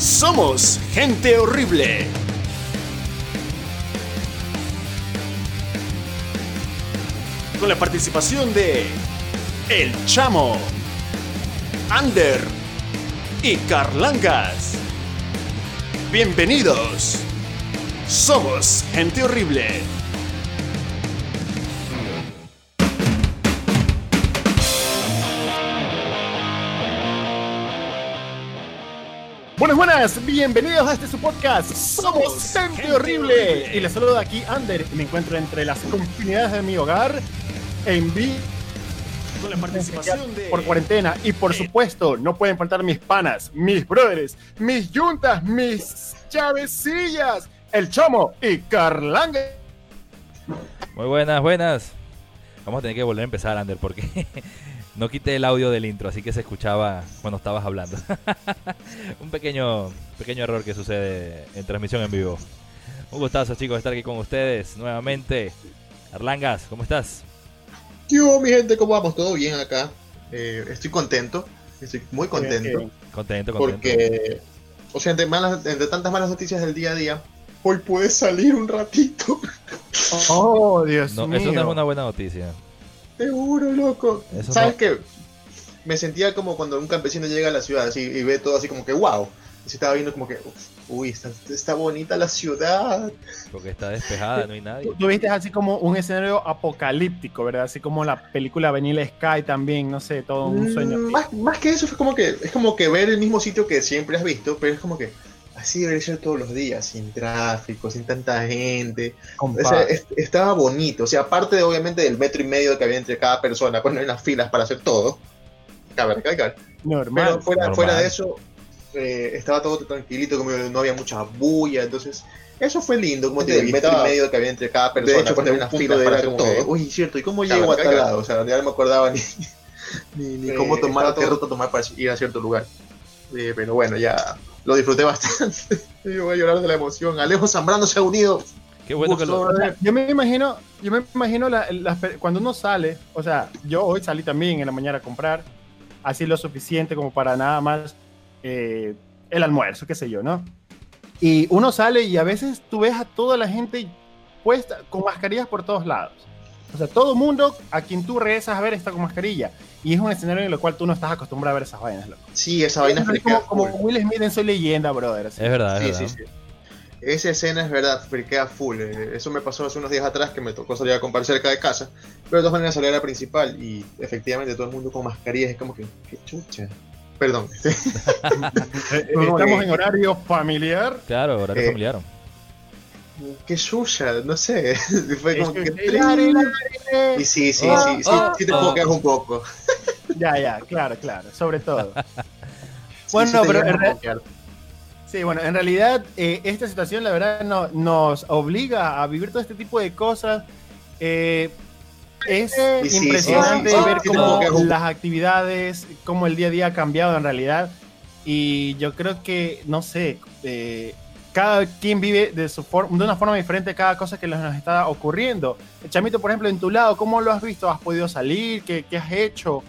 Somos gente horrible. Con la participación de El Chamo, Ander y Carlangas. Bienvenidos. Somos gente horrible. Buenas, buenas, bienvenidos a este su podcast. Somos gente horrible. Y les saludo aquí Ander. y Me encuentro entre las comunidades de mi hogar en vivo con la participación de por cuarentena y por supuesto no pueden faltar mis panas, mis brothers, mis yuntas, mis chavecillas, el chomo y Carlanga. Muy buenas, buenas. Vamos a tener que volver a empezar, Ander, porque no quité el audio del intro, así que se escuchaba cuando estabas hablando. Un pequeño, pequeño error que sucede en transmisión en vivo. Un gustazo, chicos, estar aquí con ustedes nuevamente. Arlangas, ¿cómo estás? Yo, mi gente, ¿cómo vamos? ¿Todo bien acá? Eh, estoy contento, estoy muy contento. Contento, contento. Porque, o sea, entre, malas, entre tantas malas noticias del día a día, hoy puede salir un ratito. Oh, Dios mío. Eso no es una buena noticia. Seguro, loco. ¿Sabes qué? Me sentía como cuando un campesino llega a la ciudad así, y ve todo así como que, wow. Y se estaba viendo como que, uy, está, bonita la ciudad. Porque está despejada, no hay nadie. Tú, viste así como un escenario apocalíptico, ¿verdad? Así como la película Vanilla Sky también, no sé, todo un sueño. Mm, más, más que eso, fue como que, es como que ver el mismo sitio que siempre has visto, pero es como que, así debería ser todos los días, sin tráfico, sin tanta gente. estaba bonito, o sea, aparte de, obviamente del metro y medio que había entre cada persona, pues no hay las filas para hacer todo. Cabe recalcar. Normal. Pero fuera, de eso, eh, estaba todo tranquilito, como no había mucha bulla, entonces eso fue lindo, como te el metro y medio que había entre cada persona, de hecho, pues, unas filas para hacer todo. Uy, cierto, ¿y cómo llego a tal lado? O sea, ya no me acordaba ni, ni, cómo eh, tomar, qué ruta tomar para ir a cierto lugar. Eh, pero bueno, ya lo disfruté bastante. Yo voy a llorar de la emoción. Alejo Zambrano se ha unido. Qué bueno que lo... Yo me imagino, yo me imagino cuando uno sale, o sea, yo hoy salí también en la mañana a comprar, así lo suficiente como para nada más eh, el almuerzo, qué sé yo, ¿no? Y uno sale y a veces tú ves a toda la gente puesta con mascarillas por todos lados. O sea, todo el mundo a quien tú regresas a ver está con mascarilla. Y es un escenario en el cual tú no estás acostumbrado a ver esas vainas, loco. Sí, esa vaina es como, como Will Smith en Soy Leyenda, brother. Es verdad, es verdad. Esa escena es verdad, friquea full. Eh, eso me pasó hace unos días atrás que me tocó salir a comprar cerca de casa. Pero de todas maneras salí a la principal y efectivamente todo el mundo con mascarillas. Es como que, qué chucha. Perdón. Estamos en horario familiar. Claro, horario eh, familiar qué suya, no sé. Fue como que. Y sí, sí, oh, sí, sí, oh, sí, te puedo quedar un poco. Ya, ya, claro, claro, sobre todo. bueno, pero. En sí, bueno, en realidad, eh, esta situación, la verdad, no, nos obliga a vivir todo este tipo de cosas. Eh, es impresionante ver cómo las actividades, cómo el día a día ha cambiado en realidad. Y yo creo que, no sé, eh, cada quien vive de, su de una forma diferente cada cosa que nos está ocurriendo. Chamito, por ejemplo, en tu lado, ¿cómo lo has visto? ¿Has podido salir? ¿Qué, qué has hecho?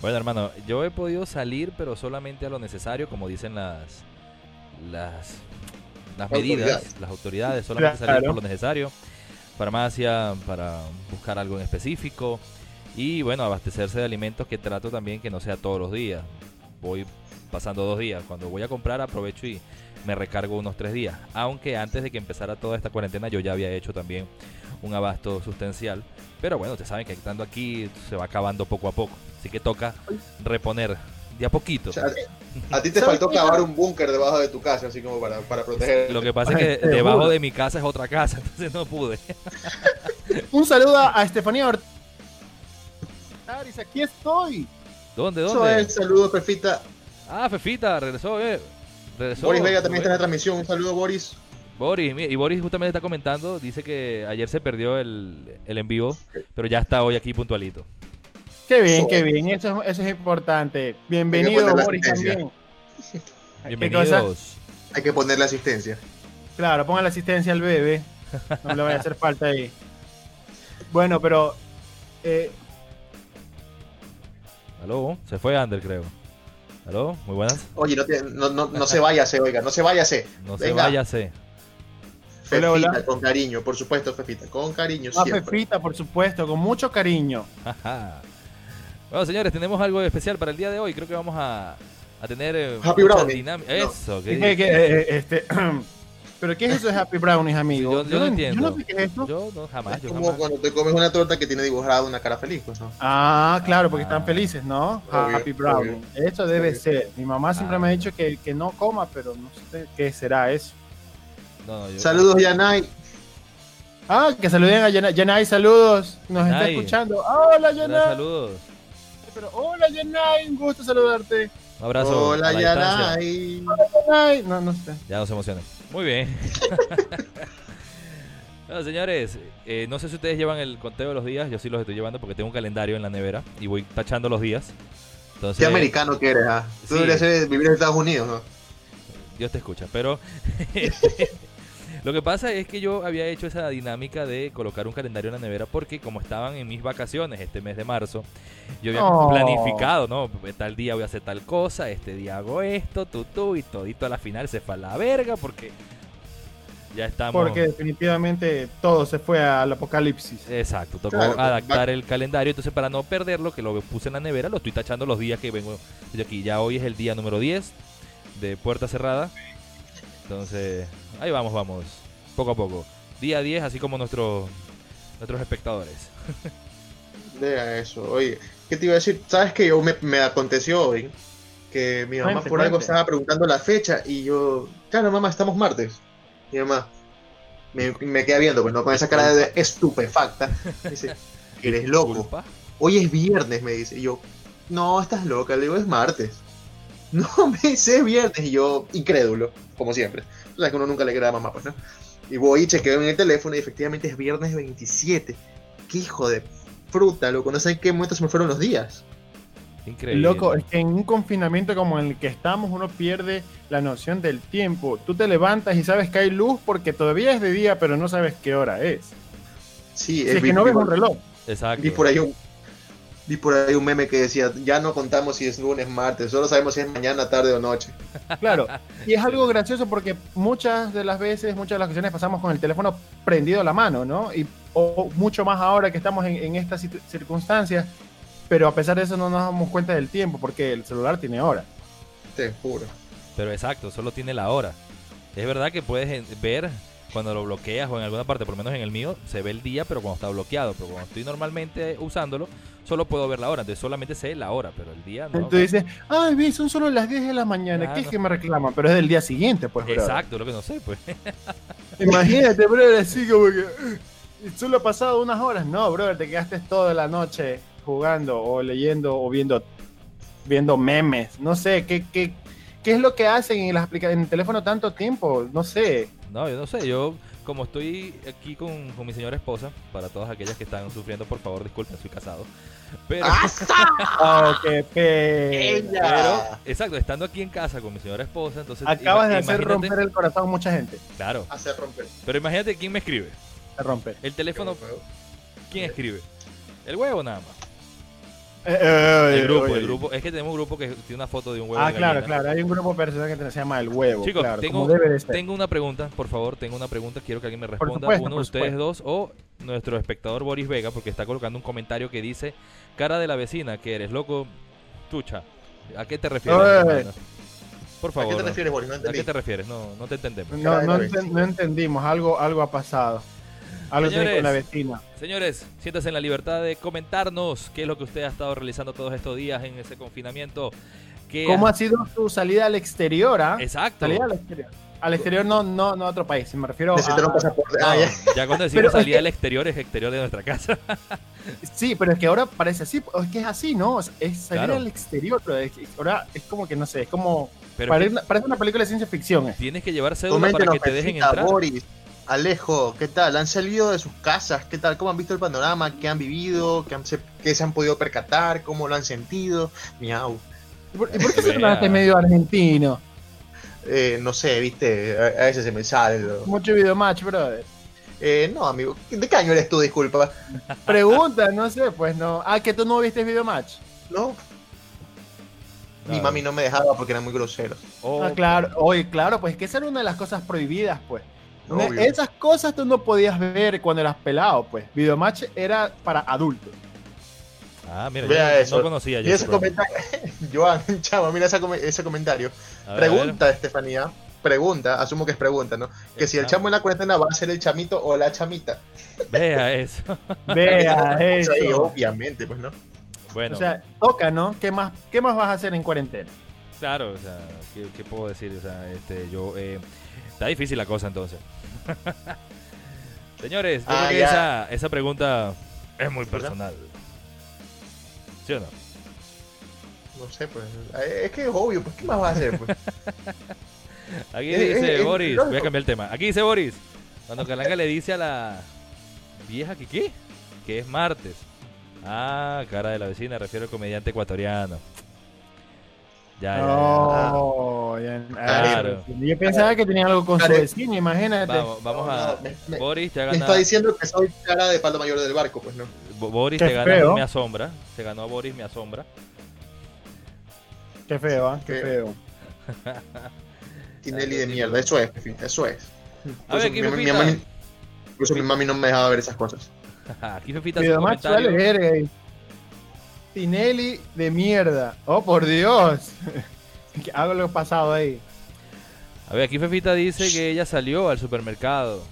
Bueno, hermano, yo he podido salir, pero solamente a lo necesario, como dicen las las, las medidas, las autoridades, solamente salir por lo necesario. Farmacia para buscar algo en específico y bueno, abastecerse de alimentos que trato también que no sea todos los días. Voy pasando dos días. Cuando voy a comprar aprovecho y me recargo unos tres días. Aunque antes de que empezara toda esta cuarentena yo ya había hecho también un abasto sustancial. Pero bueno, ustedes saben que estando aquí se va acabando poco a poco. Así que toca reponer de a poquito. a ti te faltó cavar un búnker debajo de tu casa, así como para, para proteger. Lo que pasa es que debajo de mi casa es otra casa, entonces no pude. un saludo a Estefanía Ortiz. Aquí estoy. ¿Dónde, dónde? Eso saludo, Fefita. Ah, Fefita, regresó, eh. Boris Vega también está en la transmisión. Un saludo, Boris. Boris, y Boris justamente está comentando, dice que ayer se perdió el, el en vivo, pero ya está hoy aquí puntualito. Qué bien, qué bien, eso, eso es importante. Bienvenido, Boris, también. Bienvenidos. Hay que poner la asistencia. Claro, ponga la asistencia al bebé. No le vaya a hacer falta ahí. Bueno, pero. Eh... Aló, se fue Ander, creo. ¿Aló? Muy buenas. Oye, no, no, no, se váyase, oiga, no se váyase. No se váyase. Fefita, con cariño, por supuesto, Fefita, con cariño. Ah, Fefita, por supuesto, con mucho cariño. bueno, señores, tenemos algo especial para el día de hoy. Creo que vamos a, a tener eh, Happy Brownie. Eso, que, que, eh, este, ¿Pero qué es eso de Happy Brownies, amigo? Yo, no entiendo. Yo no sé qué es eso. Yo no, jamás. Es como cuando te comes una torta que tiene dibujada una cara feliz, pues, ¿no? Ah, claro, porque están felices, ¿no? Happy Brownies. Eso debe ser. Mi mamá siempre ah. me ha dicho que, que, no coma, pero no sé qué será eso. Saludos, Yanay. Ah, que saluden a Yanay. Yanay, saludos. Nos está escuchando. Hola, Yanay. saludos. Pero, hola, Yanay. Un gusto saludarte. Un abrazo. Hola, Yanay. Hola, Yanay. No, no sé. Ya nos emocioné. Muy bien. bueno, señores, eh, no sé si ustedes llevan el conteo de los días. Yo sí los estoy llevando porque tengo un calendario en la nevera y voy tachando los días. Entonces, ¿Qué americano que eres? Ah? Tú deberías vivir en Estados Unidos, ¿no? Dios te escucha, pero lo que pasa es que yo había hecho esa dinámica de colocar un calendario en la nevera porque como estaban en mis vacaciones este mes de marzo, yo había oh. planificado, ¿no? Tal día voy a hacer tal cosa, este día hago esto, tú, tú, y todito a la final se fue a la verga porque ya estamos... Porque definitivamente todo se fue al apocalipsis. Exacto, tocó adaptar el calendario, entonces para no perderlo, que lo puse en la nevera, lo estoy tachando los días que vengo de aquí. Ya hoy es el día número 10 de puerta cerrada. Entonces, ahí vamos, vamos. Poco a poco. Día a día, así como nuestros nuestros espectadores. Deja eso. Oye, ¿qué te iba a decir? ¿Sabes que yo me, aconteció hoy? Que mi mamá por algo estaba preguntando la fecha y yo, claro, mamá, estamos martes. Mi mamá me, me queda viendo, pues no con esa cara de estupefacta. dice, eres loco. Hoy es viernes, me dice. Y yo, no, estás loca. Le digo, es martes. No me dice viernes. Y yo, incrédulo, como siempre. O sea, que uno nunca le queda a mamá, pues, ¿no? Y voy y chequeo en el teléfono y efectivamente es viernes 27. Qué hijo de fruta, loco. No sé en qué momento se me fueron los días. Increíble. Loco, es que en un confinamiento como el que estamos, uno pierde la noción del tiempo. Tú te levantas y sabes que hay luz porque todavía es de día, pero no sabes qué hora es. Sí, es, que no ves un reloj. Exacto. Y por ahí un, Vi por ahí un meme que decía, ya no contamos si es lunes, martes, solo sabemos si es mañana, tarde o noche. Claro, y es algo gracioso porque muchas de las veces, muchas de las ocasiones pasamos con el teléfono prendido a la mano, ¿no? Y o mucho más ahora que estamos en, estas circunstancias, pero a pesar de eso no nos damos cuenta del tiempo porque el celular tiene hora. Te juro. Pero exacto, solo tiene la hora. Es verdad que puedes ver cuando lo bloqueas o en alguna parte, por lo menos en el mío, se ve el día, pero cuando está bloqueado. Pero cuando estoy normalmente usándolo, solo puedo ver la hora. Entonces solamente sé la hora, pero el día no. Entonces dices, ay, vi, son solo las 10 de la mañana. ¿Qué es que me reclaman? Pero es del día siguiente, pues. Exacto, lo que no sé, pues. Imagínate, brother, así como que. Solo ha pasado unas horas. No, brother, te quedaste toda la noche jugando o leyendo o viendo, viendo memes. No sé, ¿qué, qué, qué es lo que hacen en, las en el teléfono tanto tiempo? No sé. No, yo no sé, yo como estoy aquí con, mi señora esposa, para todas aquellas que están sufriendo, por favor, disculpen, soy casado. Pero, oh, qué pena. Pero, exacto, estando aquí en casa con mi señora esposa, entonces. Acabas de hacer romper el corazón a mucha gente. Claro. Hacer romper. Pero imagínate quién me escribe. Se rompe. El teléfono. ¿Quién escribe? El huevo nada más. Eh, eh, el grupo, el grupo. Es que tenemos un grupo que tiene una foto de un huevo. Ah, claro, claro. Hay un grupo personal que se llama El Huevo. Chicos, tengo, tengo una pregunta, por favor, tengo una pregunta. Quiero que alguien me responda. uno de ustedes dos o nuestro espectador Boris Vega, porque está colocando un comentario que dice: Cara de la vecina, que eres loco, tucha. ¿A qué te refieres? Por favor. ¿A qué te refieres, Boris? No ¿A qué te refieres? No, no te entendemos. No, no, no entendimos. Algo, algo ha pasado. Algo señores, con la vecina. Señores, siéntase en la libertad de comentarnos qué es lo que usted ha estado realizando todos estos días en ese confinamiento. ¿Cómo ha... sido su salida al exterior? ¿ah? Exacto. Salida al exterior. Al exterior no, no, no a otro país, me refiero a... Ah, ya. cuando decimos salida al exterior es exterior de nuestra casa. sí, pero es que ahora parece así, es que es así, ¿no? Es salir al exterior, pero ahora es como que no sé, es como... parece, una película de ciencia ficción. Tienes que llevar cédula para que te dejen entrar. Alejo, ¿qué tal? ¿Han salido de sus casas? ¿Qué tal? ¿Cómo han visto el panorama? ¿Qué han vivido? ¿Qué, han, qué se han podido percatar? ¿Cómo lo han sentido? Miau. ¿Y por, qué se trataste medio argentino? Eh, no sé, viste, a, veces se me sale. Mucho video match, brother. Eh, no, amigo. ¿De qué año eres tú, disculpa? Pregunta, no sé, pues no. Ah, que tú no viste video match. No. mi mami no me dejaba porque eran muy groseros. Oh, ah, claro, oye, claro, pues que esa era una de las cosas prohibidas, pues. Esas cosas tú no podías ver cuando eras pelado, pues. Videomatch era para adultos. Ah, mira, Vea eso. no conocía yo. ese comentario. Joan, chavo, mira ese, comentario. pregunta, Estefanía. Pregunta, asumo que es pregunta, ¿no? Que si el chamo en la cuarentena va a ser el chamito o la chamita. Vea eso. Vea eso. obviamente, pues, ¿no? Bueno. O sea, toca, ¿no? ¿Qué más, qué más vas a hacer en cuarentena? Claro, o sea, ¿qué, puedo decir? O sea, este, yo. Eh, está difícil la cosa entonces. Señores, ah, esa, esa pregunta es muy personal. ¿Sí o no? No sé, pues. Eh, es que es obvio, pues, ¿qué más va a hacer? Pues? Aquí dice Boris, voy a cambiar el tema. Aquí dice Boris, cuando Calanga le dice a la vieja que qué, que es martes. Ah, cara de la vecina, refiero al comediante ecuatoriano. Ya, ya, no, ya. Claro. Yo pensaba que tenía algo con su vecino, imagínate. Vamos, vamos a. Boris te Me está diciendo que soy cara de palo mayor del barco, pues no. Boris te ganó, me asombra. Se ganó a Boris, me asombra. Qué feo, ¿eh? Qué, feo. Tinelli de mierda, eso es, eso es. A ver, mi, mi, mami, incluso mi mami no me dejaba ver esas cosas. Aquí Fefita su comentario. Tinelli de mierda. Oh, por Dios. Hago lo pasado ahí. A ver, aquí Fefita dice que ella salió al supermercado.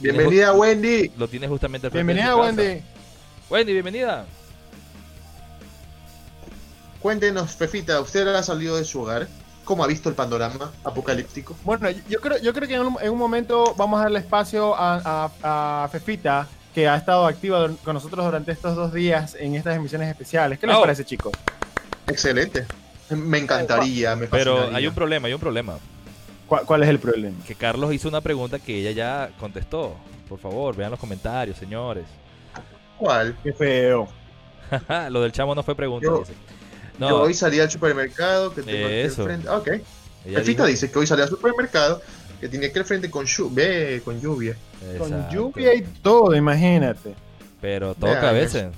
Bienvenida, Wendy. Lo tiene justamente al Bienvenida, Wendy. Wendy, bienvenida. Cuéntenos, Fefita, ¿usted ha salido de su hogar? ¿Cómo ha visto el panorama apocalíptico? Bueno, yo creo, yo creo que en un, momento vamos a darle espacio a Fefita que ha estado activa con nosotros durante estos dos días en estas emisiones especiales. ¿Qué les oh. parece, chicos? Excelente. Me encantaría, me Pero hay un problema, hay un problema. ¿Cuál, es el problema? Que Carlos hizo una pregunta que ella ya contestó. Por favor, vean los comentarios, señores. ¿Cuál? Qué feo. Lo del chamo no fue pregunta, yo, dice. No. hoy salí al supermercado que tengo Eso. Aquí al frente. ok. dice que hoy salí al supermercado que tiene que al frente con, lluvia, con lluvia. Con lluvia y todo, imagínate. Pero toca a veces.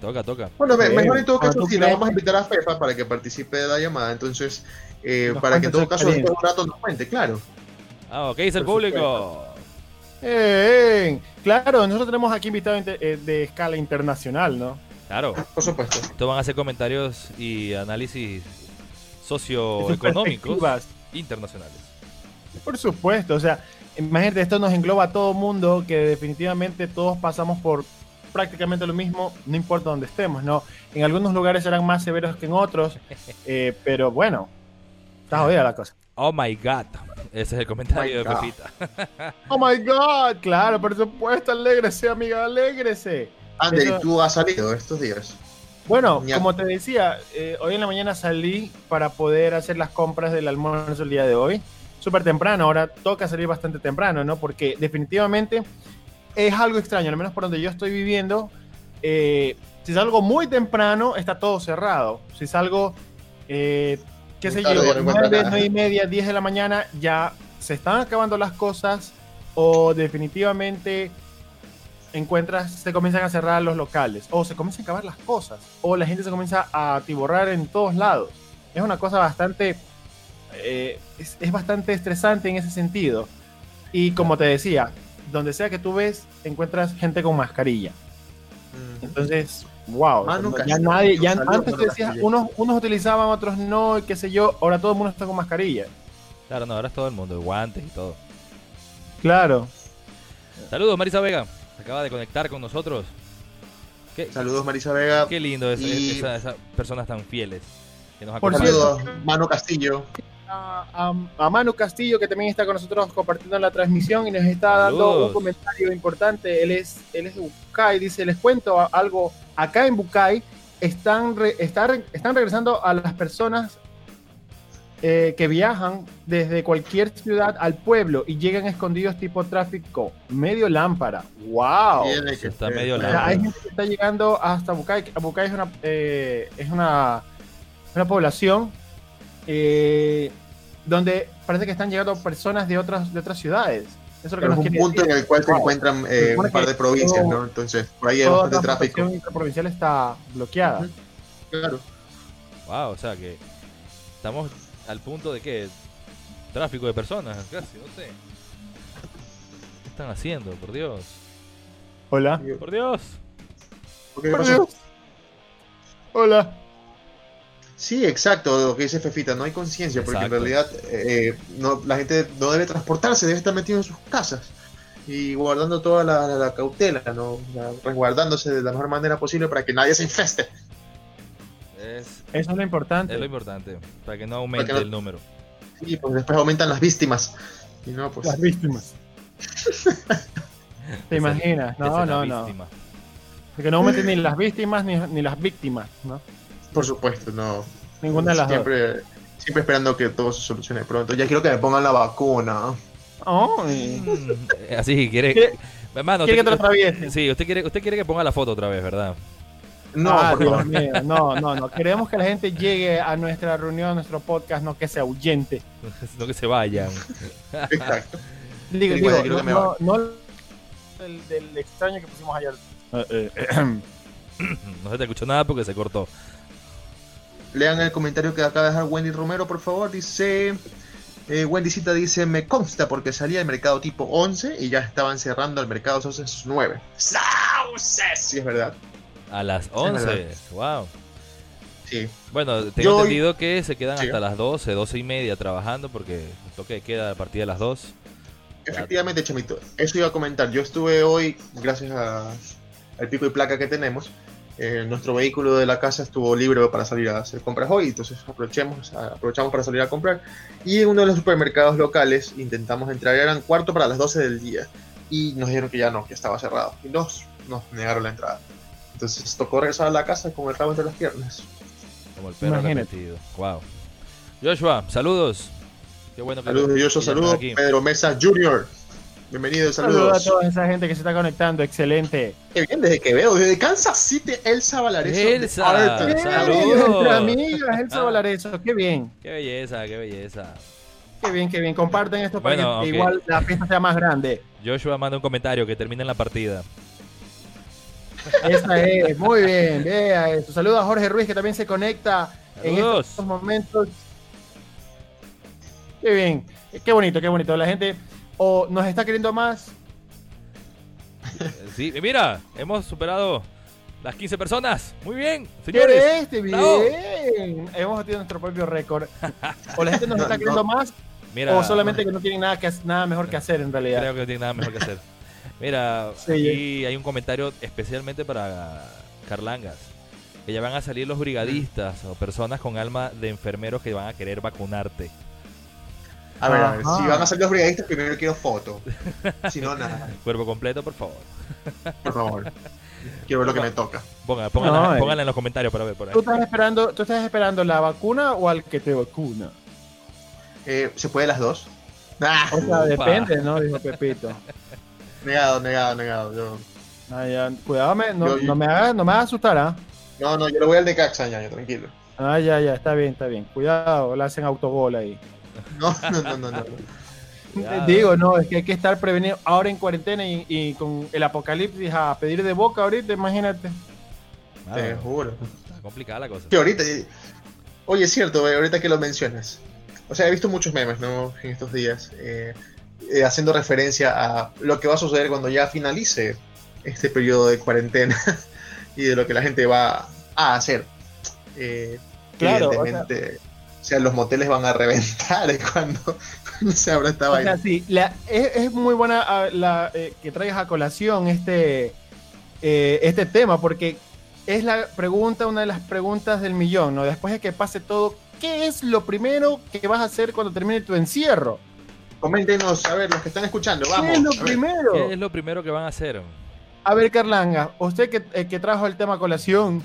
Toca, toca. Bueno, mejor en todo caso, si la vamos a invitar a Fefa para que participe de la llamada, entonces, eh, para que en todo caso un rato nos cuente, claro. Ah, ¿qué dice el público? Eh, claro, nosotros tenemos aquí invitados eh, de, escala internacional, ¿no? Claro. Por supuesto. Estos van a hacer comentarios y análisis socioeconómicos internacionales. Por supuesto, o sea, imagínate, esto nos engloba a todo mundo, que definitivamente todos pasamos por prácticamente lo mismo, no importa dónde estemos, ¿no? En algunos lugares serán más severos que en otros, eh, pero bueno, está jodida la cosa. Oh my god, ese es el comentario de Pepita. oh my god, claro, por supuesto, alégrese, amiga, alégrese. Ander, ¿y tú has salido estos días? Bueno, como te decía, eh, hoy en la mañana salí para poder hacer las compras del almuerzo el día de hoy. Súper temprano, ahora toca salir bastante temprano, ¿no? Porque definitivamente es algo extraño, al menos por donde yo estoy viviendo. Eh, si salgo muy temprano, está todo cerrado. Si salgo, eh, qué sé yo, 9, y media, 10 de la mañana, ya se están acabando las cosas o definitivamente encuentras, se comienzan a cerrar los locales, o se comienzan a acabar las cosas, o la gente se comienza a atiborrar en todos lados. Es una cosa bastante, eh, es, bastante estresante en ese sentido. Y como te decía, donde sea que tú ves, encuentras gente con mascarilla. Entonces, wow. ya nadie, ya antes te decías, unos, unos utilizaban, otros no, y qué sé yo, ahora todo el mundo está con mascarilla. Claro, no, ahora es todo el mundo, guantes y todo. Claro. Saludos, Marisa Vega acaba de conectar con nosotros. Saludos Marisa Vega. Qué lindo es, esas personas tan fieles. Que nos Por cierto, Mano Castillo. A, a, Manu Castillo que también está con nosotros compartiendo la transmisión y nos está dando un comentario importante. Él es, él es de Bucay, dice, les cuento algo, acá en Bucay están, están, están regresando a las personas eh, que viajan desde cualquier ciudad al pueblo y llegan escondidos tipo tráfico, medio lámpara. ¡Wow! está medio lámpara. hay gente que está llegando hasta Bucay. Bucay es una, eh, es una, una población eh, donde parece que están llegando personas de otras, de otras ciudades. Eso es, lo que un punto en el cual se encuentran un par de provincias, ¿no? Entonces, por ahí hay bastante tráfico. La provincial está bloqueada. Claro. Wow, o sea que estamos al punto de que tráfico de personas, casi, no sé. ¿Qué están haciendo? Por Dios. Hola. Por Dios. ¿Por, Dios. Hola. Sí, exacto, lo que dice Fefita, no hay conciencia, porque en realidad eh, no, la gente no debe transportarse, debe estar metido en sus casas y guardando toda la, cautela, ¿no? resguardándose de la mejor manera posible para que nadie se infeste. Eso es lo importante. Es lo importante, para que no aumente el número. Sí, pues después aumentan las víctimas. Y no, pues... Las víctimas. ¿Te imaginas? No, no, no. Porque no aumenten ni las víctimas ni, ni las víctimas, ¿no? Por supuesto, no. Ninguna de las siempre, Siempre esperando que todo se solucione pronto. Ya quiero que me pongan la vacuna. Mm, así quiere. Hermano, ¿Quiere que te Sí, usted quiere, usted quiere que ponga la foto otra vez, ¿verdad? No, ah, no, no, no. Queremos que la gente llegue a nuestra reunión, a nuestro podcast, no que se ahuyente. no que se vayan. Exacto. Digo, digo, no, no, del, extraño que pusimos ayer. Eh, eh, no se te escuchó nada porque se cortó. Lean el comentario que acaba de dejar Wendy Romero, por favor. Dice. Eh, Wendy Cita dice: Me consta porque salía del mercado tipo 11 y ya estaban cerrando el mercado sus 9. Sí, es verdad. A las 11, wow. Sí. Bueno, tengo entendido que se quedan hasta las 12, 12 y media trabajando porque toque queda a partir de las 2. Efectivamente, Chamito. Eso iba a comentar. Yo estuve hoy, gracias al pico y placa que tenemos, eh, nuestro vehículo de la casa estuvo libre para salir a hacer compras hoy, entonces aprovechemos, aprovechamos para salir a comprar. Y en uno de los supermercados locales intentamos entrar, eran cuarto para las 12 del día, y nos dijeron que ya no, que estaba cerrado, y nos, nos negaron la entrada. Entonces tocó regresar a la casa con el rabo entre las piernas. Como el perro arrepentido. Wow. Joshua, saludos. Qué bueno que saludos, Joshua, saludos. Pedro Mesa Jr. Bienvenido, saludos. Saludos a toda esa gente que se está conectando, excelente. Qué bien, desde que veo, desde Kansas City, Elsa Valareso. Elsa, saludos. Nuestra amiga Elsa Valareso, qué bien. Qué belleza, qué belleza. Qué bien, qué bien. Comparten esto para que igual la fiesta sea más grande. Joshua manda un comentario que termine en la partida. Esa es, muy bien, vea eso. Saludos a Jorge Ruiz que también se conecta en estos momentos. Qué bien, qué bonito, qué bonito. La gente o nos está queriendo más. Sí, mira, hemos superado las 15 personas. Muy bien, señores. Este? Bien. Hemos batido nuestro propio récord. O la gente nos está queriendo más. Mira, o solamente que no tienen nada, que, nada mejor que hacer en realidad. Creo que no tienen nada mejor que hacer. Mira, aquí hay un comentario especialmente para Carlangas. Que ya van a salir los brigadistas o personas con alma de enfermeros que van a querer vacunarte. A ver, a ver, si van a salir los brigadistas, primero quiero foto. Si no, nada. Cuerpo completo, por favor. Por favor. Quiero ver lo que me toca. Pongan, pónganla, eh. en los comentarios para ver por ahí. ¿Tú estás, esperando, ¿Tú estás esperando la vacuna o al que te vacuna? Eh, ¿Se puede las dos? o sea, depende, ¿no? Dijo Pepito. Negado, negado, negado. Yo... Ah, ya. Cuidado, no, no, me hagas, no me hagas asustar, ¿ah? No, no, yo lo voy al de Caxa, ya, tranquilo. Ah, ya, ya, está bien, está bien. Cuidado, le hacen autogol ahí. No, no, no, no. no. Digo, no, es que hay que estar prevenido ahora en cuarentena y, con el apocalipsis a pedir de boca ahorita, imagínate. Te juro. Está complicada la cosa. Que ahorita, oye, es cierto, ahorita que lo mencionas. O sea, he visto muchos memes, ¿no? En estos días. Eh, eh, haciendo referencia a lo que va a suceder cuando ya finalice este periodo de cuarentena y de lo que la gente va a hacer. Eh, claro, evidentemente, o sea, los moteles van a reventar cuando, se abra esta o Sea, sí, es, muy buena ah, la, eh, que traigas a colación este, este tema, porque es la pregunta, una de las preguntas del millón, ¿no? Después de que pase todo, ¿qué es lo primero que vas a hacer cuando termine tu encierro? Coméntenos, a ver, los que están escuchando, vamos. ¿Qué es lo primero? ¿Qué es lo primero que van a hacer? A ver, Carlanga, usted que, eh, que trajo el tema colación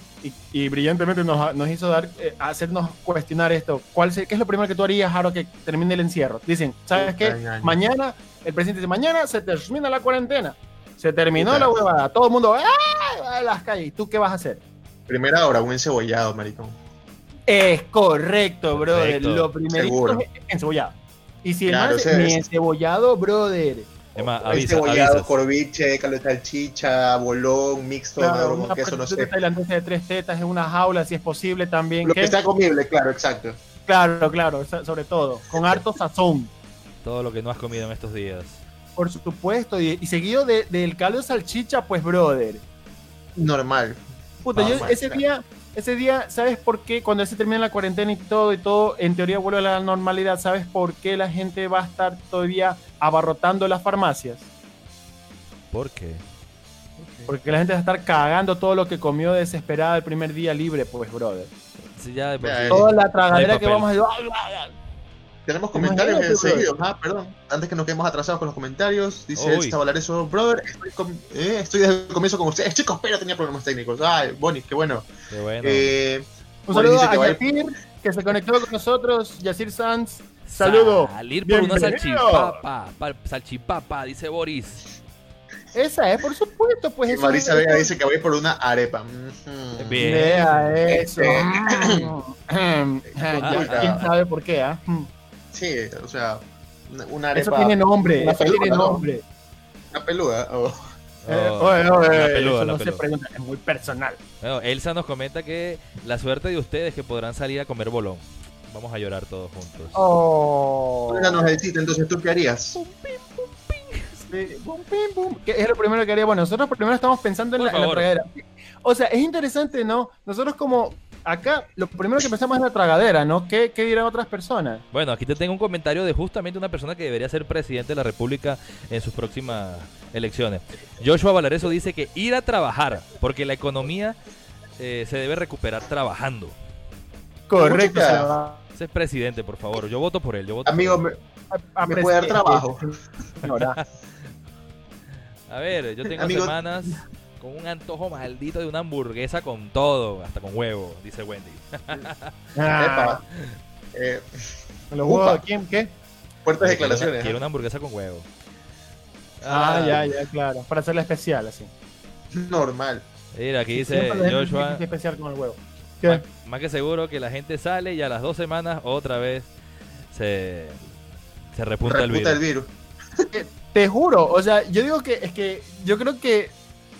y, brillantemente nos, nos, hizo dar, eh, hacernos cuestionar esto, ¿cuál ¿qué es lo primero que tú harías ahora que termine el encierro? Dicen, ¿sabes qué? Mañana, el presidente dice, mañana se termina la cuarentena. Se terminó la huevada. Todo el mundo ¡ah! a las calles. ¿Tú qué vas a hacer? Primera hora, un encebollado, maricón. Es correcto, brother. Lo primero es encebollado. Y si el man ni encebollado, brother. Emma, avisa, cebollado, corviche, caldo de salchicha, bolón, mixto, claro, una queso, no sé. tailandesa de tres tetas en una jaula, si es posible también. Lo que sea comible, claro, exacto. Claro, claro, sobre todo, con harto sazón. Todo lo que no has comido en estos días. Por supuesto, y, seguido del caldo de salchicha, pues, brother. Normal. Puta, yo ese día, ese día, ¿sabes por qué? Cuando se termina la cuarentena y todo, y todo, en teoría vuelve a la normalidad, ¿sabes por qué la gente va a estar todavía abarrotando las farmacias? ¿Por qué? Porque la gente va a estar cagando todo lo que comió desesperada el primer día libre, pues, brother. Sí, ya Toda la tragadera que vamos a tenemos comentarios enseguida. Ah, perdón. Antes que nos quedemos atrasados con los comentarios, dice eso, brother, estoy, eh, estoy desde el comienzo con ustedes. Chicos, pero tenía problemas técnicos. Ay, Bonnie, qué bueno. Qué bueno. Eh, un saludo a Yacir, que se conectó con nosotros. Yacir Sanz, saludo. Salir por una salchipapa, salchipapa, dice Boris. Esa es, por supuesto, pues. Marisa Vega dice que voy por una arepa. Bien. Vea eso. ¿Quién sabe por qué? ¿ah? Sí, o sea, una arepa. Eso tiene nombre, eso tiene nombre. Una peluda. Oh. Eh, oye, oye, la peluda, no se pregunta, es muy personal. Bueno, Elsa nos comenta que la suerte de ustedes que podrán salir a comer bolón. Vamos a llorar todos juntos. Oh. nos entonces, ¿tú qué harías? ¿Qué es lo primero que haría? Bueno, nosotros primero estamos pensando en la, en la, O sea, es interesante, ¿no? Nosotros como acá lo primero que pensamos es la tragadera, ¿no? ¿Qué, dirán otras personas? Bueno, aquí te tengo un comentario de justamente una persona que debería ser presidente de la República en sus próximas elecciones. Joshua Valareso dice que ir a trabajar, porque la economía eh, se debe recuperar trabajando. Correcto. Ese es presidente, por favor. Yo voto por él. Yo voto Amigo, me, puede dar trabajo. a ver, yo tengo semanas con un antojo maldito de una hamburguesa con todo, hasta con huevo, dice Wendy. Ah. Eh, ¿Los huevos quién? ¿Qué? Fuertes declaraciones. Quiero una hamburguesa con huevo. Ah, ah, ya, ya, claro. Para hacerla especial, así. Normal. Mira, aquí dice Joshua. especial con el huevo. Más, que seguro que la gente sale y a las dos semanas otra vez se, se repunta, el virus. El virus. Te juro, o sea, yo digo que es que yo creo que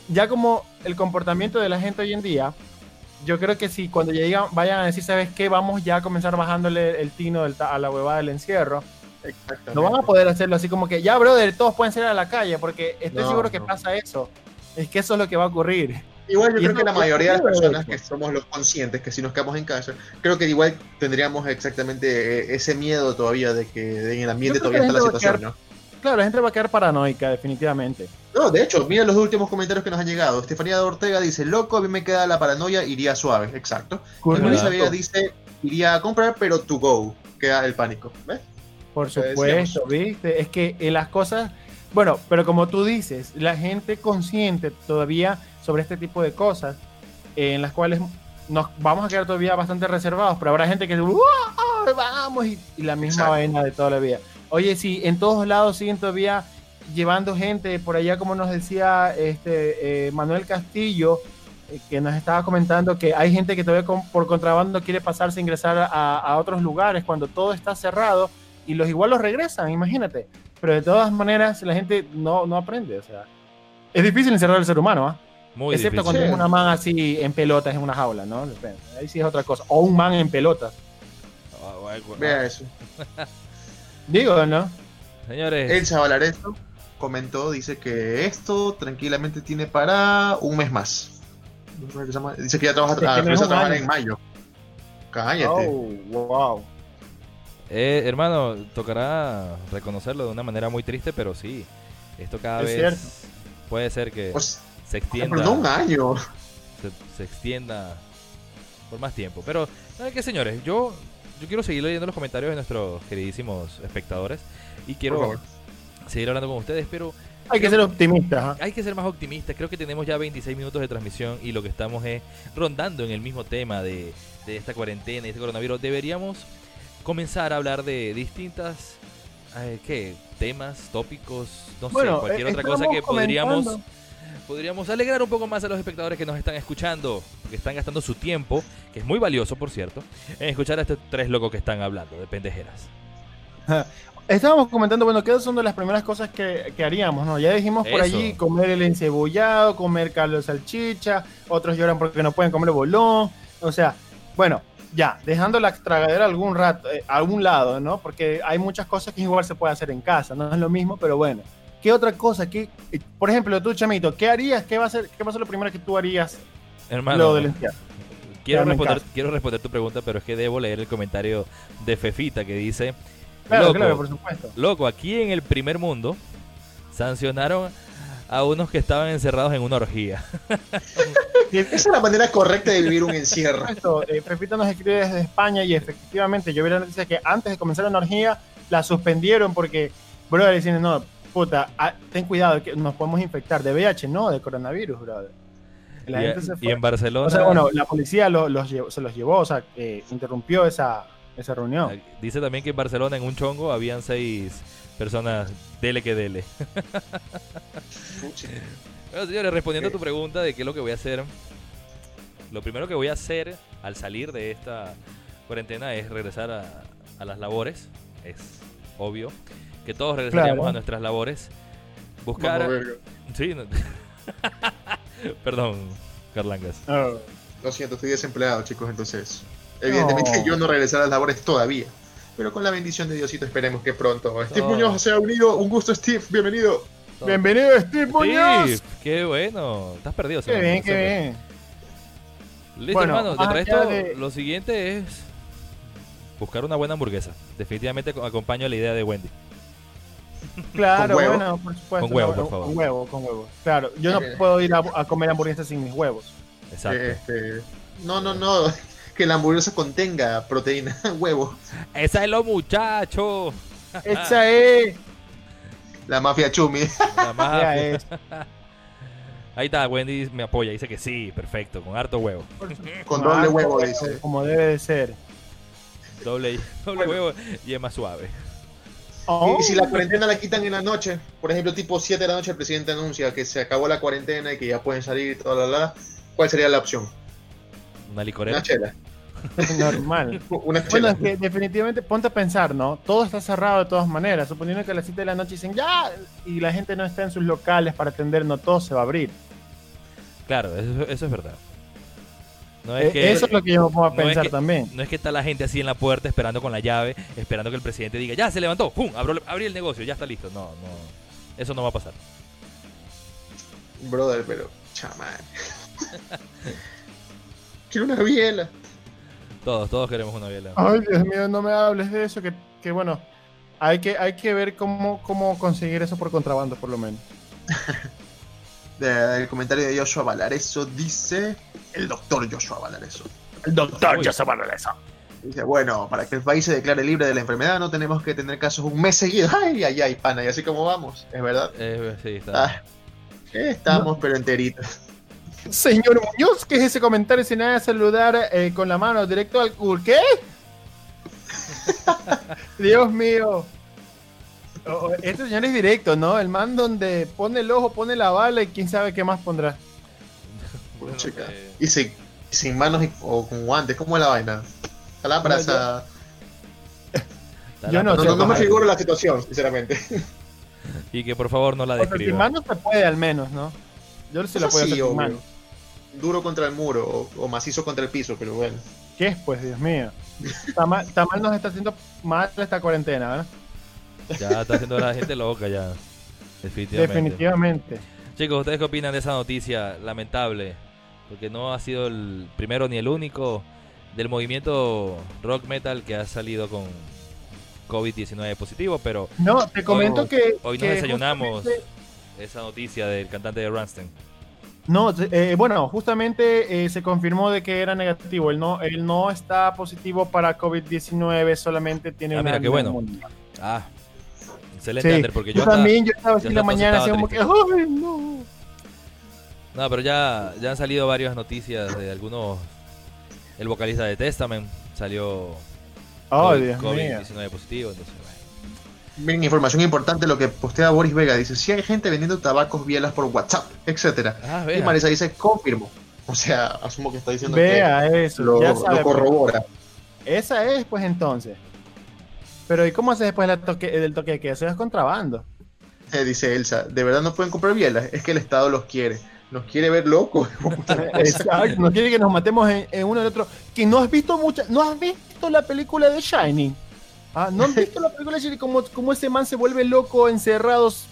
ya como el comportamiento de la gente hoy en día, yo creo que si cuando llegan, vayan a decir, ¿sabes qué? Vamos ya a comenzar bajándole el tino a la huevada del encierro. No van a poder hacerlo así como que, ya, brother, todos pueden salir a la calle, porque estoy seguro que pasa eso. Es que eso es lo que va a ocurrir. Igual yo creo que la mayoría de las personas que somos los conscientes, que si nos quedamos en casa, creo que igual tendríamos exactamente ese miedo todavía de que en el ambiente todavía está la situación, ¿no? Claro, la gente va a quedar paranoica, definitivamente. No, de hecho, mira los últimos comentarios que nos han llegado. Estefanía de Ortega dice, loco, a mí me queda la paranoia, iría suave. Exacto. Luisa Vega dice, iría a comprar, pero to go. Queda el pánico. ¿Ves? Por supuesto, ¿viste? Es que en las cosas... Bueno, pero como tú dices, la gente consciente todavía sobre este tipo de cosas, en las cuales nos vamos a quedar todavía bastante reservados, pero habrá gente que vamos y, la misma vaina de toda la vida. Oye, sí, en todos lados siguen todavía llevando gente por allá, como nos decía este eh, Manuel Castillo, eh, que nos estaba comentando que hay gente que todavía por contrabando quiere pasarse a ingresar a, otros lugares cuando todo está cerrado y los igual los regresan, imagínate. Pero de todas maneras la gente no, no aprende, o sea, es difícil encerrar al ser humano, ¿ah? Muy Excepto cuando es una man así en pelotas en una jaula, ¿no? Ahí sí es otra cosa. O un man en pelotas. Ah, Vea eso. Digo, ¿no? Señores. El Chavalareto comentó, dice que esto tranquilamente tiene para un mes más. Dice que ya trabaja, a trabajar en mayo. Cállate. Oh, wow. Eh, hermano, tocará reconocerlo de una manera muy triste, pero sí, esto cada vez puede ser que pues, se extienda. Pero un año. Se, extienda por más tiempo. Pero, ¿saben qué, señores? Yo yo quiero seguir leyendo los comentarios de nuestros queridísimos espectadores y quiero seguir hablando con ustedes, pero... Hay que ser optimistas. ¿ah? Hay que ser más optimistas. Creo que tenemos ya 26 minutos de transmisión y lo que estamos es rondando en el mismo tema de, esta cuarentena y este coronavirus. Deberíamos comenzar a hablar de distintas... Eh, ¿Qué? Temas, tópicos, no sé, cualquier eh, otra cosa que podríamos podríamos alegrar un poco más a los espectadores que nos están escuchando, que están gastando su tiempo, que es muy valioso, por cierto, en escuchar a estos tres locos que están hablando de pendejeras. Estábamos comentando, bueno, ¿qué son de las primeras cosas que, haríamos? ¿no? Ya dijimos por allí comer el encebollado, comer caldo salchicha, otros lloran porque no pueden comer bolón. O sea, bueno, ya, dejando la tragadera algún rato, eh, a algún lado, ¿no? Porque hay muchas cosas que igual se puede hacer en casa, no es lo mismo, pero bueno. ¿Qué otra cosa? ¿Qué, por ejemplo, tú, Chamito, ¿qué harías? ¿Qué va a ser, qué va a ser lo primero que tú harías Hermano, luego del encierro? Quiero responder, quiero responder tu pregunta, pero es que debo leer el comentario de Fefita que dice Claro, loco, claro, por supuesto. Loco, aquí en el primer mundo sancionaron a unos que estaban encerrados en una orgía. Esa es la manera correcta de vivir un encierro. Esto, eh, Pepito nos escribe desde España y efectivamente yo vi la noticia que antes de comenzar la orgía la suspendieron porque, brother, dicen, no, puta, ah, ten cuidado, que nos podemos infectar de VIH, no, de coronavirus, brother. y, en Barcelona. O sea, bueno, la policía los se los llevó, o sea, interrumpió esa, esa reunión. Dice también que en Barcelona en un chongo habían seis personas dele que dele. bueno, señores, respondiendo a tu pregunta de qué es lo que voy a hacer. Lo primero que voy a hacer al salir de esta cuarentena es regresar a, las labores. Es obvio que todos regresaríamos a nuestras labores. Buscar. Sí, Perdón, Carlangas. Lo siento, estoy desempleado, chicos, entonces. Evidentemente yo no regresé a las labores todavía. Pero con la bendición de Diosito esperemos que pronto. Steve Muñoz se ha unido. Un gusto, Steve. Bienvenido. Bienvenido, Steve Muñoz. qué bueno. Estás perdido. Qué bien, qué bien. Listo, hermano. De resto, lo siguiente es buscar una buena hamburguesa. Definitivamente acompaño a la idea de Wendy. Claro, bueno, por supuesto. Con huevo, por favor. Con huevo, con huevo. Claro, yo no puedo ir a, comer hamburguesas sin mis huevos. Exacto. Este, no, no, no que la hamburguesa contenga proteína, huevo. Esa es lo muchacho. Esa es. La mafia chumi. La mafia. Ahí está, Wendy me apoya, dice que sí, perfecto, con harto huevo. Con doble huevo, dice. Como debe de ser. Doble, doble huevo y es más suave. Y si la cuarentena la quitan en la noche, por ejemplo, tipo 7 de la noche, el presidente anuncia que se acabó la cuarentena y que ya pueden salir y toda la, la, ¿cuál sería la opción? Una licorera. Una chela. Normal. bueno, es que definitivamente ponte a pensar, ¿no? Todo está cerrado de todas maneras. Suponiendo que a las 7 de la noche dicen ya y la gente no está en sus locales para atender, no todo se va a abrir. Claro, eso, es verdad. No es e, eso es lo que yo puedo pensar también. No es que está la gente así en la puerta esperando con la llave, esperando que el presidente diga, ya se levantó, ¡pum! abrí el negocio, ya está listo. No, no. Eso no va a pasar. Brother, pero, chamán. Quiero una biela. Todos, todos queremos una biela. Ay, Dios mío, no me hables de eso, que, que bueno, hay que, hay que ver cómo, cómo conseguir eso por contrabando, por lo menos. el comentario de Joshua Valareso dice el doctor Joshua Valareso. El doctor Joshua Valareso. Dice, bueno, para que el país se declare libre de la enfermedad no tenemos que tener casos un mes seguido. Ay, ay, ay, pana, y así como vamos, ¿es verdad? Eh, sí, está. Ah, estamos, pero enteritos. Señor Muñoz, ¿qué es ese comentario sin nada de saludar eh, con la mano directo al culo? ¿Qué? Dios mío. Este señor es directo, ¿no? El man donde pone el ojo, pone la bala y quién sabe qué más pondrá. Eh, y sin, manos o con guantes, ¿cómo es la vaina? Lámpara, Yo no, no, no, me figuro la situación, sinceramente. Y que por favor no la describa. sin manos se puede al menos, ¿no? Yo se la puedo hacer sin manos duro contra el muro o, macizo contra el piso, pero bueno. ¿Qué es, pues, Dios mío? Está mal, nos está haciendo mal esta cuarentena, ¿verdad? Ya está haciendo la gente loca ya. Definitivamente. Definitivamente. Chicos, ¿ustedes qué opinan de esa noticia lamentable? Porque no ha sido el primero ni el único del movimiento rock metal que ha salido con COVID-19 positivo, pero... No, te comento que... Hoy nos desayunamos esa noticia del cantante de Rammstein. No, eh, bueno, justamente eh, se confirmó de que era negativo. Él no, él no está positivo para COVID-19, solamente tiene ah, mira, qué bueno. Ah, excelente, porque yo, también, yo estaba así en la mañana, así como que, ¡ay, no! No, pero ya, ya han salido varias noticias de algunos. El vocalista de Testament salió oh, COVID-19 positivo, entonces, Miren, información importante lo que postea Boris Vega. Dice, si hay gente vendiendo tabacos bielas por WhatsApp, etcétera. Ah, y Marisa dice, confirmo. O sea, asumo que está diciendo Vea que eso, lo, pues. corrobora. Esa es, pues entonces. Pero ¿y cómo haces después del toque, del toque de queda? Eso es contrabando. Eh, dice Elsa, de verdad no pueden comprar bielas, es que el Estado los quiere. Nos quiere ver locos. Exacto, nos quiere que nos matemos en, uno y otro. Que no has visto mucha, no has visto la película de Shining. Ah, ¿No has visto la película de Shining? Como, como ese man se vuelve loco encerrados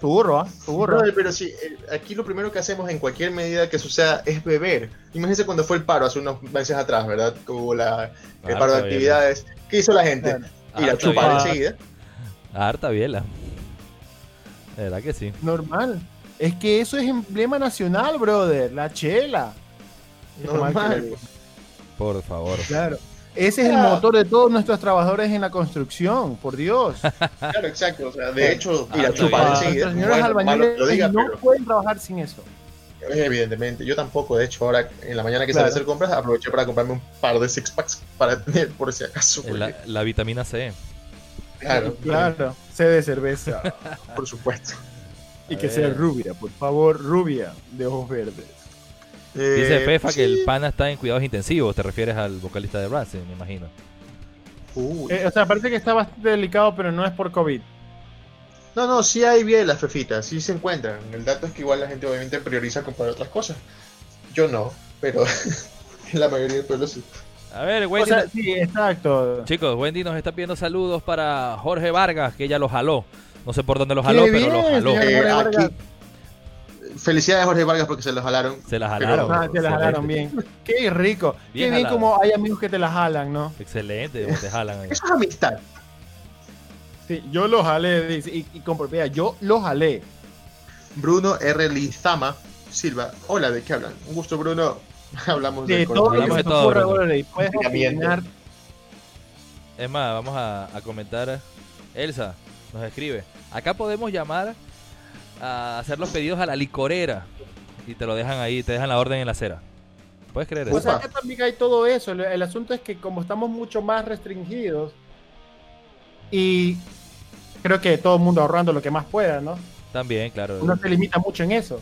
tu burro, ¿ah? Tu burro. pero sí, eh, aquí lo primero que hacemos en cualquier medida que suceda es beber. Imagínense cuando fue el paro hace unos meses atrás, ¿verdad? Hubo la, el paro de actividades. ¿Qué hizo la gente? Ir a chupar enseguida. Harta biela. De verdad que sí. Normal. Es que eso es emblema nacional, brother. La chela. Normal. Por favor. Claro. Ese es el motor de todos nuestros trabajadores en la construcción, por Dios. Claro, exacto. O sea, de hecho, ir a chupar enseguida. señores albañiles no pueden trabajar sin eso. Evidentemente, yo tampoco. De hecho, ahora en la mañana que salí a hacer compras, aproveché para comprarme un par de six packs para tener por si acaso. La, vitamina C. Claro, claro. C de cerveza. por supuesto. Y que sea rubia, por favor, rubia, de ojos verdes. Dice eh, Fefa que el pana está en cuidados intensivos. Te refieres al vocalista de Rancid, me imagino. Eh, o sea, parece que está bastante delicado, pero no es por COVID. No, no, sí hay bien las fefitas, sí se encuentran. El dato es que igual la gente obviamente prioriza comprar otras cosas. Yo no, pero la mayoría del pueblo sí. A ver, Wendy. sí, exacto. Chicos, Wendy nos está pidiendo saludos para Jorge Vargas, que ella lo jaló. No sé por dónde lo jaló, pero lo jaló. Eh, Felicidades Jorge Vargas porque se lo jalaron. Se la jalaron. Ah, se la jalaron bien. Qué rico. Qué bien como hay amigos que te la jalan, ¿no? Excelente, te jalan. Eso es amistad. Sí, yo lo jalé, y, y con propiedad, yo lo jalé. Bruno R. Lizama Silva. Hola, ¿de qué hablan? Un gusto, Bruno. Hablamos de, todo. Hablamos de todo. Es más, vamos a, a comentar. Elsa nos escribe. Acá podemos llamar a hacer los pedidos a la licorera y te lo dejan ahí, te dejan la orden en la acera. ¿Puedes creer eso? Pues también hay todo eso. El, asunto es que como estamos mucho más restringidos y creo que todo el mundo ahorrando lo que más pueda, ¿no? También, claro. Uno se limita mucho en eso.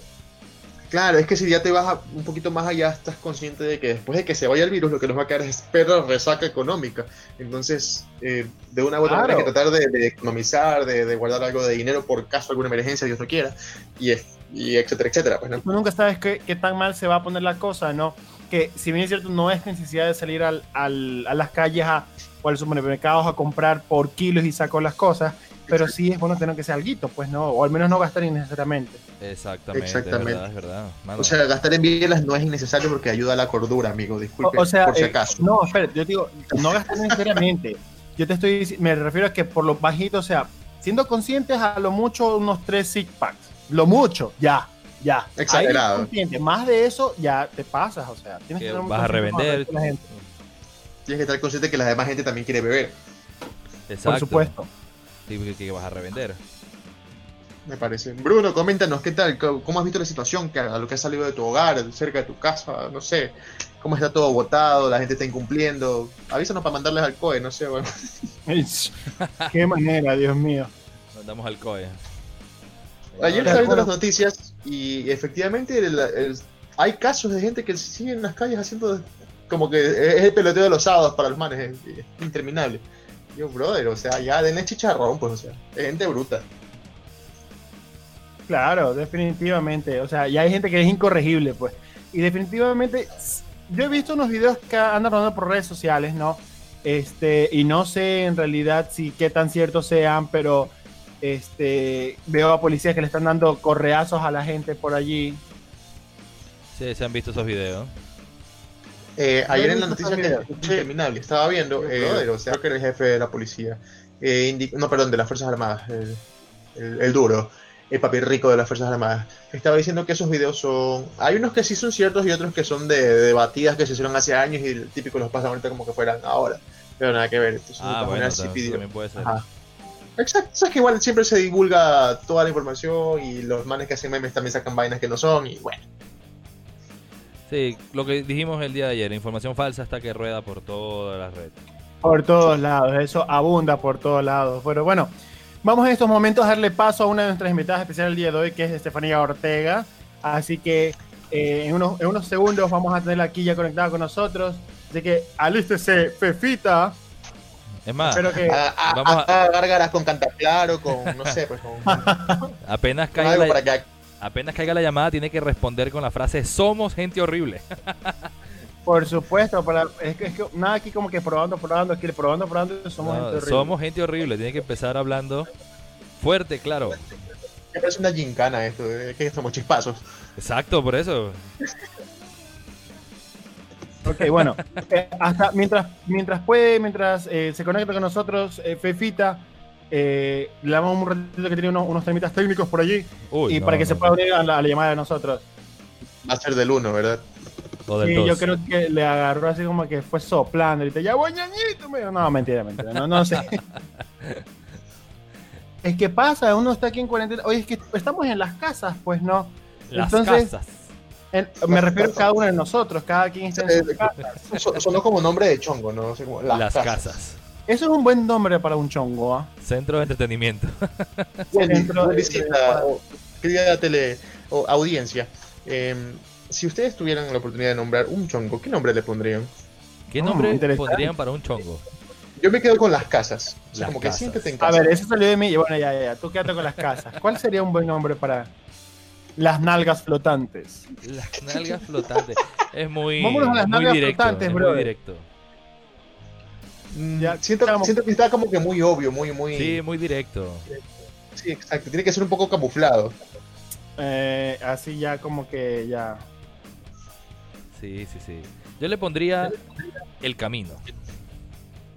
Claro, es que si ya te vas un poquito más allá, estás consciente de que después de que se vaya el virus, lo que nos va a quedar es perra resaca económica. Entonces, eh, de una u otra manera hay que tratar de, economizar, de, guardar algo de dinero por caso alguna emergencia, Dios lo quiera, y, y etcétera, etcétera. Pues, Tú nunca sabes qué, tan mal se va a poner la cosa, ¿no? Que si bien es cierto, no es necesidad de salir al, al, a las calles a, o a los supermercados a comprar por kilos y sacar las cosas, pero sí es bueno tener que ser algo, pues no, o al menos no gastar innecesariamente. Exactamente, Exactamente. Es verdad, O sea, gastar en bielas no es innecesario porque ayuda a la cordura, amigo, disculpe, o, sea, por si eh, acaso. no, espera, yo digo, no gastar necesariamente. yo te estoy, me refiero a que por lo bajito, o sea, siendo conscientes a lo mucho unos tres six packs, lo mucho, ya, ya. Exagerado. Más de eso ya te pasas, o sea, tienes que, vas a revender. Tienes que estar consciente que la demás gente también quiere beber. Exacto. Por supuesto que, vas a revender. Me parece. Bruno, coméntanos, ¿qué tal? ¿Cómo has visto la situación a lo que has salido de tu hogar, cerca de tu casa? No sé, ¿cómo está todo votado? ¿La gente está incumpliendo? Avísanos para mandarles al COE, no sé. Bueno. Qué manera, Dios mío. Mandamos al COE. Ayer estaba viendo las noticias y efectivamente hay casos de gente que sigue en las calles haciendo como que es el peloteo de los sábados para los manes, es interminable. Yo, brother, o sea, ya denle chicharrón, pues, o sea, es gente bruta. Claro, definitivamente. O sea, ya hay gente que es incorregible, pues. Y definitivamente, yo he visto unos videos que andan rodando por redes sociales, ¿no? Este, y no sé en realidad si qué tan ciertos sean, pero este, veo a policías que le están dando correazos a la gente por allí. Sí, se han visto esos videos. Eh, ayer en la noticia que terminable estaba viendo, eh, o sea, que el jefe de la policía, eh, no, perdón, de las Fuerzas Armadas, el, duro, el papi rico de las Fuerzas Armadas, estaba diciendo que esos videos son. Hay unos que sí son ciertos y otros que son de, de batidas que se hicieron hace años y el típico los pasan ahorita como que fueran ahora. Pero nada que ver. Entonces, ah, bueno, también puede ser. Exacto, sabes que igual siempre se divulga toda la información y los manes que hacen memes también sacan vainas que no son y bueno. Sí, lo que dijimos el día de ayer, información falsa hasta que rueda por todas las redes. Por todos lados, eso abunda por todos lados. Pero bueno, vamos en estos momentos a darle paso a una de nuestras invitadas especiales el día de hoy, que es Estefanía Ortega. Así que eh, en, unos, en unos segundos vamos a tenerla aquí ya conectada con nosotros. Así que alístese, Fefita. Es más, vamos a, gárgaras con cantaclaro, con, no sé, pues con... apenas caiga, la, apenas caiga la llamada tiene que responder con la frase somos gente horrible. Por supuesto, para, es, que, nada aquí como que probando, probando, aquí probando, probando, somos gente horrible. Somos gente horrible, tiene que empezar hablando fuerte, claro. Me parece una gincana esto, es que somos chispazos. Exacto, por eso. Ok, bueno, eh, hasta mientras, mientras puede, mientras eh, se conecta con nosotros, eh, Fefita, le damos un ratito que tiene unos, unos temitas técnicos por allí y para que se pueda unir a la, llamada de nosotros. Va a ser del 1, ¿verdad? sí, yo creo que le agarró así como que fue soplando y te ya voy ñañito. No, mentira, mentira, no, no sé. es que pasa, uno está aquí en cuarentena. Oye, es que estamos en las casas, pues no. Las Entonces, casas me refiero a cada uno de nosotros, cada quien está en su casa. Sonó como nombre de chongo, ¿no? las, casas. Eso es un buen nombre para un chongo, ¿ah? Centro de entretenimiento. Centro de querida tele o audiencia, em, si ustedes tuvieran la oportunidad de nombrar un chongo, ¿qué nombre le pondrían? ¿Qué nombre le pondrían para un chongo? Yo me quedo con las casas. como que siéntete en casa. A ver, eso salió de mí. Y bueno, ya, ya, ya. Tú quédate con las casas. ¿Cuál sería un buen nombre para, las nalgas flotantes. Las nalgas flotantes. Es muy, Vámonos a las nalgas directo, flotantes, bro. Muy directo. Mm, siento, que está como que muy obvio, muy, muy. Sí, muy directo. Sí, exacto. Tiene que ser un poco camuflado. Eh, así ya como que ya. Sí, sí, sí. Yo le pondría el camino.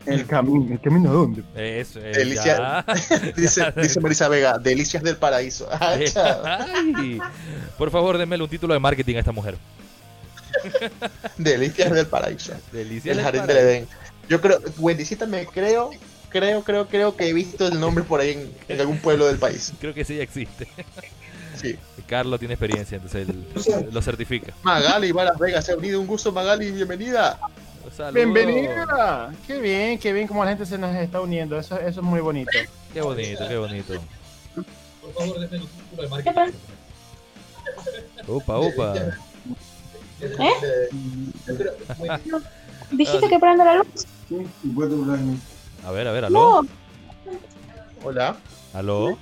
El camino, ¿el camino a dónde? Eso, Delicia, dice, dice, Marisa Vega, delicias del paraíso. Ay, por favor, denme un título de marketing a esta mujer. delicias del paraíso. Delicias del jardín del Edén. Yo creo, Wendycita me creo, creo, creo, creo que he visto el nombre por ahí en, en algún pueblo del país. Creo que sí existe. Sí. Carlos tiene experiencia, entonces él lo certifica. Magali, Varas Vega, se ha unido. Un gusto, Magali, bienvenida. Bienvenida. Qué bien, qué bien como la gente se nos está uniendo. Eso, eso es muy bonito. Qué bonito, qué bonito. Por favor, déjenme de marketing. Upa, upa. ¿Eh? ¿Dijiste que prenda la luz? A ver, a ver, aló. Hola. ¿Aló?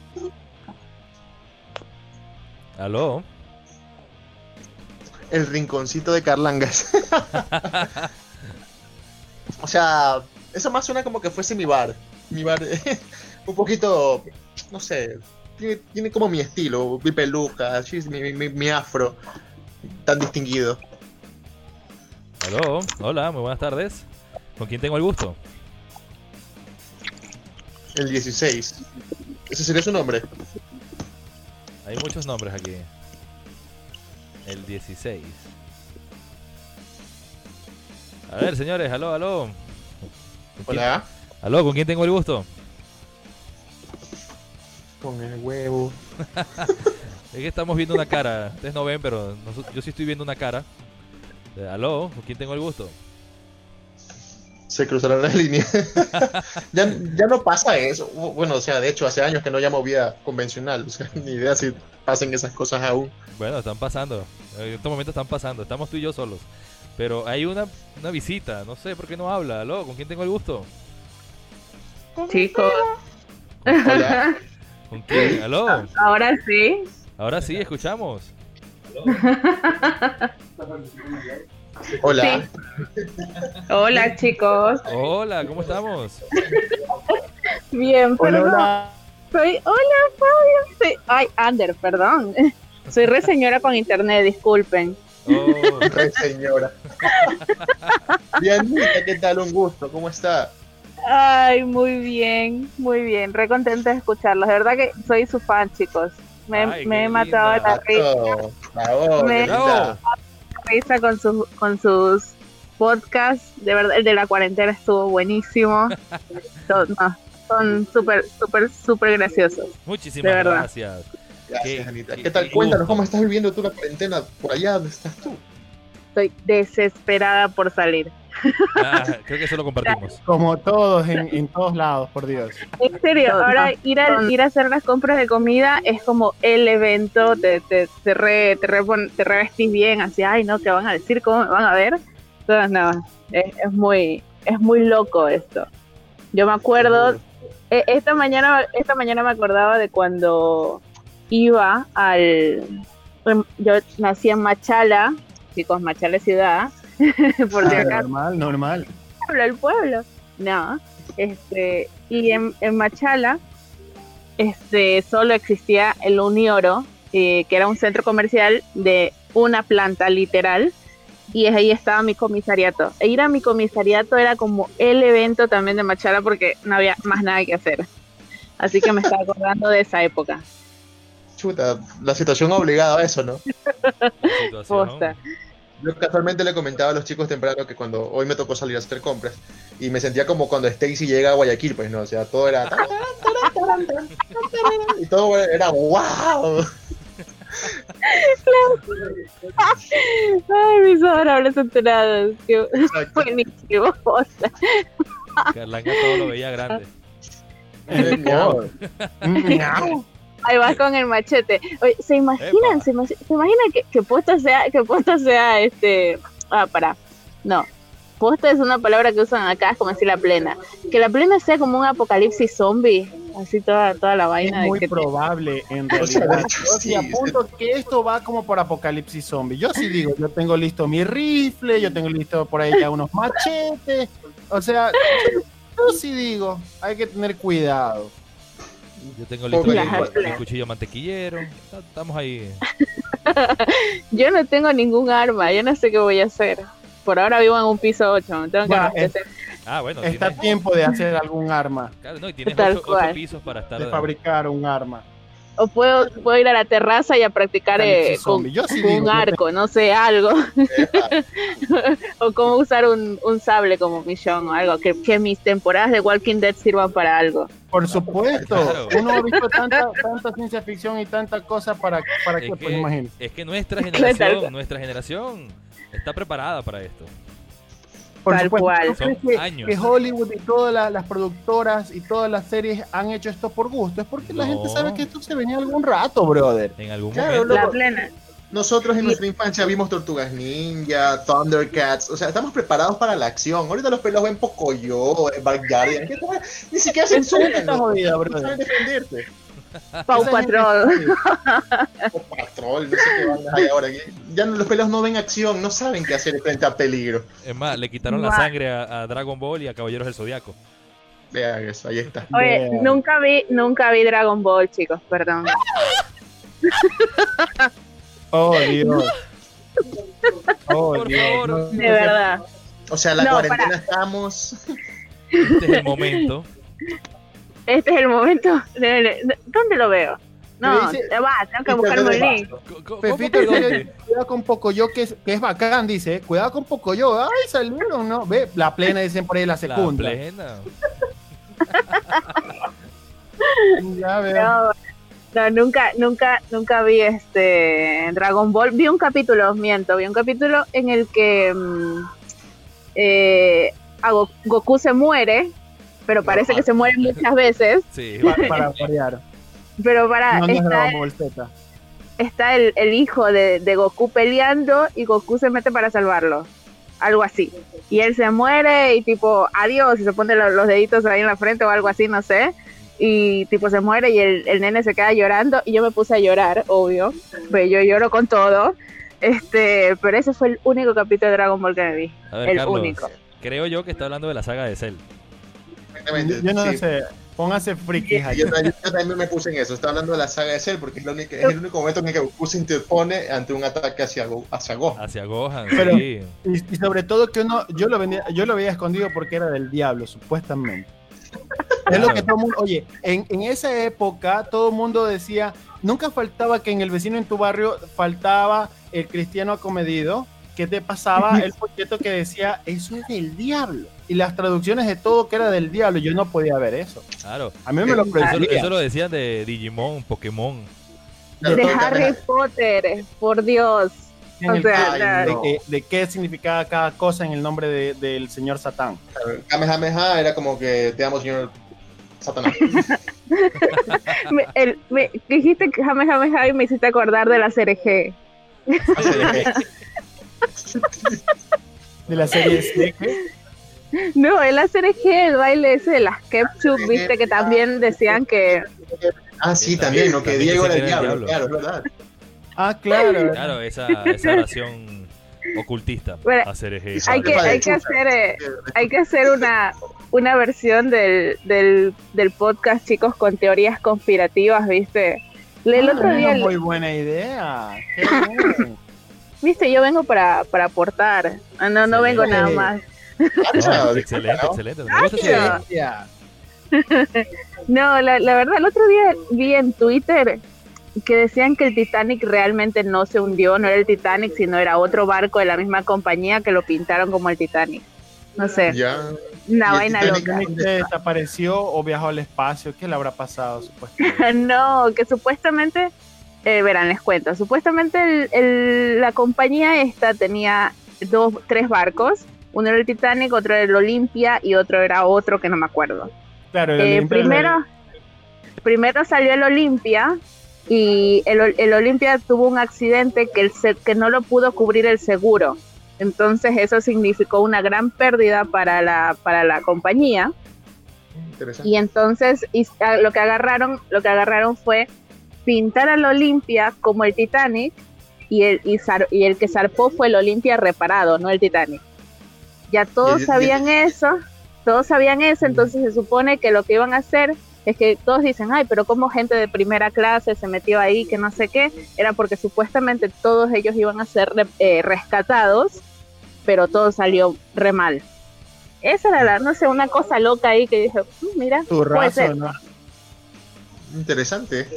¿Aló? El rinconcito de Carlangas. O sea, eso más suena como que fuese mi bar. Mi bar, un poquito, no sé, tiene, como mi estilo, mi peluca, mi, mi, afro, tan distinguido. Aló, hola, muy buenas tardes. ¿Con quién tengo el gusto? El 16. ¿Ese sería su nombre? Hay muchos nombres aquí. El 16. A ver, señores, aló, aló. Hola. Aló, ¿con quién tengo el gusto? Con el huevo. es que estamos viendo una cara. Ustedes no ven, pero yo sí estoy viendo una cara. Eh, aló, ¿con quién tengo el gusto? Se cruzarán las líneas. ya, ya no pasa eso. Bueno, o sea, de hecho, hace años que no llamo vida convencional. O sea, ni idea si pasan esas cosas aún. Bueno, están pasando. En estos momentos están pasando. Estamos tú y yo solos. Pero hay una, una visita, no sé por qué no habla. ¿Aló? ¿Con quién tengo el gusto? Chicos. Hola. ¿Con quién? ¿Aló? Ahora sí. Ahora sí, escuchamos. Hola. Hola, chicos. Hola, ¿cómo estamos? Bien, hola, Soy, hola, Fabio. ay, Ander, perdón. Soy reseñora con internet, disculpen. Oh, re señora. Bienvenida, ¿qué tal? Un gusto, ¿cómo está? Ay, muy bien, muy bien, re contenta de escucharlos. De verdad que soy su fan, chicos. Me, he matado de la risa. me he matado risa con sus, con sus podcasts. De verdad, el de la cuarentena estuvo buenísimo. son súper, súper, súper graciosos. Muchísimas gracias. Gracias, Anita. ¿Qué, tal? Cuéntanos cómo estás viviendo tú la cuarentena por allá donde estás tú. Estoy desesperada por salir. Ah, creo que eso lo compartimos. Como todos, en, todos lados, por Dios. En serio, ahora ir a, ir a hacer las compras de comida es como el evento, te, te, te, re, te, te revestís bien, así, ay, no, ¿qué van a decir? ¿Cómo me van a ver? Entonces, no, es, es, muy, es muy loco esto. Yo me acuerdo, e, esta mañana, esta mañana me acordaba de cuando iba al, em, yo nací en Machala, chicos, Machala ciudad, por ah, Normal, normal. El pueblo, no, este, y en, en Machala, este, solo existía el Unioro, eh, que era un centro comercial de una planta literal, y ahí estaba mi comisariato. E ir a mi comisariato era como el evento también de Machala porque no había más nada que hacer. Así que me estaba acordando de esa época. Chuta, la situación obligada a eso, ¿no? Yo casualmente le comentaba a los chicos temprano que cuando hoy me tocó salir a hacer compras y me sentía como cuando Stacy llega a Guayaquil, pues no, o sea, todo era y todo era wow. Ay, mis adorables enterados. Qué buenísimo. Carlanga todo lo veía grande. Ahí vas con el machete. Oye, ¿se imaginan? ¿Se, imaginan que, que posta sea, que posta sea este. Ah, para. No. Posta es una palabra que usan acá, es como decir la plena. Que la plena sea como un apocalipsis zombie así toda, toda la vaina. Es muy probable, en realidad. Yo sí apunto que esto va como por apocalipsis zombie. Yo sí digo, yo tengo listo mi rifle, yo tengo listo por ahí ya unos machetes. O sea, yo sí digo, hay que tener cuidado. Yo tengo listo mi, cuchillo mantequillero. Estamos ahí. yo no tengo ningún arma, yo no sé qué voy a hacer. Por ahora vivo en un piso 8, tengo que Ah, bueno. Está tiempo de hacer algún arma. Claro, no, y tienes ocho, pisos para estar. De fabricar un arma. O puedo, puedo ir a la terraza y a practicar eh, con, un arco, no sé, algo. o cómo usar un, un, sable como millón o algo. Que, que, mis temporadas de Walking Dead sirvan para algo. Por supuesto. Uno ha visto tanta, tanta ciencia ficción y tanta cosa para, para que, pues imagínate. Es que nuestra generación, nuestra generación está preparada para esto. Por supuesto, que, Hollywood y todas las, productoras y todas las series han hecho esto por gusto. Es porque la gente sabe que esto se venía algún rato, brother. En algún momento. Nosotros en nuestra infancia vimos Tortugas Ninja, Thundercats, o sea, estamos preparados para la acción. Ahorita los pelos ven Pocoyo, Guardian, ni siquiera se insultan. No saben defenderse. Pau Patrol. Pau Patrol, no sé qué van a ahora. Ya los pelos no ven acción, no saben qué hacer frente a peligro. Es más, le quitaron la sangre a, Dragon Ball y a Caballeros del Zodiaco. Vean eso, ahí está. Oye, nunca vi, nunca vi Dragon Ball, chicos, perdón. oh, Dios. Oh, Dios. De verdad. O sea, la cuarentena estamos. Este es el momento este es el momento. ¿Dónde lo veo? No, te va, tengo que buscarme el link. Pepito, cuidado con poco yo que es, que es bacán, dice. Cuidado con poco yo. Ay, salieron, ¿no? Ve, la plena dicen por ahí la segunda. La plena. ya veo. No, nunca, nunca, nunca vi este Dragon Ball. Vi un capítulo, miento, vi un capítulo en el que mm, eh, Goku se muere pero parece que se mueren muchas veces. Sí, para, variar. Pero para. está, el, está el, hijo de, Goku peleando y Goku se mete para salvarlo. Algo así. Y él se muere y tipo, adiós, y se pone los, deditos ahí en la frente o algo así, no sé. Y tipo se muere y el, el nene se queda llorando y yo me puse a llorar, obvio. Pero yo lloro con todo. Este, pero ese fue el único capítulo de Dragon Ball que me vi. el único. Creo yo que está hablando de la saga de Cell. Yo no sé. Póngase friki. Yo, también me puse en eso. Estaba hablando de la saga de Cell porque es, el único momento en el que Goku se interpone ante un ataque hacia, hacia Gohan. Hacia Gohan, sí. y, sobre todo que uno, yo lo, venía, yo lo había escondido porque era del diablo, supuestamente. Es lo que todo el mundo, oye, en, en esa época todo el mundo decía, nunca faltaba que en el vecino en tu barrio faltaba el cristiano acomedido, que te pasaba el folleto que decía, eso es del diablo y las traducciones de todo que era del diablo, yo no podía ver eso. Claro. A mí me lo Eso, lo decían de Digimon, Pokémon. De Harry Potter, por Dios. de, qué significaba cada cosa en el nombre del señor Satán. Kamehameha era como que te amo, señor Satanás. me, dijiste Kamehameha y me hiciste acordar de la CRG. de la serie CRG. No, el ACRG, el baile ese de las ketchup, viste que también decían que... Ah, sí, también, ¿no? Que Diego era el diablo, claro, es verdad. Ah, claro. Claro, esa, esa oración ocultista. hay, que, hay, que hacer, eh, hay que hacer una, una versión del, del, del podcast, chicos, con teorías conspirativas, ¿viste? El ah, otro día. Muy buena idea. Viste, yo vengo para, para aportar. Ah, no, no vengo nada más. excelente, excelente. no, la, la verdad, el otro día vi en Twitter que decían que el Titanic realmente no se hundió, no era el Titanic, sino era otro barco de la misma compañía que lo pintaron como el Titanic. No sé. Ya. Una vaina loca. ¿Desapareció o viajó al espacio? ¿Qué le habrá pasado supuestamente? no, que supuestamente, eh, verán, les cuento, supuestamente el, la compañía esta tenía dos, tres barcos, uno era el Titanic, otro era el Olympia y otro era otro que no me acuerdo. Claro, el eh, primero, primero salió el Olympia y el, el Olympia tuvo un accidente que, el, que no lo pudo cubrir el seguro. Entonces eso significó una gran pérdida para la, para la compañía. Y entonces ah, lo que agarraron, lo que agarraron fue pintar al Olimpia como el Titanic y el, y, el que zarpó fue el Olimpia reparado, no el Titanic. Ya todos sabían eso, todos sabían eso, entonces se supone que lo que iban a hacer es que todos dicen, ay, pero como gente de primera clase se metió ahí, que no sé qué, era porque supuestamente todos ellos iban a ser eh, rescatados, pero todo salió re mal. Esa era la, no sé, una cosa loca ahí que dije, mm, mira, tu raza, ¿no? Interesante.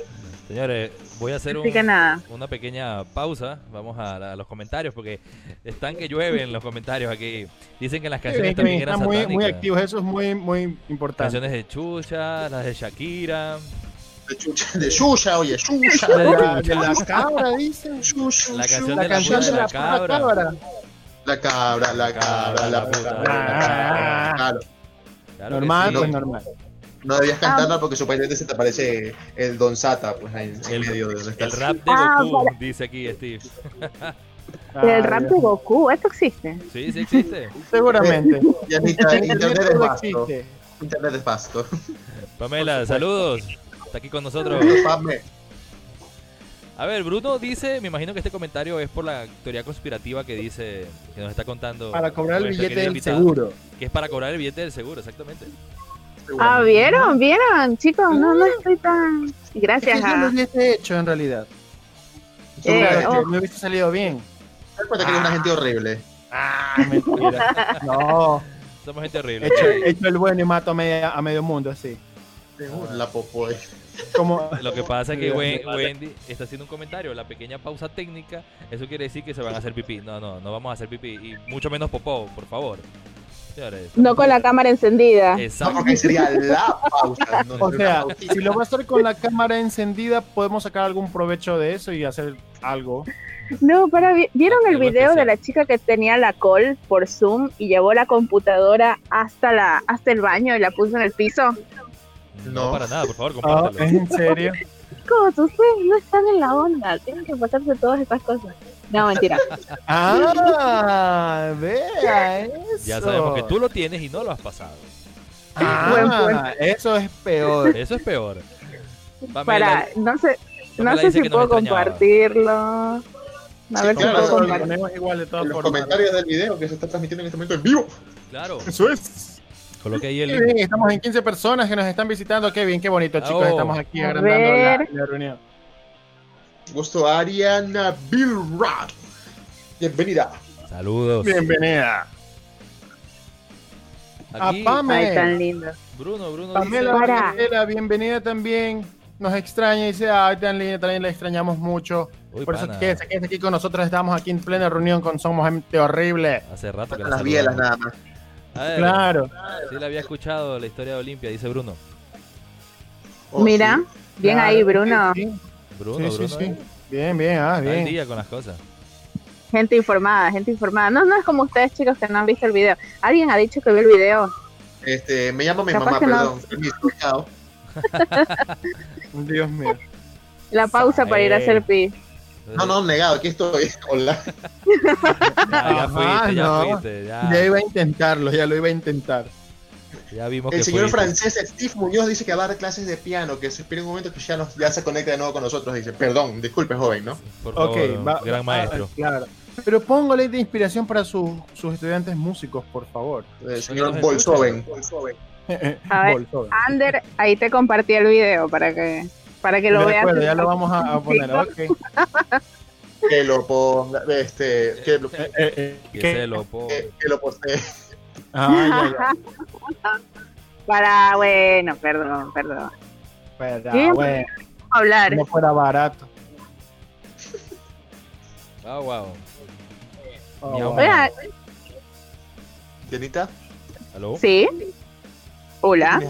Señores, voy a hacer una pequeña pausa. Vamos a, los comentarios porque están que llueven los comentarios aquí. Dicen que las canciones también eran muy, muy activos, eso es muy, muy importante. Canciones de Chucha, las de Shakira. De Chucha, de Chucha oye, Chucha. De la, de la cabra, dicen. La canción de la, de la, cabra. La cabra, la cabra, la puta. Claro. Normal, pues normal. No debías cantarla porque supuestamente se te aparece el Don Sata, pues ahí en el, medio de donde El rap de ah, Goku, dice aquí Steve. el rap de Goku, ¿esto existe? Sí, sí existe. Seguramente. Ya internet es vasto. Internet es vasto. Pamela, saludos. Está aquí con nosotros. A ver, Bruno dice, me imagino que este comentario es por la teoría conspirativa que dice, que nos está contando. Para cobrar el billete del seguro. Que es para cobrar el billete del seguro, exactamente. Ah, ¿vieron? ¿Vieron? Chicos, no, no estoy tan... Gracias es que a... lo hubiese hecho, en realidad. Eh, oh. Me hubiese salido bien. ¿Te cuenta que eres una gente horrible? Ah, mentira. no. Somos gente horrible. Hecho, el bueno y mato a, media, a medio mundo, así. La popoy. Como... Lo que pasa es que Wendy está haciendo un comentario, la pequeña pausa técnica, eso quiere decir que se van a hacer pipí. No, no, no vamos a hacer pipí. Y mucho menos popó, por favor. No con la cámara encendida. Exacto. porque sería la pausa. o sea, si lo va a hacer con la cámara encendida, podemos sacar algún provecho de eso y hacer algo. No, para ¿vieron el video de la chica que tenía la call por Zoom y llevó la computadora hasta la hasta el baño y la puso en el piso? No, para nada, por favor, compártelo. Ah, ¿En serio? Chicos, ustedes no están en la onda, tienen que pasarse todas estas cosas. No, mentira. ah, vea eso. Ya sabemos que tú lo tienes y no lo has pasado. Ah, eso es peor. Eso es peor. Para, no sé, no sé si puedo compartirlo. A ver si puedo compartirlo. Igual de todas en los comentarios del video que se está transmitiendo en este momento en vivo. Claro. Eso es. Coloque ahí el link. estamos en 15 personas que nos están visitando. Qué bien, qué bonito, chicos. Estamos aquí agrandando la, la reunión. Gusto Ariana Bill Rock. Bienvenida. Saludos. Bienvenida. Aquí, a Pame. Ay, tan lindo. Bruno, Bruno. Pamela, dice, bienvenida también. Nos extraña y dice, ay, tan linda, también la extrañamos mucho. Por eso quédese, quédese aquí con nosotros. Estamos aquí en plena reunión con Somos Gente Horrible. Hace rato que las bielas nada más. claro. Sí, le había escuchado la historia de Olimpia, dice Bruno. Oh, Mira, bien ahí, Bruno. Bruno, sí, sí, Bien, bien, ah, bien. día con las cosas. Gente informada, gente informada. No, no es como ustedes, chicos, que no han visto el video. ¿Alguien ha dicho que vio el video? Este, me llamo mi mamá, perdón. Dios mío. La pausa para ir a hacer pi. No, no, negado, aquí estoy. Hola. ya, fuiste, ya fuiste. Ya. iba a intentarlo, ya lo iba a intentar. Ya vimos el señor francés Steve Muñoz dice que va a dar clases de piano, que se espera un momento que ya, nos, ya se conecte de nuevo con nosotros. Dice, perdón, disculpe, joven, ¿no? Por favor, gran maestro. claro. Pero póngale de inspiración para sus estudiantes músicos, por favor. El señor Bolsoven. A ver, Ander, ahí te compartí el video para que para que lo veas. ya lo vamos a, poner, ok. que lo ponga, este, que, lo, eh, eh, eh, que, se lo ponga. Que, lo postee. Ah, ya, ya. Para, bueno, perdón, perdón. Para, bueno. Hablar. No fuera barato. Oh, wow. Oh, wow. ¿Tianita? ¿Aló? Sí. Hola.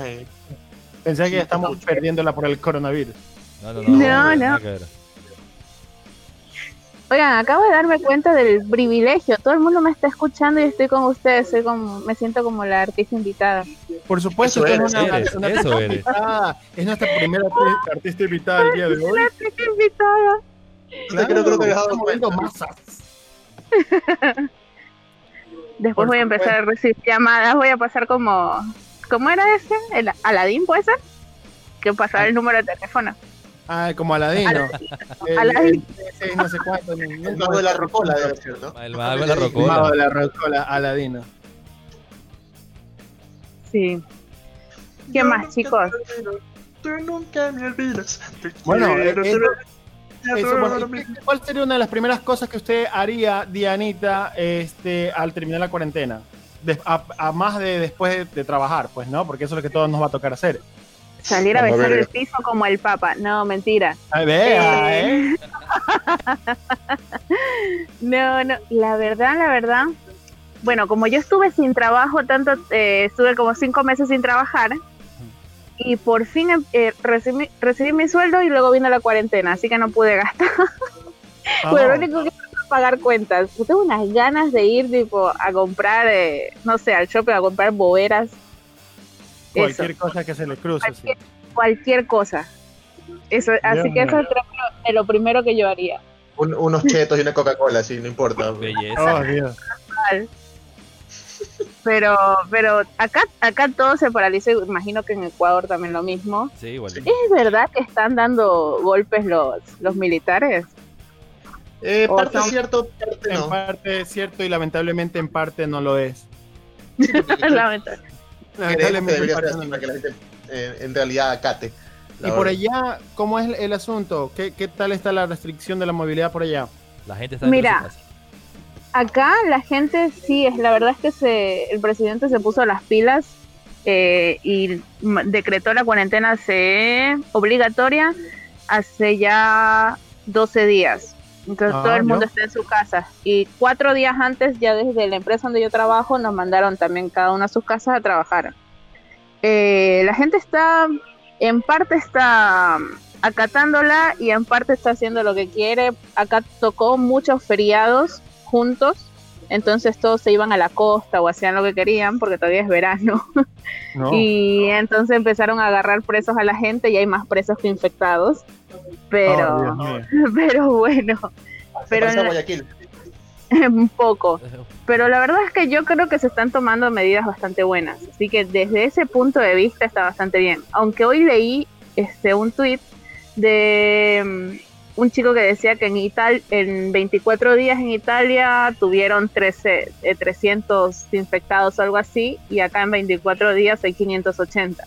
Pensé que ya estamos perdiéndola por el coronavirus. No, no, no. No, Oigan, acabo de darme cuenta del privilegio. Todo el mundo me está escuchando y estoy con ustedes. Soy como, me siento como la artista invitada. Por supuesto, es una, una, eso eres. Es nuestra primera artista invitada el día de hoy. artista invitada. Claro, creo, creo que dejado moviendo masas. Después voy a empezar a recibir llamadas. Voy a pasar como ¿Cómo era ese? ¿El Aladín puede ser? Que pasaba el número de teléfono. Ah, como Aladino. Aladín. no sé cuánto. El mago de la rocola debe ser, ¿no? El mago de la rocola. El mago de la rocola, Aladino. Sí. ¿Qué más, chicos? Tú nunca me olvidas. Bueno, ¿cuál sería una de las primeras cosas que usted haría, Dianita, este, al terminar la cuarentena? a, más de después de, trabajar, pues, ¿no? Porque eso es lo que todos nos va a tocar hacer. Salir a besar el piso como el Papa. No, mentira. vea, ¿eh? no, no, la verdad, la verdad. Bueno, como yo estuve sin trabajo, tanto, eh, estuve como cinco meses sin trabajar. Y por fin eh, recibí, recibí, mi sueldo y luego vino la cuarentena, así que no pude gastar. Oh. lo único que pagar cuentas. Yo tengo unas ganas de ir tipo a comprar, eh, no sé, al shopping a comprar boberas. Cualquier cosa que se le cruce. Cualquier, cosa. Eso, así que eso es lo primero que yo haría. unos chetos y una Coca-Cola, sí, no importa. Belleza. Oh, pero pero acá acá todo se paraliza imagino que en Ecuador también lo mismo sí, igual. es verdad que están dando golpes los los militares eh, parte cierto, parte En parte cierto y lamentablemente en parte no lo es. lamentablemente. Que la gente eh, en realidad acate. Y por allá, ¿cómo es el asunto? ¿Qué, ¿Qué, tal está la restricción de la movilidad por allá? La gente está Mira, acá la gente sí, es la verdad es que se, el presidente se puso las pilas eh, y decretó la cuarentena se, obligatoria hace ya 12 días. Entonces todo el ah, mundo está en su casa. Y cuatro días antes, ya desde la empresa donde yo trabajo, nos mandaron también cada uno a sus casas a trabajar. Eh, la gente está, en parte está acatándola y en parte está haciendo lo que quiere. Acá tocó muchos feriados juntos, entonces todos se iban a la costa o hacían lo que querían porque todavía es verano. y entonces empezaron a agarrar presos a la gente y hay más presos que infectados pero, pero bueno. Pero un poco. Pero la verdad es que yo creo que se están tomando medidas bastante buenas. Así que desde ese punto de vista está bastante bien. Aunque hoy leí este un tweet de mm, un chico que decía que en Italia, en 24 días en Italia tuvieron 13, 300 eh, infectados o algo así, y acá en 24 días hay 580.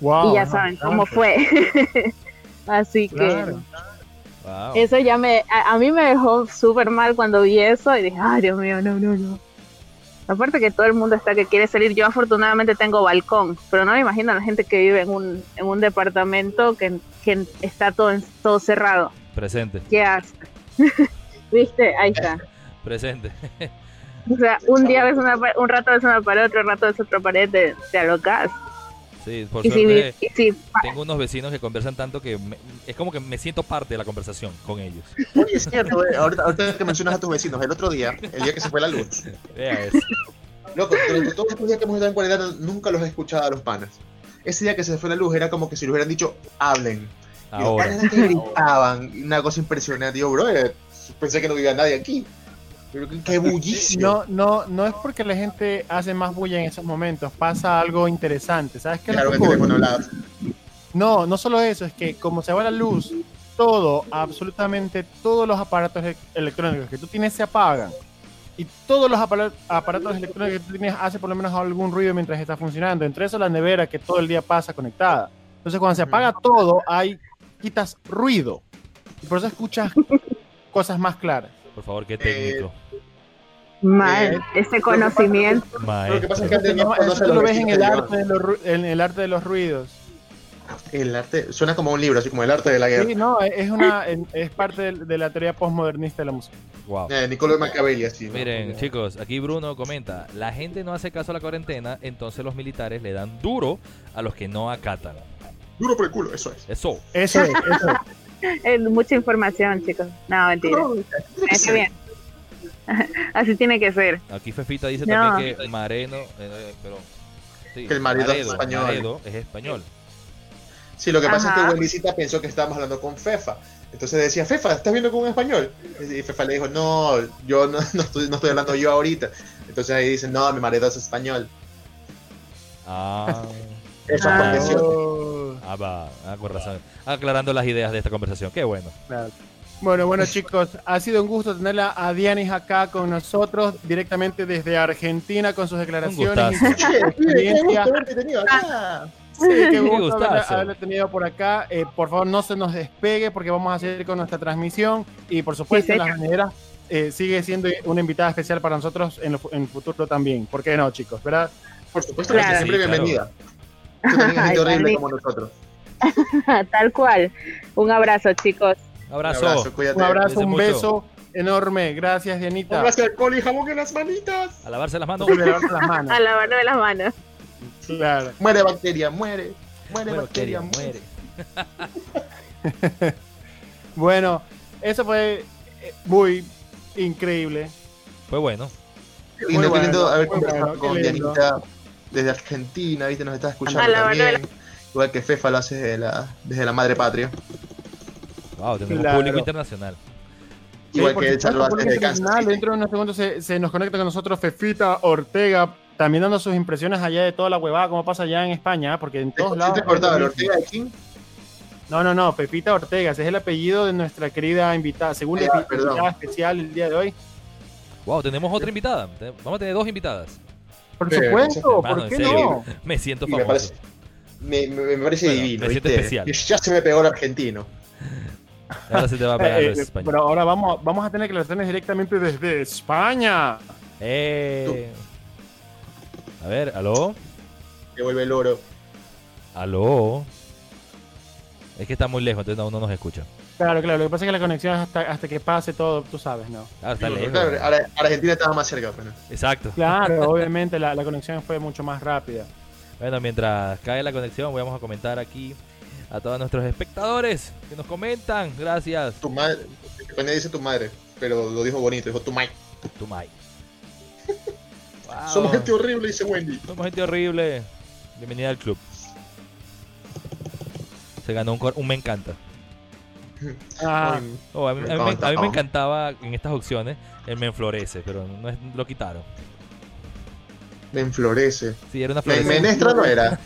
y ya saben cómo fue. Así que eso ya me, a, mí me dejó súper mal cuando vi eso y dije, ay Dios mío, no, no, no. Aparte que todo el mundo está que quiere salir, yo afortunadamente tengo balcón, pero no me imagino a la gente que vive en un, en un departamento que, que está todo, todo cerrado. Presente. ¿Qué hace? ¿Viste? Ahí está. Presente. o sea, un día ves una, un rato ves una pared, otro rato ves otra pared, te, te alocas. Sí, por suerte tengo unos vecinos que conversan tanto que es como que me siento parte de la conversación con ellos. Oye, es cierto, eh, ahorita, que mencionas a tus vecinos, el otro día, el día que se fue la luz. Vea eso. Loco, todos estos días que hemos estado en cuarentena nunca los he escuchado a los panas. Ese día que se fue la luz era como que si les hubieran dicho, hablen. Ahora. Y los panas que gritaban, una cosa impresionante. Yo, bro, pensé que no vivía nadie aquí. Pero qué bullicio. No, no, no es porque la gente hace más bulla en esos momentos, pasa algo interesante. ¿Sabes qué? Claro, no, no solo eso, es que como se va la luz, todo, absolutamente todos los aparatos electrónicos que tú tienes se apagan. Y todos los aparatos electrónicos que tú tienes hacen por lo menos algún ruido mientras está funcionando. Entre eso la nevera que todo el día pasa conectada. Entonces cuando se apaga todo, hay quitas ruido. Y por eso escuchas cosas más claras. Por favor, qué técnico. Mal, eh, ese conocimiento. Lo que pasa es que eso lo ves en el, arte de los, en el arte de los ruidos. El arte suena como un libro, así como el arte de la guerra. Sí, no, es una es parte de, la teoría postmodernista de la música. Wow. Eh, Nicolás Machiavelli, así. Miren, chicos, aquí Bruno comenta, la gente no hace caso a la cuarentena, entonces los militares le dan duro a los que no acatan. Duro por el culo, eso es. Eso. Eso es, eso es. mucha información, chicos. No, mentira. Está bien. Así tiene que ser. Aquí Fefita dice también que Mareno, eh, pero sí, que el marido es español. es español. Sí, lo que pasa es que Wendycita pensó que estábamos hablando con Fefa. Entonces decía, Fefa, ¿estás viendo con un español? Y Fefa le dijo, no, yo no, no, estoy, no estoy hablando yo ahorita. Entonces ahí dicen, no, mi marido es español. Ah. Eso ah, ah, va, ah, con razón. Aclarando las ideas de esta conversación, qué bueno. Bueno, bueno chicos, ha sido un gusto tenerla a Dianis acá con nosotros, directamente desde Argentina, con sus declaraciones y su experiencia. Sí, qué gusto haberla, tenido por acá. Eh, por favor, no se nos despegue porque vamos a seguir con nuestra transmisión. Y por supuesto, sí, las maneras eh, sigue siendo una invitada especial para nosotros en, el futuro también. ¿Por qué no, chicos? ¿Verdad? Por supuesto, claro. siempre bienvenida. Tú también es horrible como nosotros. Tal cual. Un abrazo, chicos. Un abrazo. Un abrazo, un, abrazo, un beso enorme. Gracias, Dianita. Gracias, alcohol y jabón en las manitas. A lavarse las manos. A lavarse las manos. a lavarse las manos. Claro. Muere bacteria, muere. Muere, bacteria, muere. bueno, eso fue eh, muy increíble. Fue bueno. Y no queriendo haber conversado con Dianita desde Argentina, ¿viste? Nos está escuchando también. Igual que Fefa lo hace desde la, desde la madre patria. Wow, tenemos público internacional. Igual que Echar lo hace desde Kansas. Dentro de unos segundos se, se, nos conecta con nosotros Fefita Ortega, también dando sus impresiones allá de toda la huevada, como pasa allá en España, porque en todos lados. ¿Te cortaba Ortega de quién? No, no, no, Pepita Ortega, ese es el apellido de nuestra querida invitada, segunda ah, invitada especial el día de hoy. Wow, tenemos otra invitada. Vamos a tener dos invitadas. Por supuesto, ¿por qué no? Me siento famoso. Me parece, me, parece divino. Me siento especial. Ya se me pegó el argentino. Ahora se te va a pegar eh, eh Pero ahora vamos, vamos a tener que tener directamente desde España. Eh. A ver, ¿aló? Devuelve el oro. ¿Aló? Es que está muy lejos, entonces uno no nos escucha. Claro, claro. Lo que pasa es que la conexión hasta, hasta que pase todo, tú sabes, ¿no? Ah, está lejos. Claro, Argentina estaba más cerca, pero... Exacto. Claro, obviamente la, la, conexión fue mucho más rápida. Bueno, mientras cae la conexión, vamos a comentar aquí a todos nuestros espectadores que nos comentan. Gracias. Tu madre, dice tu madre, pero lo dijo bonito, dijo tu mai. Tu mai. Somos gente horrible, dice Wendy. Somos gente horrible. Bienvenida al club. Se ganó un, un me encanta. Ah. Oh, a, mí, me, encantaba en estas opciones el me enflorece, pero no es, lo quitaron. Me enflorece. Sí, era una florece. Menestra no era.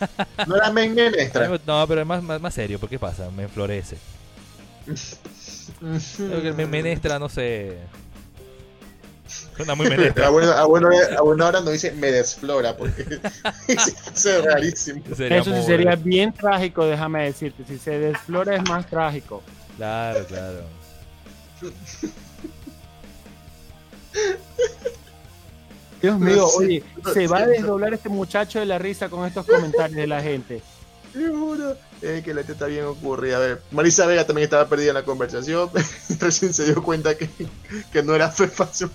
No era men menestra. No, pero es más, más, serio. ¿Por qué pasa? Me enflorece. el me menestra, no sé. Suena muy menestra. a, bueno, a, bueno, a buena hora no dice me desflora, porque eso es rarísimo. Eso sí sería bien trágico, déjame decirte. Si se desflora es más trágico. Claro, claro. Dios mío, oye, se va a desdoblar este muchacho de la risa con estos comentarios de la gente. Seguro. Es que la teta bien ocurrida. A ver, Marisa Vega también estaba perdida en la conversación. Recién se dio cuenta que, que no era fe fácil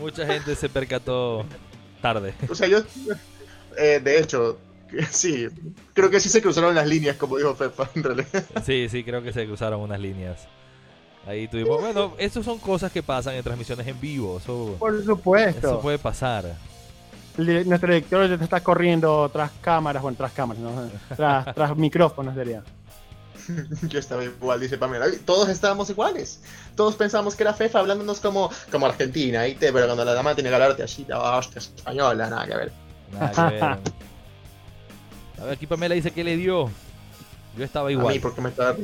Mucha gente se percató tarde. O sea, yo, eh, de hecho, sí, creo que sí se cruzaron las líneas, como dijo Fefa, en realidad. Sí, sí, creo que se cruzaron unas líneas. Ahí tuvimos. Bueno, eso son cosas que pasan en transmisiones en vivo. Eso, Por supuesto. Eso puede pasar nuestro director ya está corriendo tras cámaras, bueno, tras cámaras, ¿no? tras, tras micrófonos, diría. Yo estaba igual, dice Pamela. Todos estábamos iguales. Todos pensamos que era Fefa hablándonos como, como Argentina, ¿viste? Pero cuando la dama tiene que hablarte así, hostia, es española, nada que ver. Nada que ver. A ver, aquí Pamela dice que le dio. Yo estaba igual. A mí, porque me estaba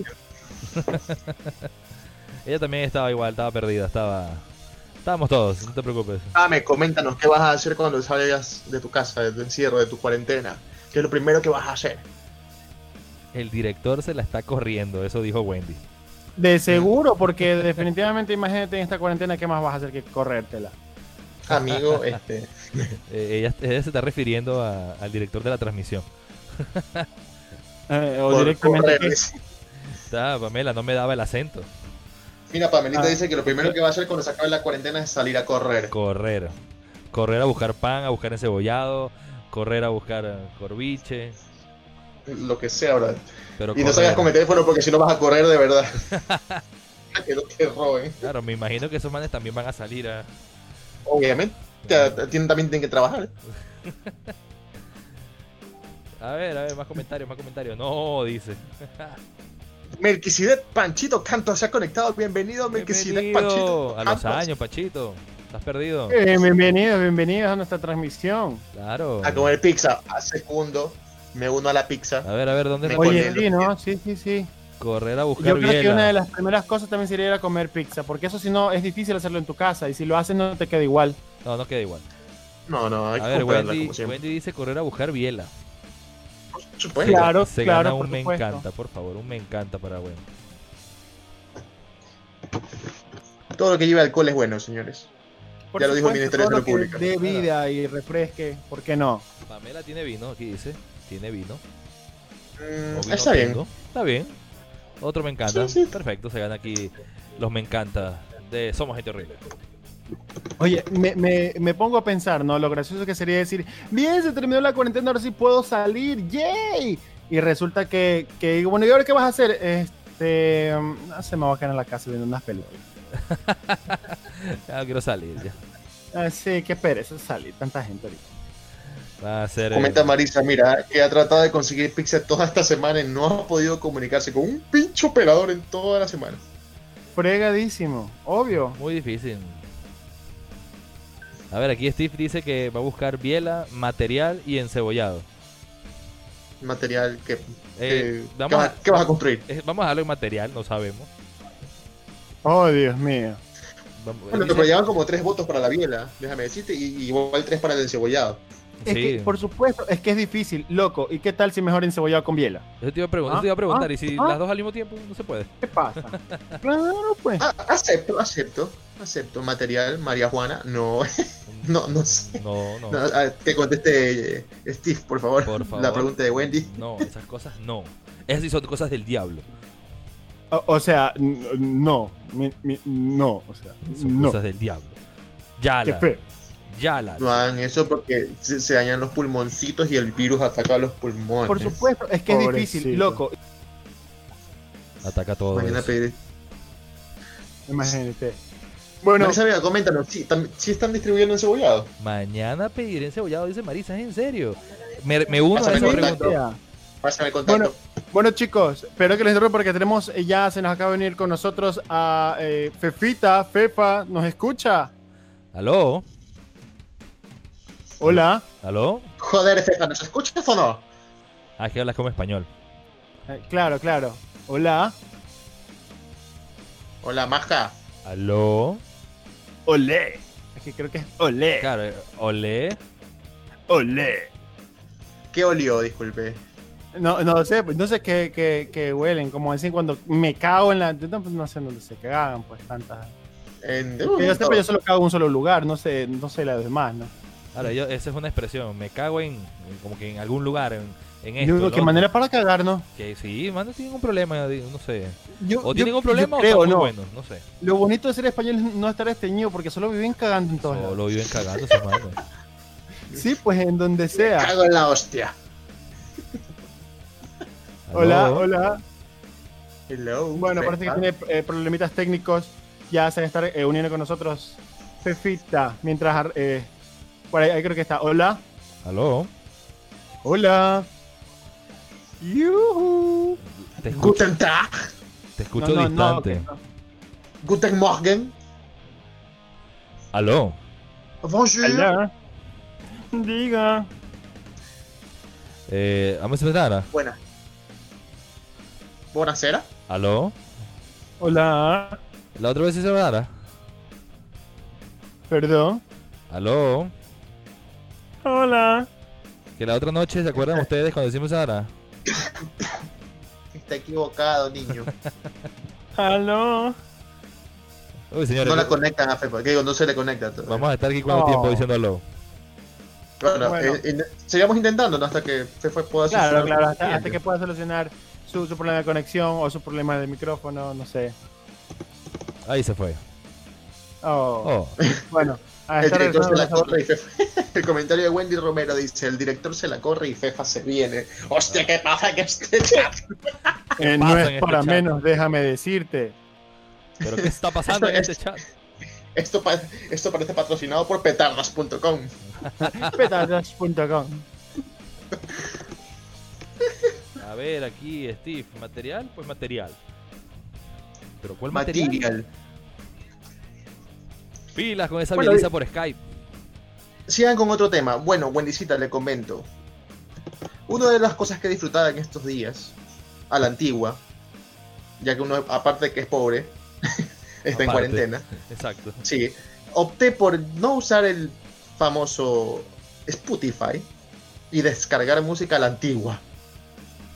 Ella también estaba igual, estaba perdida, estaba. Estábamos todos, no te preocupes. Ah, me coméntanos qué vas a hacer cuando salgas de tu casa, de tu encierro, de tu cuarentena. ¿Qué es lo primero que vas a hacer? El director se la está corriendo, eso dijo Wendy. De seguro, porque definitivamente imagínate en esta cuarentena qué más vas a hacer que corrértela. Amigo, este. Eh, ella, se está refiriendo al director de la transmisión. Eh, o directamente. Está, Pamela, no me daba el acento. Mira, Pamelita ah. dice que lo primero que va a hacer cuando se acabe la cuarentena es salir a correr. Correr. Correr a buscar pan, a buscar encebollado, correr a buscar eh, corviche. Lo que sea, ¿verdad? y no salgas con mi teléfono porque si no vas a correr de verdad. que no te roben. Claro, me imagino que esos manes también van a salir a. Obviamente. Tienen, también tienen que trabajar. a ver, a ver, más comentarios, más comentarios. No, dice. Melquisedec Panchito Canto se ha conectado. Bienvenido, Melquisedec Panchito. A los años, Panchito. Estás perdido. Eh, bienvenidos, bienvenidos a nuestra transmisión. Claro. A comer pizza. A segundo. Me uno a la pizza. A ver, a ver, ¿dónde me Oye, sí, ¿no? Sí, sí, sí. Correr a buscar Yo creo que una de las primeras cosas también sería ir a comer pizza, porque eso si no es difícil hacerlo en tu casa y si lo haces no te queda igual. No, no queda igual. No, no, hay a ver, Wendy, Wendy dice correr a buscar biela. Claro, se claro, un me encanta, por favor, un me encanta para bueno. Todo lo que lleva alcohol es bueno, señores. ya lo dijo el Ministerio de Salud Pública. De vida y refresque, ¿por qué no? Pamela tiene vino, aquí dice. Tiene vino. Mm, está bien. Está bien. Otro me encanta. Perfecto, se gana aquí los me encanta de Somos Gente Horrible. Oye, me, me, pongo a pensar, ¿no? Lo gracioso que sería decir, bien, se terminó la cuarentena, ahora sí puedo salir, ¡yay! Y resulta que, que bueno, ¿y ahora qué vas a hacer? Este, no se me va a quedar en la casa viendo unas películas. ya quiero salir, ya. Ah, sí, qué pereza salir, tanta gente ahorita. Va a ser, Comenta Marisa, mira, que ha tratado de conseguir pizza toda esta semana y no ha podido comunicarse con un pincho operador en toda la semana. Fregadísimo, obvio. Muy difícil. A ver, aquí Steve dice que va a buscar biela, material y encebollado. Material que... Eh, ¿qué, vas a construir? vamos a darle material, no sabemos. Oh, Dios mío. Bueno, te llevan como tres votos para la biela, déjame decirte, y igual tres para el encebollado. Es que, por supuesto, es que es difícil, loco. ¿Y qué tal si mejor encebollado con biela? Eso te iba a, preguntar, te iba a preguntar, ¿y si ah, las dos al mismo tiempo no se puede? ¿Qué pasa? claro, pues. Ah, acepto, acepto, acepto. Material, María Juana, no, no, no sé. No, no. que conteste eh, Steve, por favor, por favor. La pregunta de Wendy. No, esas cosas no. Esas sí son cosas del diablo. O, sea, no, no, o sea, son cosas del diablo. Ya la. Qué ya la. No hagan eso porque se, dañan los pulmoncitos y el virus ataca a los pulmones. Por supuesto, es que es difícil, loco. Ataca todo. Mañana pedir. Imagínate. Bueno, Marisa, coméntanos, ¿sí, están distribuyendo encebollado? Mañana pediré encebollado, dice Marisa, ¿es en serio? Me, me uno a esa pregunta. Pásame el contacto. Bueno, bueno, chicos, espero que les interrumpa porque tenemos, eh, ya se nos acaba de venir con nosotros a eh, Fefita, Fefa, ¿nos escucha? ¿Aló? Hola. ¿Aló? Joder, César, ¿nos escuchas o no? Ah, que hablas como español. Eh, claro, claro. Hola. Hola, Maja. ¿Aló? Olé. Es que creo que es olé. Claro, olé. Olé. ¿Qué olió, disculpe? No, no sé, no sé qué, qué, huelen, como decir cuando me cago en la... No, sé dónde se cagan, pues tantas... En, yo, yo solo cago en un solo lugar, no sé, no sé las demás, ¿no? Ahora, yo, esa es una expresión, me cago en, como que en algún lugar, en, en esto. Digo, ¿Qué manera para cagar, no? Que sí, man, no tienen un problema, no sé. o tienen un problema o están no. buenos, no sé. Lo bonito de ser español es no estar esteñido porque solo viven cagando en todos Solo viven cagando, esos manos. Sí, pues en donde sea. Me cago en la hostia. hola, hola. Hello. Bueno, parece que tiene eh, problemitas técnicos. Ya se va a estar eh, uniendo con nosotros Fefita mientras eh, por ahí, creo que está. Hola. Aló. Hola. Yuhu. te escucho, Guten Tag. Te escucho distante. Guten Morgen. Aló. Bonjour. Diga. Eh, vamos a empezar. Buena. Buenasera. Aló. Hola. La otra vez se Dara. Perdón. Aló. Hola. Que la otra noche, ¿se acuerdan ustedes cuando decimos Sara? Está equivocado, niño. Aló. Uy, señores, no la conectan a que digo, no se le conecta. Todavía. Vamos a estar aquí cuánto tiempo diciendo aló. Bueno, bueno. Eh, eh, sigamos ¿no? hasta que Fefa pueda Claro, claro, hasta, hasta, que pueda solucionar su, su, problema de conexión o su problema de micrófono, no sé. Ahí se fue. Oh. oh. Bueno. El, director se la corre y Fefa. el comentario de Wendy Romero dice: El director se la corre y Fefa se viene. ¡Hostia, qué pasa que este chat! Eh, no es para este menos, déjame decirte. ¿Pero qué está pasando en este chat? Esto, esto parece patrocinado por petardas.com. petardas.com. A ver, aquí, Steve, ¿material? Pues material. ¿Pero cuál material? material? Pilas con esa bueno, por Skype. Sigan con otro tema. Bueno, Wendycita, le comento. Una de las cosas que he disfrutado en estos días, a la antigua, ya que uno, aparte de que es pobre, está en cuarentena. Exacto. Sí. Opté por no usar el famoso Spotify y descargar música a la antigua.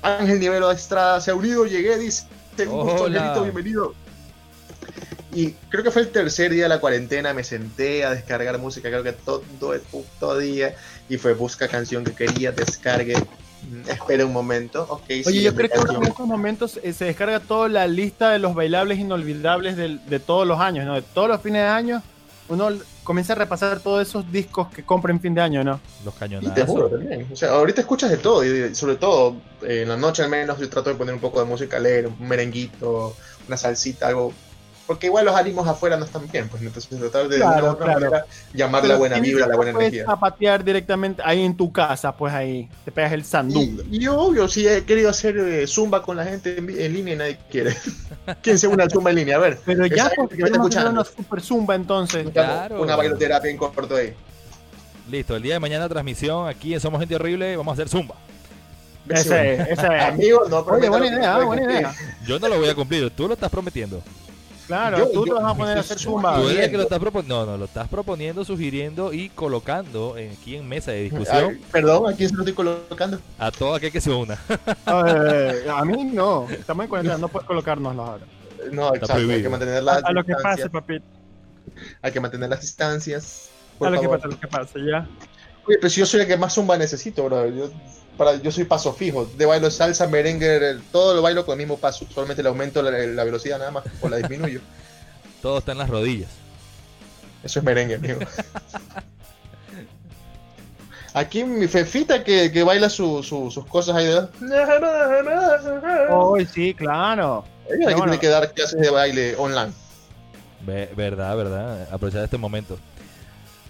Ángel Nivelo de Estrada se ha unido, llegué, dice, un gusto, bienvenido. Y creo que fue el tercer día de la cuarentena, me senté a descargar música, creo que todo el puto día, y fue busca canción que quería, descargue, mm, espera un momento, ok. Oye, yo creo que en estos momentos eh, se descarga toda la lista de los bailables inolvidables de, todos los años, ¿no? De todos los fines de año, uno comienza a repasar todos esos discos que compra en fin de año, ¿no? Los cañonazos. también. O sea, ahorita escuchas de todo, y sobre todo eh, en la noche al menos yo trato de poner un poco de música leer, un merenguito, una salsita, algo porque igual los ánimos afuera no están bien, pues entonces tratar de, claro, de manera llamar la buena vibra, la buena energía. a patear directamente ahí en tu casa, pues ahí te pegas el sandunga. Y, obvio, si he querido hacer eh, zumba con la gente en, línea y nadie quiere. ¿Quién se une al zumba en línea? A ver. Pero ya, porque que escuchando una super zumba entonces. Claro. Una bailoterapia en corto ahí. Listo, el día de mañana transmisión aquí en Somos Gente Horrible, vamos a hacer zumba. Ese, ese es. Amigo, no Oye, buena idea, buena idea. Yo no lo voy a cumplir, tú lo estás prometiendo. Claro, tú te vas a poner a hacer zumba. Tú eres que lo estás proponiendo. No, no, lo estás proponiendo, sugiriendo y colocando aquí en mesa de discusión. perdón, ¿a quién se lo estoy colocando? A todo aquel que se una. a mí no. Estamos en cuarentena, no puedes colocárnoslo ahora. No, exacto. Hay que mantener las A lo que pase, papito. Hay que mantener las distancias. a lo que pase, a lo que pase, ya. Oye, pero si yo soy el que más zumba necesito, bro. Yo yo soy paso fijo. De bailo salsa, merengue, todo lo bailo con el mismo paso. Solamente le aumento la, velocidad nada más o la disminuyo. todo está en las rodillas. Eso es merengue, amigo. Aquí mi Fefita que, que baila sus cosas ahí de... Oh, sí, claro. Ella tiene que dar clases de baile online. verdad, verdad. Aprovechar este momento.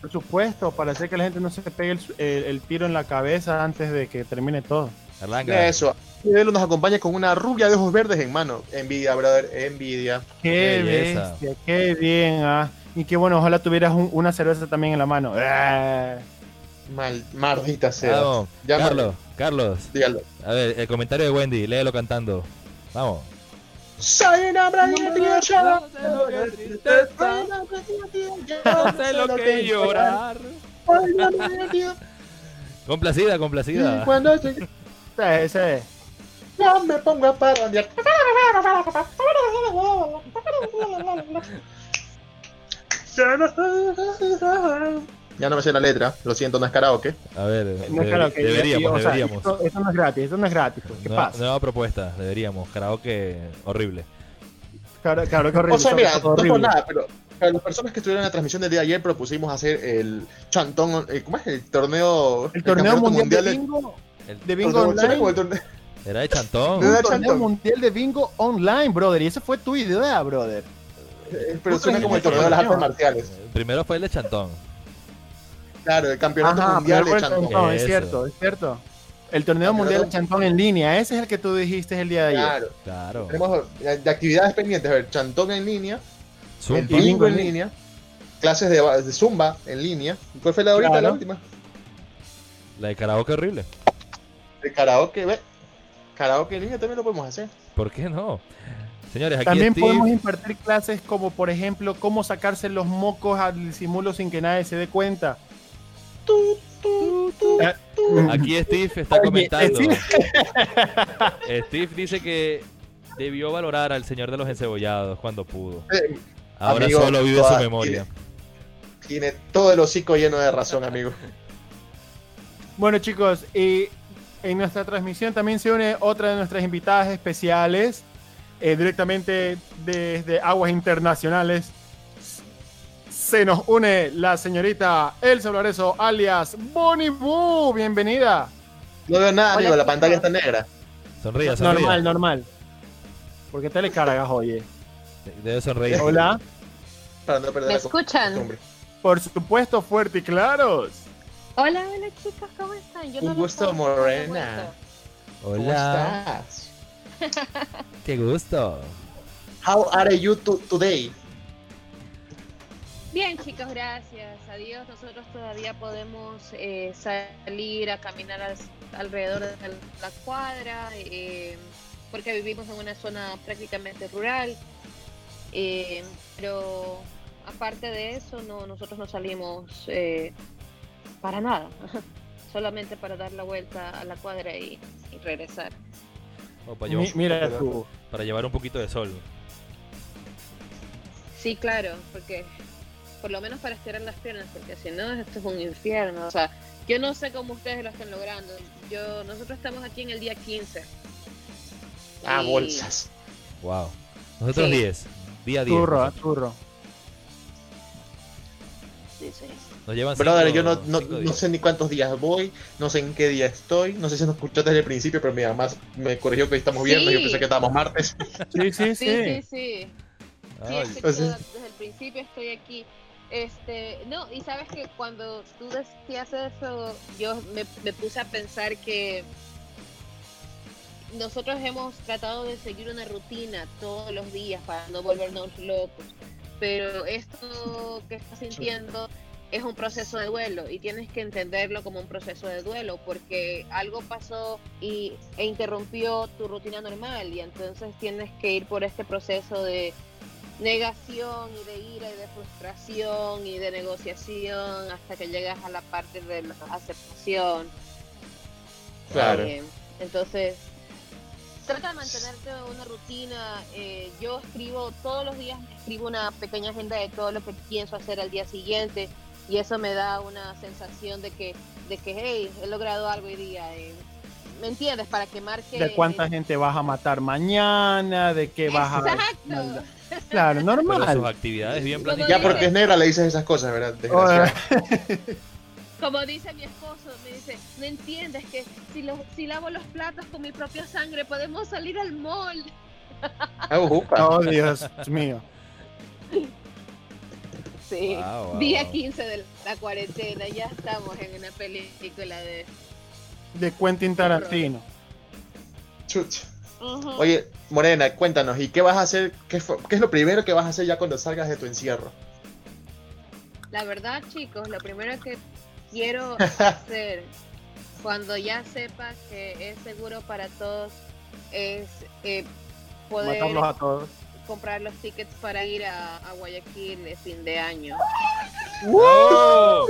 Por supuesto, para hacer que la gente no se pegue el, tiro en la cabeza antes de que termine todo. Eso. Nos acompaña con una rubia de ojos verdes en mano. Envidia, brother, envidia. Qué, bestia, qué bien, ah. Y qué bueno, ojalá tuvieras una cerveza también en la mano. Eh. Mal, maldita sea. Carlos, Carlos. Dígalo. A ver, el comentario de Wendy, léelo cantando. Vamos. Soy una brillante no sé lo que llorar. complacida, complacida. Cuando sí, sí. No me pongo a parodiar. Ya no me sé la letra, lo siento, no es karaoke. A ver, no es karaoke, deberíamos, deberíamos. esto, no es gratis, esto no es gratis. Pues, ¿Qué pasa? Nueva propuesta, deberíamos. Karaoke horrible. Claro, claro, horrible. O sea, mira, no por nada, pero para las personas que estuvieron en la transmisión del día de ayer propusimos hacer el chantón, eh, ¿cómo es? El torneo, el, torneo mundial, de bingo, de bingo online. Era de chantón. el torneo mundial de bingo online, brother, y esa fue tu idea, brother. Eh, pero suena como el torneo de las artes marciales. Primero fue el de chantón. Claro, el campeonato mundial de Chantón. es cierto, es cierto. El torneo mundial de Chantón en línea, ese es el que tú dijiste el día de ayer. Claro. Tenemos de actividades pendientes, a ver, Chantón en línea, el bingo en línea, clases de, Zumba en línea. ¿Cuál fue la de ahorita, la última? La de karaoke horrible. De karaoke, ve. Karaoke en línea también lo podemos hacer. ¿Por qué no? Señores, aquí También podemos impartir clases como, por ejemplo, cómo sacarse los mocos al simulo sin que nadie se dé cuenta. Aquí Steve está comentando. Steve dice que debió valorar al señor de los encebollados cuando pudo. Ahora solo vive su memoria. Tiene, todo el hocico lleno de razón, amigo. Bueno, chicos, y en nuestra transmisión también se une otra de nuestras invitadas especiales, eh, directamente desde aguas internacionales. Se nos une la señorita Elsa Lorezo, alias Bonnie Boo. Bienvenida. No veo nada, amigo, la pantalla está negra. Sonríe, sonríe. Normal, normal. ¿Por qué te le cargas, oye? Debe sonreír. Hola. ¿Me escuchan? Por supuesto, fuerte y claros. Hola, hola chicos, ¿cómo están? Yo Un gusto, Morena. Hola. ¿Cómo estás? Qué gusto. How are you today? Bien, chicos, gracias a Dios. Nosotros todavía podemos eh, salir a caminar alrededor de la cuadra, eh, porque vivimos en una zona prácticamente rural. Eh, pero aparte de eso, no, nosotros no salimos para nada, solamente para dar la vuelta a la cuadra y, regresar. para Mira Para llevar un poquito de sol. Sí, claro, porque por lo menos para estirar las piernas, porque si no, esto es un infierno. O sea, yo no sé cómo ustedes lo están logrando. Yo, nosotros estamos aquí en el día 15. Ah, bolsas. Wow. Nosotros 10. Día 10. Turro, turro. Sí, sí. Nos llevan Brother, yo no, no, no, sé ni cuántos días voy, no sé en qué día estoy, no sé si nos escuchó desde el principio, pero mi mamá me corrigió que estamos viernes, yo pensé que estábamos martes. Sí, sí, sí. Sí, sí, sí. sí desde el principio estoy aquí. Este, no, y sabes que cuando tú decías eso, yo me, me puse a pensar que nosotros hemos tratado de seguir una rutina todos los días para no volvernos locos, pero esto que estás sintiendo es un proceso de duelo y tienes que entenderlo como un proceso de duelo porque algo pasó y, e interrumpió tu rutina normal y entonces tienes que ir por este proceso de negación y de ira y de frustración y de negociación hasta que llegas a la parte de la aceptación. Claro. Eh, entonces, trata de mantenerte una rutina. Eh, yo escribo todos los días, escribo una pequeña agenda de todo lo que pienso hacer al día siguiente y eso me da una sensación de que, de que hey, he logrado algo hoy día. Eh, ¿Me entiendes? Para que marque... De cuánta gente vas a matar mañana, de qué vas a... Claro, normal. sus actividades bien Ya porque es negra le dices esas cosas, ¿verdad? Como dice mi esposo, me dice, no entiendes que si, lo, si lavo los platos con mi propia sangre podemos salir al mall. oh, Dios mío. Sí, día 15 de la cuarentena, ya estamos en una película de... De Quentin Tarantino. Oye, Morena, cuéntanos, ¿y qué vas a hacer? Qué, es lo primero que vas a hacer ya cuando salgas de tu encierro? La verdad, chicos, lo primero que quiero hacer cuando ya sepa que es seguro para todos es eh, poder comprar los tickets para ir a, Guayaquil de fin de año. ¡Wow!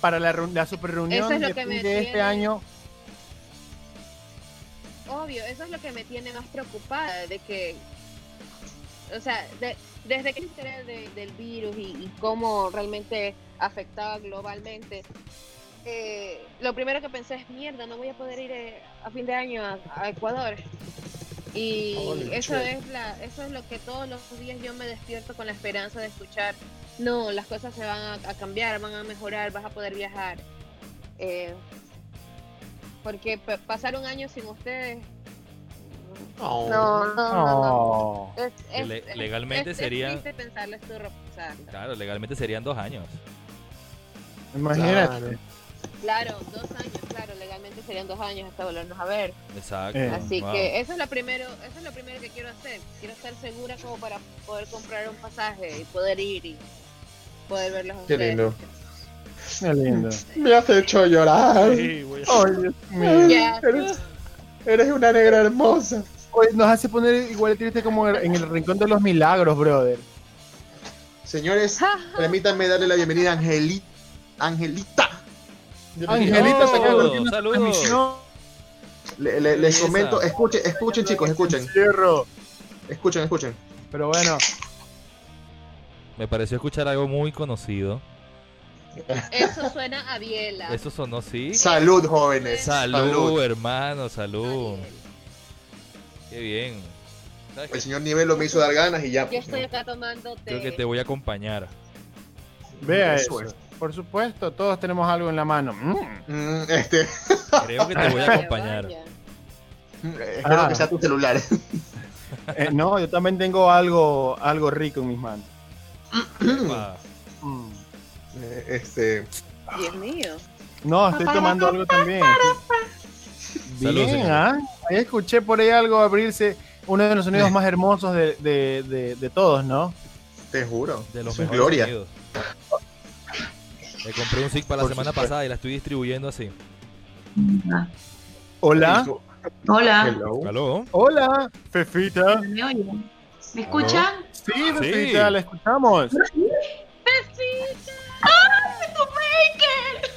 para la, la super reunión de este año obvio, eso es lo que me tiene más preocupada, de que, o sea, desde que enteré del virus y, cómo realmente afectaba globalmente, eh, lo primero que pensé es, mierda, no voy a poder ir eh, a fin de año a, Ecuador. Y eso es, la, eso es lo que todos los días yo me despierto con la esperanza de escuchar, no, las cosas se van a, cambiar, van a mejorar, vas a poder viajar. Eh, porque pasar un año sin ustedes. No, no, no. legalmente serían. claro, legalmente serían dos años. Imagínate. Claro, dos años, claro, legalmente serían dos años hasta volvernos a ver. Exacto. Así que eso es lo primero, eso es lo primero que quiero hacer. Quiero estar segura como para poder comprar un pasaje y poder ir y poder verlos a Qué lindo. Qué lindo. Me has hecho llorar. Sí, Ay, Dios mío. Eres, eres, una negra hermosa. nos hace poner igual triste como en el rincón de los milagros, brother. Señores, permítanme darle la bienvenida a Angelita. Angelita. Angelita, saludos. saludos. Le, le, les comento, escuchen, escuchen chicos, escuchen. Escuchen, escuchen. Pero bueno. Me pareció escuchar algo muy conocido. Eso suena a biela. Eso sonó, sí. Salud, jóvenes. Salud, hermano, salud. Qué bien. El señor Nivelo me hizo dar ganas y ya. Yo estoy acá tomando té. Creo que te voy a acompañar. Vea eso. Por supuesto, todos tenemos algo en la mano. Mm. Mm, este. Creo que te voy a acompañar. Espero que sea tu celular. Eh, no, yo también tengo algo, algo rico en mis manos. Eh, este. Dios mío. No, estoy tomando algo también. Bien, ¿ah? Ahí escuché por ahí algo abrirse, uno de los sonidos más hermosos de, de, de, todos, ¿no? Te juro. De los mejores Gloria. sonidos. Me compré un SIG para la semana pasada y la estoy distribuyendo así. Hola. Hola. Hello. Hola, Fefita. ¿Me oyen? ¿Me escuchan? Sí, Fefita, la escuchamos. ¡Fefita! ¡Ah, tu maker!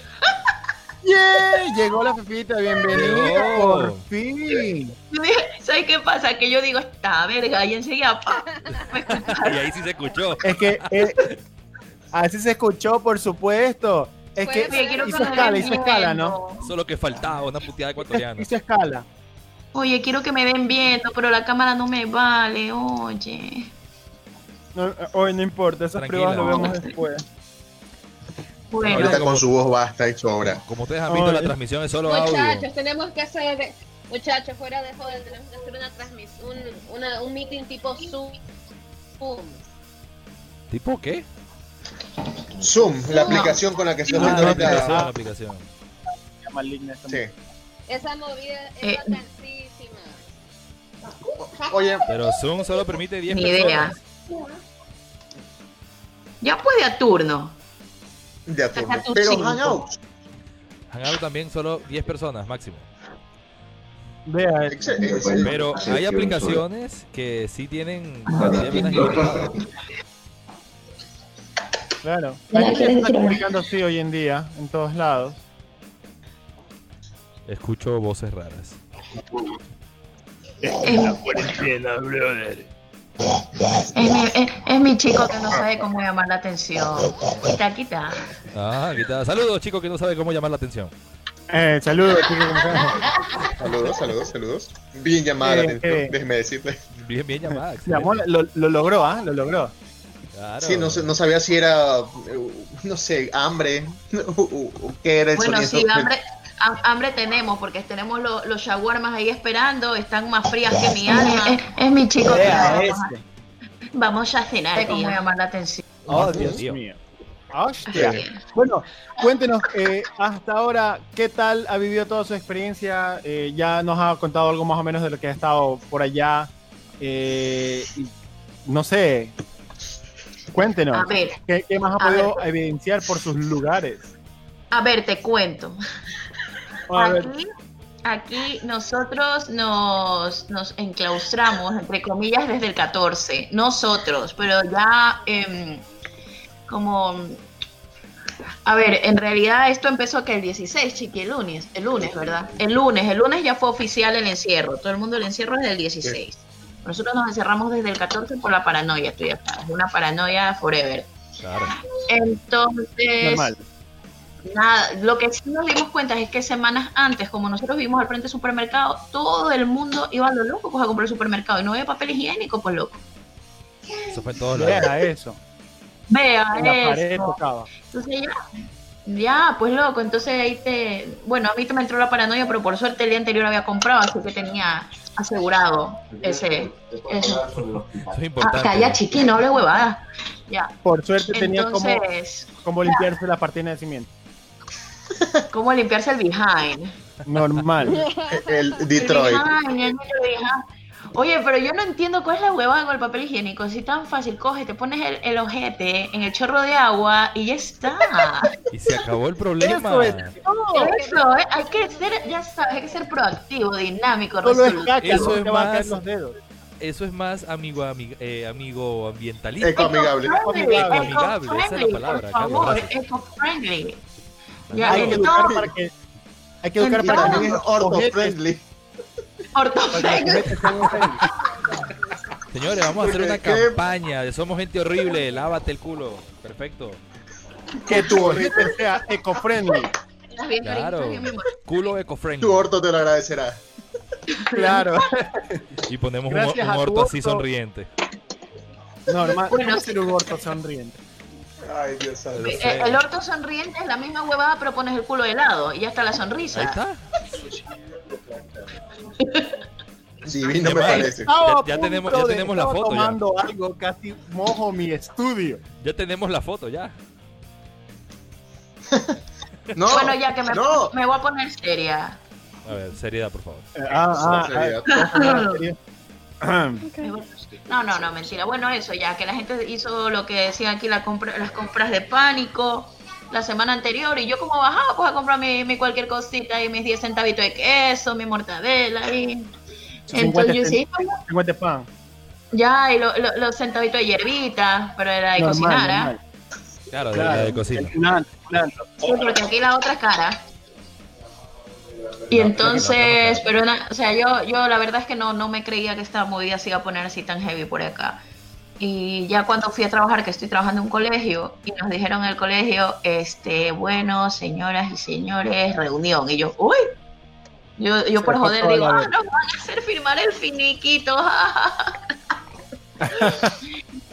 ¡Yeah! Llegó la Fefita, bienvenida, por fin. ¿Sabes qué pasa? Que yo digo, esta verga, y enseguida, pa, Y ahí sí se escuchó. Es que eh, Así se escuchó, por supuesto. Es que hizo escala, hizo escala, ¿no? Solo que faltaba una puteada ecuatoriana. Hizo escala. Oye, quiero que me den viento, pero la cámara no me vale, oye. No, hoy no importa, esas pruebas lo vemos después. Bueno. Ahorita con su voz basta y sobra. Como ustedes han visto, la transmisión es solo Muchachos, audio. Muchachos, tenemos que hacer, muchachos, fuera de joder, tenemos que hacer una transmisión, un, un meeting tipo Zoom. ¿Tipo qué? Zoom, la aplicación con la que se ah, la aplicación. Sí. Esa movida es eh. Oye, pero Zoom solo permite 10 personas. idea. Ya puede a turno. De a turno. Pero Hangout. Hangout también solo 10 personas máximo. Vea, pero hay aplicaciones que sí tienen Claro. La gente se está comunicando así hoy en día, en todos lados. Escucho voces raras. Es la cuarentena, brother. Es mi, es, mi, chico que no sabe cómo llamar la atención. Quita, quita. Ah, quita. Saludos, chico que no sabe cómo llamar la atención. Eh, saludos, chicos. saludos, saludos, saludos. Bien llamada la eh, atención, eh. déjeme decirle. Bien, bien llamada. Llamó, lo, lo, logró, ¿ah? Lo logró. Sí, no, no, sabía si era, no sé, hambre o, qué era el Bueno, sí, hambre, hambre tenemos, porque tenemos los shawarmas ahí esperando, están más frías que mi alma. Es, mi chico. Que vamos, a, vamos, a, cenar, como llamar la atención. Oh, Dios mío. Hostia. Bueno, cuéntenos, eh, hasta ahora, ¿qué tal ha vivido toda su experiencia? Eh, ya nos ha contado algo más o menos de lo que ha estado por allá. Eh, no sé, Cuéntenos. A ver, ¿qué, más ha podido evidenciar por sus lugares? A ver, te cuento. Aquí, nosotros nos, nos, enclaustramos, entre comillas, desde el 14. Nosotros, pero ya em, como... A ver, en realidad esto empezó que el 16, chiqui, el lunes, el lunes, ¿verdad? El lunes, el lunes ya fue oficial el encierro. Todo el mundo el encierro es del 16. Nosotros nos encerramos desde el 14 por la paranoia, estoy acá. Es una paranoia forever. Claro. Entonces, Normal. Nada, lo que sí nos dimos cuenta es que semanas antes, como nosotros vimos al frente del supermercado, todo el mundo iba a lo loco pues, a comprar el supermercado y no había papel higiénico, pues loco. Eso fue todo lo Vea eso. Vea eso. Entonces ya, ya, pues loco, entonces ahí te... Bueno, a mí te me entró la paranoia, pero por suerte el día anterior había comprado, así que tenía asegurado ese... Eso. es importante. Ah, calla, chiqui, no huevada. Ya. Por suerte tenía como, limpiarse la partida de nacimiento. Cómo limpiarse el behind. Normal. el Detroit. Oye, pero yo no entiendo cuál es la huevada con el papel higiénico. Si tan fácil, coge, te pones el, el, ojete en el chorro de agua y ya está. Y se acabó el problema. Eso, es, eso eh, hay que ser, ya sabes, hay que ser proactivo, dinámico. Caca, eso es más, los dedos. Eso es más amigo, amigo, eh, amigo ambientalista. Ecoamigable. Ecoamigable, esa es la palabra. Por favor, eco-friendly. Hay que educar para que... Hay que educar para que es orto-friendly. Señores, vamos a hacer una campaña de Somos Gente Horrible, lávate el culo. Perfecto. Que tu ojete sea eco-friendly. Claro, culo eco-friendly. Tu orto te lo agradecerá. Claro. Y ponemos un, un, orto así sonriente. Normal, bueno, ser un orto sonriente? Ay, Dios santo. El, el, orto sonriente es la misma huevada, pero pones el culo helado y ya está la sonrisa. Ahí está. Divino me parece. Ya, ya tenemos, ya tenemos la foto. tomando ya. algo, casi mojo mi estudio. Ya tenemos la foto, ya. no, bueno, ya que me, no. me voy a poner seria. A ver, seriedad, por favor. Eh, ah, ah, ah, no, no, no, mentira. Bueno, eso ya, que la gente hizo lo que decían aquí, la compra, las compras de pánico la semana anterior y yo como bajaba pues a comprar mi, mi cualquier cosita y mis 10 centavitos de queso, mi mortadela y... Entonces yo sí, 50 pan. Ya, y los lo, lo centavitos de hierbita, pero era de normal, cocinar, ¿ah? Claro, de, claro, de cocina. Sí, porque aquí la otra es cara. Y entonces, pero una, o sea, yo, yo la verdad es que no, no me creía que esta movida se iba a poner así tan heavy por acá. Y ya cuando fui a trabajar, que estoy trabajando en un colegio, y nos dijeron en el colegio, este, bueno, señoras y señores, reunión. Y yo, uy, yo, yo por joder digo, ah, nos van a hacer firmar el finiquito.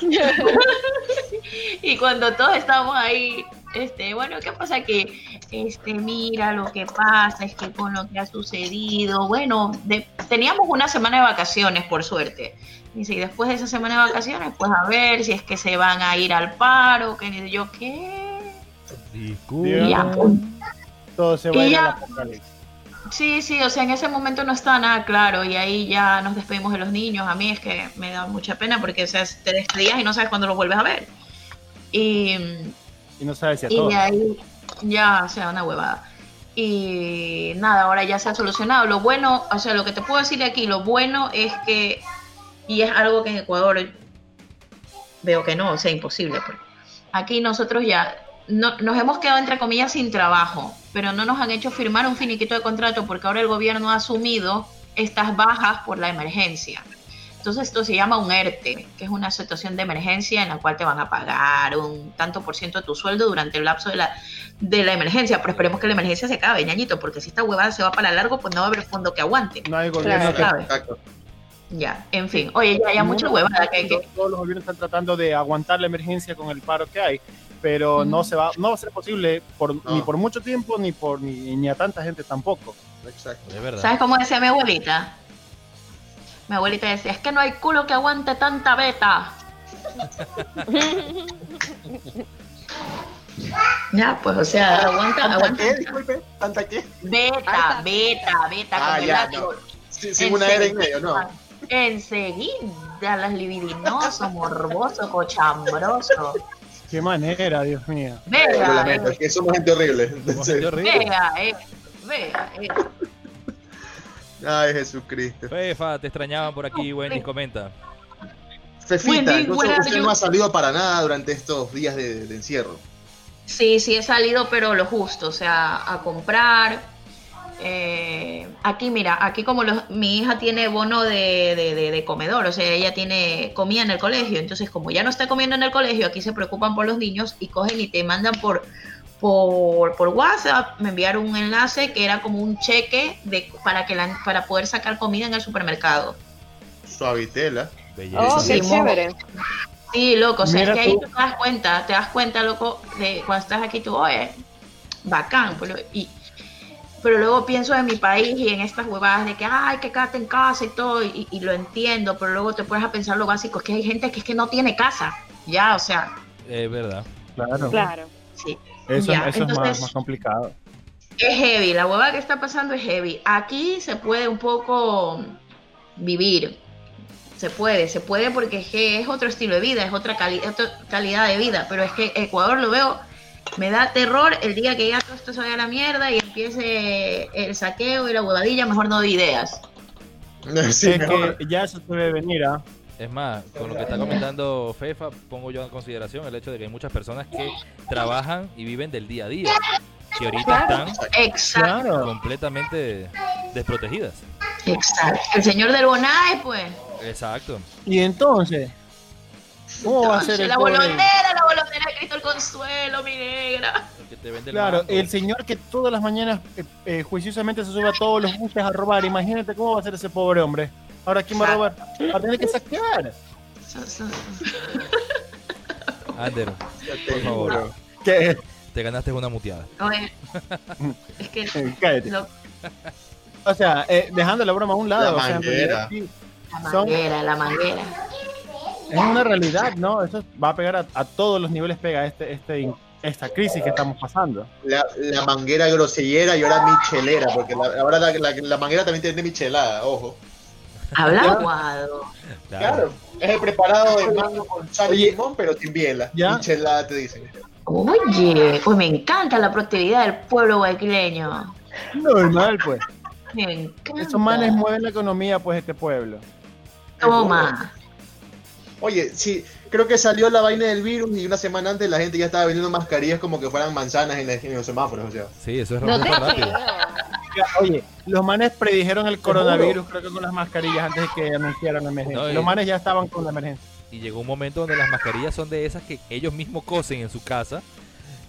y cuando todos estábamos ahí, este, bueno, ¿qué pasa aquí? Este, mira, lo que pasa es que con lo que ha sucedido, bueno, de, teníamos una semana de vacaciones, por suerte. Dice, y después de esa semana de vacaciones, pues a ver si es que se van a ir al paro, que yo, ¿qué? Y ya, pues. Todo se va a ir a la Sí, sí, o sea, en ese momento no está nada claro y ahí ya nos despedimos de los niños. A mí es que me da mucha pena porque o sea, te despedías y no sabes cuándo los vuelves a ver. Y, y no sabes si a Y ahí ya, sea, una huevada. Y nada, ahora ya se ha solucionado. Lo bueno, o sea, lo que te puedo decir aquí, lo bueno es que y es algo que en Ecuador veo que no, o sea, imposible. Pues. Aquí nosotros ya no, nos hemos quedado, entre comillas, sin trabajo, pero no nos han hecho firmar un finiquito de contrato porque ahora el gobierno ha asumido estas bajas por la emergencia. Entonces esto se llama un ERTE, que es una situación de emergencia en la cual te van a pagar un tanto por ciento de tu sueldo durante el lapso de la, de la emergencia. Pero esperemos que la emergencia se acabe, ñañito, porque si esta huevada se va para largo, pues no va a haber fondo que aguante. No hay gobierno claro, que... Ya, en fin. Oye, ya hay mucha huevada que, que... Todos los gobiernos están tratando de aguantar la emergencia con el paro que hay, pero no se va no va a ser posible por, ni por mucho tiempo ni por ni, ni, a tanta gente tampoco. Exacto. Es verdad. ¿Sabes cómo decía mi abuelita? Mi abuelita decía, es que no hay culo que aguante tanta beta. ya, pues, o sea, aguanta, ¿Tanta aguanta. qué? Disculpe, ¿tanta qué? Beta, beta, beta, ah, con ya, el no. Sin, sin una era en medio, no. Enseguida, las libidinoso, morboso, cochambroso. Qué manera, Dios mío. Vea, eh, es que somos gente horrible. Somos gente horrible. vea, eh, vea, eh. Ay, Jesucristo. Fefa, te extrañaban por aquí, Wendy, comenta. Fefita, Wendy, usted are no ha salido para nada durante estos días de, de encierro. Sí, sí he salido, pero lo justo, o sea, a comprar. Eh, aquí, mira, aquí como los- mi hija tiene bono de, de- de- de comedor, o sea, ella tiene comida en el colegio, entonces como ya no está comiendo en el colegio, aquí se preocupan por los niños y cogen y te mandan por, por, por WhatsApp, me enviaron un enlace que era como un cheque de, para, que la- para poder sacar comida en el supermercado. Suavitela. Belleza. Oh, qué Sí, chévere. Sí, loco, o sea, Mira es que ahí tú. te das cuenta, te das cuenta, loco, de cuando estás aquí tú, oye, bacán, pero, y, pero luego pienso en mi país y en estas huevadas de que, ay, que quédate en casa y todo, y, y lo entiendo, pero luego te pones a pensar lo básico, es que hay gente que es que no tiene casa, ya, o sea, Es verdad. Claro. Claro. sí. Eso, Ya, eso es más, entonces- más complicado. Es heavy, la hueva que está pasando es heavy. Aquí se puede un poco vivir. Se puede, se puede porque es, es otro estilo de vida, es otra, otra calidad de vida. Pero es que Ecuador lo veo, me da terror el día que ya todo esto se vaya a la mierda y empiece el saqueo y la huevadilla, mejor no de ideas. Sí, que ya eso debe venir, ¿ah? Es más, con lo que está comentando Fefa, pongo yo en consideración el hecho de que hay muchas personas que trabajan y viven del día a día, que ahorita están completamente desprotegidas. Exacto. El señor del Bonai, pues. Exacto. Y entonces, ¿cómo va a ser el La bolondera, la bolondera de Cristo el Consuelo, mi negra. claro, el señor que todas las mañanas eh, eh, juiciosamente se sube a todos los buses a robar, imagínate cómo va a ser ese pobre hombre. Ahora, ¿quién va a robar? Va a tener que saquear. Ander, por favor. ¿Qué? Te ganaste una muteada. Oye, es que. Cállate. O sea, eh, dejando la broma a un lado. La manguera. la manguera, la manguera. Es una realidad, ¿no? Eso va a pegar a, todos los niveles, pega este, este, esta crisis que estamos pasando. La, la manguera grosellera y ahora michelera, porque ahora la, la, manguera también tiene michelada, ojo. Habla aguado. Claro. es el preparado de mango con sal y limón, pero sin biela. ¿Ya? Michelada te dicen. Oye, pues me encanta la prosperidad del pueblo guayaquileño. Normal, pues. Me encanta. Esos manes mueven la economía, pues, este pueblo. Toma. Oye, sí, creo que salió la vaina del virus y una semana antes la gente ya estaba vendiendo mascarillas como que fueran manzanas en, los semáforos, o sea. Sí, eso es no rápido. Oye, los manes predijeron el coronavirus, creo que con las mascarillas antes de que anunciaran la emergencia. los manes ya estaban con la emergencia. Y llegó un momento donde las mascarillas son de esas que ellos mismos cosen en su casa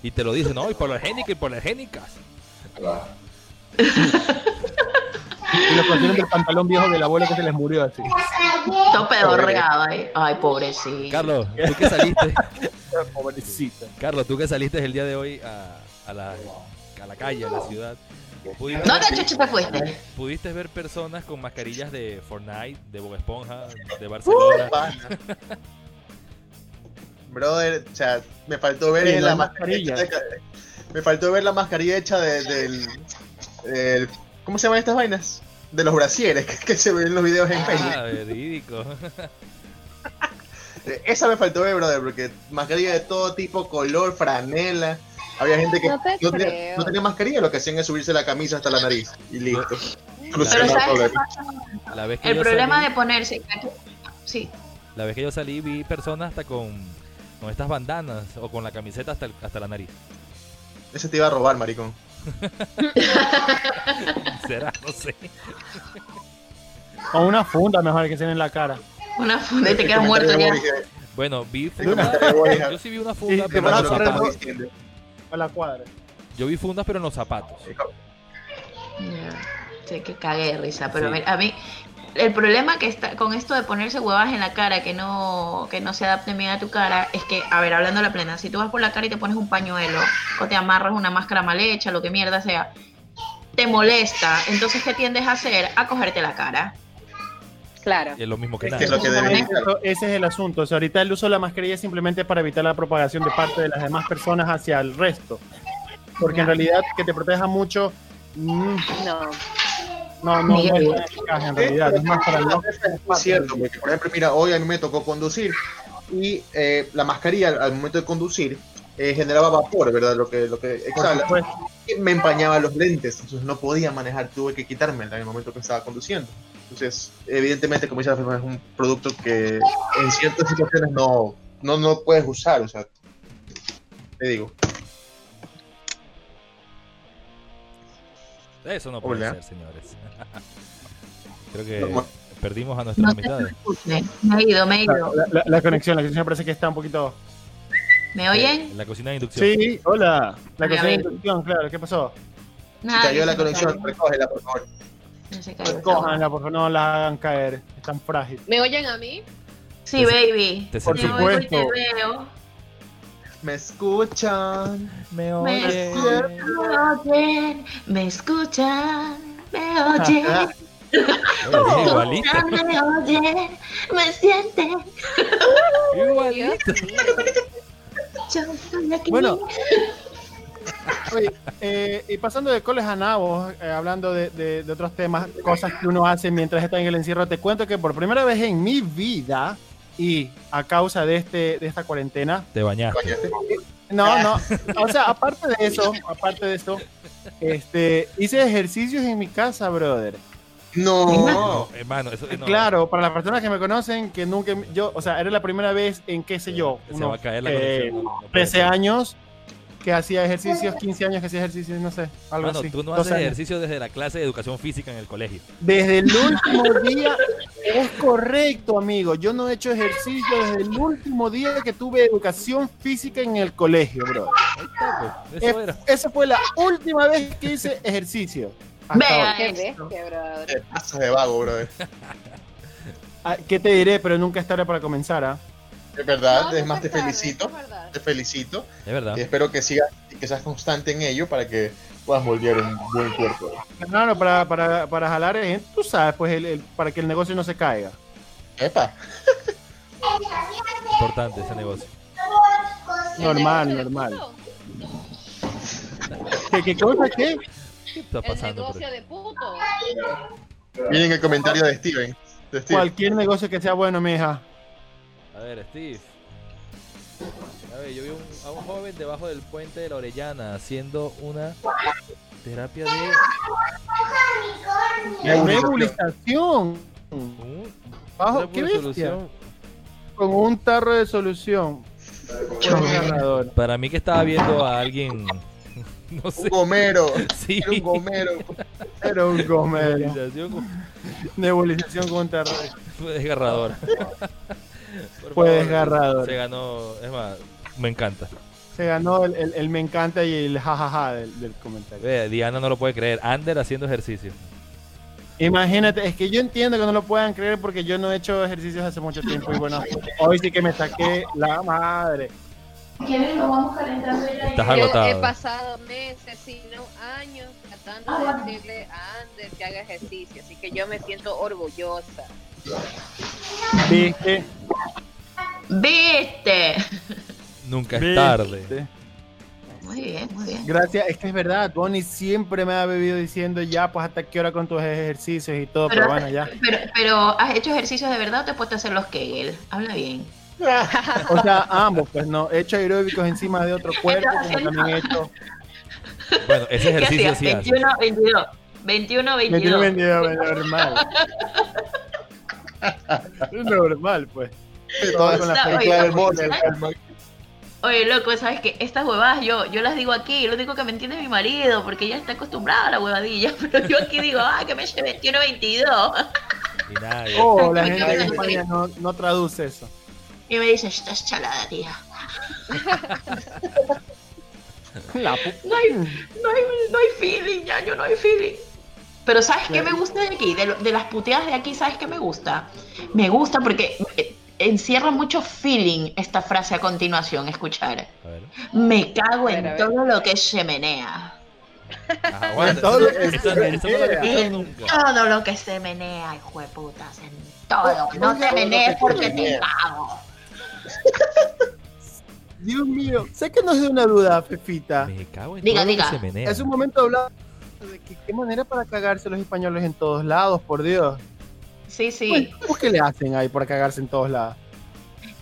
y te lo dicen, no, y por la higiénica y por las higiénicas. y lo contienen del pantalón viejo del abuelo que se les murió así. Todo pedorreado ahí. Ay, pobrecito. Carlos, tú que saliste. Pobrecita. Carlos, tú que saliste el día de hoy a, a, la, a la calle, a la ciudad. ¿Dónde chucho te fuiste? Pudiste ver personas con mascarillas de Fortnite, de Bob Esponja, de Barcelona. Brother, o sea, me faltó ver la, mascarilla. me faltó ver la mascarilla hecha de, del, ¿Cómo se llaman estas vainas? De los brasieres que, se ven en los videos en ah, Facebook. verídico. Esa me faltó ver, brother, porque mascarilla de todo tipo, color, franela. Había gente que no, tenía, mascarilla, lo que hacían es subirse la camisa hasta la nariz y listo. Pero el problema de ponerse. Sí. La vez que yo salí vi personas hasta con, con estas bandanas o con la camiseta hasta, hasta la nariz. Ese te iba a robar, maricón. Será, no sé. O una funda mejor que tiene en la cara. Una funda y te quedas muerto ya. Bueno, vi funda. Yo sí vi una funda, pero a la cuadra. Yo vi fundas, pero en los zapatos. Sí, que cagué de risa. Pero a mí, el problema que está con esto de ponerse huevas en la cara que no, que no se adapten bien a tu cara es que, a ver, hablando de la plena, si tú vas por la cara y te pones un pañuelo o te amarras una máscara mal hecha, lo que mierda sea, te molesta. Entonces, ¿qué tiendes a hacer? A cogerte la cara. Claro. es lo mismo que, nada. ese es el asunto. O sea, ahorita el uso de la mascarilla es simplemente para evitar la propagación de parte de las demás personas hacia el resto. Porque en realidad que te proteja mucho. Mm, no. No, no, es eficaz en realidad. Es más para el Es cierto, porque por ejemplo, mira, hoy a mí me tocó conducir y eh, la mascarilla al momento de conducir eh, generaba vapor, ¿verdad? Lo que, lo que exhala. Y me empañaba los lentes, entonces no podía manejar, tuve que quitarme en el momento que estaba conduciendo. Entonces, evidentemente, como dice la es un producto que en ciertas situaciones no, no, no puedes usar, o sea, te digo. Eso no puede ser, señores. Creo que perdimos a nuestras no Me he ido, me he ido. La, conexión, la conexión parece que está un poquito. ¿Me oyen? La cocina de inducción. Sí, hola. La cocina de inducción, claro. ¿Qué pasó? Nada, cayó la conexión, recógela, por favor. Cójanla, por favor, no la hagan caer. Es tan frágil. ¿Me oyen a mí? Sí, baby. por supuesto. Me escuchan, me oyen. Me oyen, me escuchan, me oyen. Igualito. Me oyen, me sienten. Igualito. Bueno. eh, y pasando de coles a nabos, eh, hablando de, de, otros temas, cosas que uno hace mientras está en el encierro, te cuento que por primera vez en mi vida y a causa de, este, de esta cuarentena... Te bañaste. No, no. O sea, aparte de eso, aparte de eso, este, hice ejercicios en mi casa, brother. No, hermano, eso, Claro, para las personas que me conocen, que nunca, yo, o sea, era la primera vez en, qué sé yo, se va a caer la eh, 13 años que hacía ejercicios, 15 años que hacía ejercicios, no sé, algo así. tú no haces ejercicio desde la clase de educación física en el colegio. Desde el último día, es correcto, amigo. Yo no he hecho ejercicio desde el último día que tuve educación física en el colegio, bro. Pues, eso Esa fue la última vez que hice ejercicio. Vea qué brother. Te de vago, brother. Ah, ¿Qué te diré? Pero nunca es tarde para comenzar, ¿ah? Es verdad, es más, te felicito. Te felicito. Es verdad. Y espero que sigas, que seas constante en ello para que puedas moldear un buen cuerpo. Claro, para, para, para jalar, eh, tú sabes, pues, el, para que el negocio no se caiga. Epa. Importante ese negocio. Normal, normal. ¿Qué, qué cosa? ¿Qué? ¿Qué está pasando? El negocio de puto. Miren el comentario de Steven. de Steven. Cualquier negocio que sea bueno, mija. A ver, Steve. A ver, yo vi a un joven debajo del puente de la Orellana haciendo una terapia de nebulización. ¿Bajo qué bestia? Con un tarro de solución. Para mí que estaba viendo a alguien no sé. Un gomero. Sí. Era un gomero. Era un gomero. Nebulización con un tarro. Fue Fue desgarrador. Se ganó, es más, me encanta. Se ganó el, el, me encanta y el jajaja del, del comentario. Diana no lo puede creer. Ander haciendo ejercicio. Imagínate, es que yo entiendo que no lo puedan creer porque yo no he hecho ejercicios hace mucho tiempo y bueno, hoy sí que me saqué la madre. vamos calentando Estás agotado. He pasado meses, si no años, tratando de ah, decirle a Ander que haga ejercicio, así que yo me siento orgullosa. ¿Viste? ¿Viste? Nunca es tarde. Muy bien, muy bien. Gracias, es que es verdad, Bonnie siempre me ha bebido diciendo ya, pues hasta qué hora con tus ejercicios y todo, pero, bueno, ya. Pero, ¿has hecho ejercicios de verdad o te has puesto a hacer los Kegel? Habla bien. o sea, ambos, pues no, he hecho aeróbicos encima de otro cuerpo, como también he hecho. Bueno, ese ejercicio sí 21, 22. 21, 22. 21, 22, normal. es normal, pues. con la película del Oye, loco, ¿sabes qué? Estas huevadas yo, yo las digo aquí, lo digo que me entiende mi marido, porque ya está acostumbrado a la huevadilla, pero yo aquí digo, ah, que me eche 21 22. Y nadie. Oh, la gente de España no, no traduce eso. Y me dice, estás chalada, tía. La no, hay, no, hay, no hay feeling, ya, yo no hay feeling. Pero ¿sabes qué me gusta de aquí? De, las puteadas de aquí, ¿sabes qué me gusta? Me gusta porque eh, encierra mucho feeling esta frase a continuación, escuchar. Me cago en todo lo que se menea. Ah, todo lo que se menea. todo lo que se menea, hijo de putas, en todo. No te menees porque te cago. Dios mío, sé que no es de una duda, Fefita. Me cago en diga, todo diga. Lo que se menea. Es un momento de hablar de qué manera para cagarse los españoles en todos lados, por Dios. Sí, sí. ¿Cómo que le hacen ahí para cagarse en todos lados?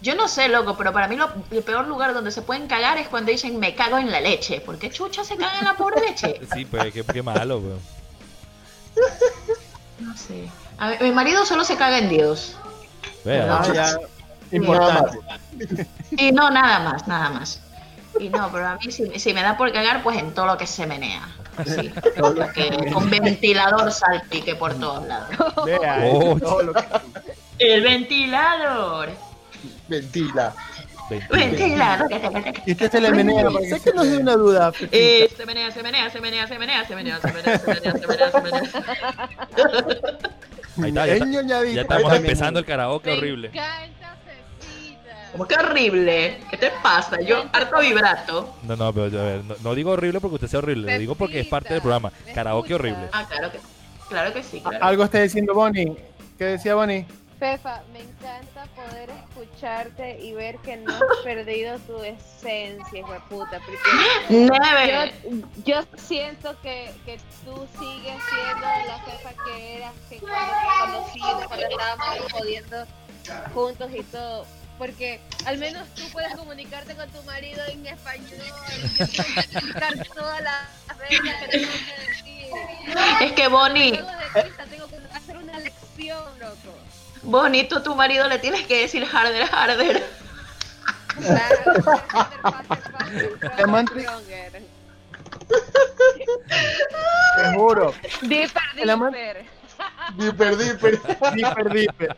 Yo no sé, loco, pero para mí lo, el peor lugar donde se pueden cagar es cuando dicen me cago en la leche. ¿Por qué chucha se caga en la pobre leche? Sí, pues qué, malo, pues. No sé. A mi marido solo se caga en Dios. Vea. Ah, ya. Importante. Y no, nada más, nada más. Y no, pero a mí si, me da por cagar, pues en todo lo que se menea. Sí, con ventilador salpique por todos lados. Oh. El ventilador. Ventila. Ventilador. Este se le menea, sé que no es de una duda. Eh, se menea, se menea, se menea, se menea, se menea, se menea, se menea, se menea, se menea. Ahí está, ya, ya estamos empezando el karaoke horrible. Como que horrible. ¿Qué te pasa? Yo harto vibrato. No, no, pero a ver, no, digo horrible porque usted sea horrible, lo digo porque es parte del programa. Karaoke horrible. Ah, claro que, claro que sí. Algo está diciendo Bonnie. ¿Qué decía Bonnie? Fefa, me encanta poder escucharte y ver que no has perdido tu esencia, hijo de puta. Yo, yo, siento que, que tú sigues siendo la Fefa que eras, que cuando te conocí, cuando estábamos jodiendo juntos y todo. Porque al menos tú puedes comunicarte con tu marido en español, explicar todas las reglas que tengo que decir. Es que Bonnie. tengo que hacer una lección, loco. Bonito, tu marido le tienes que decir harder, harder. Te juro. Dipper, dipper. Dipper, dipper. Dipper, dipper.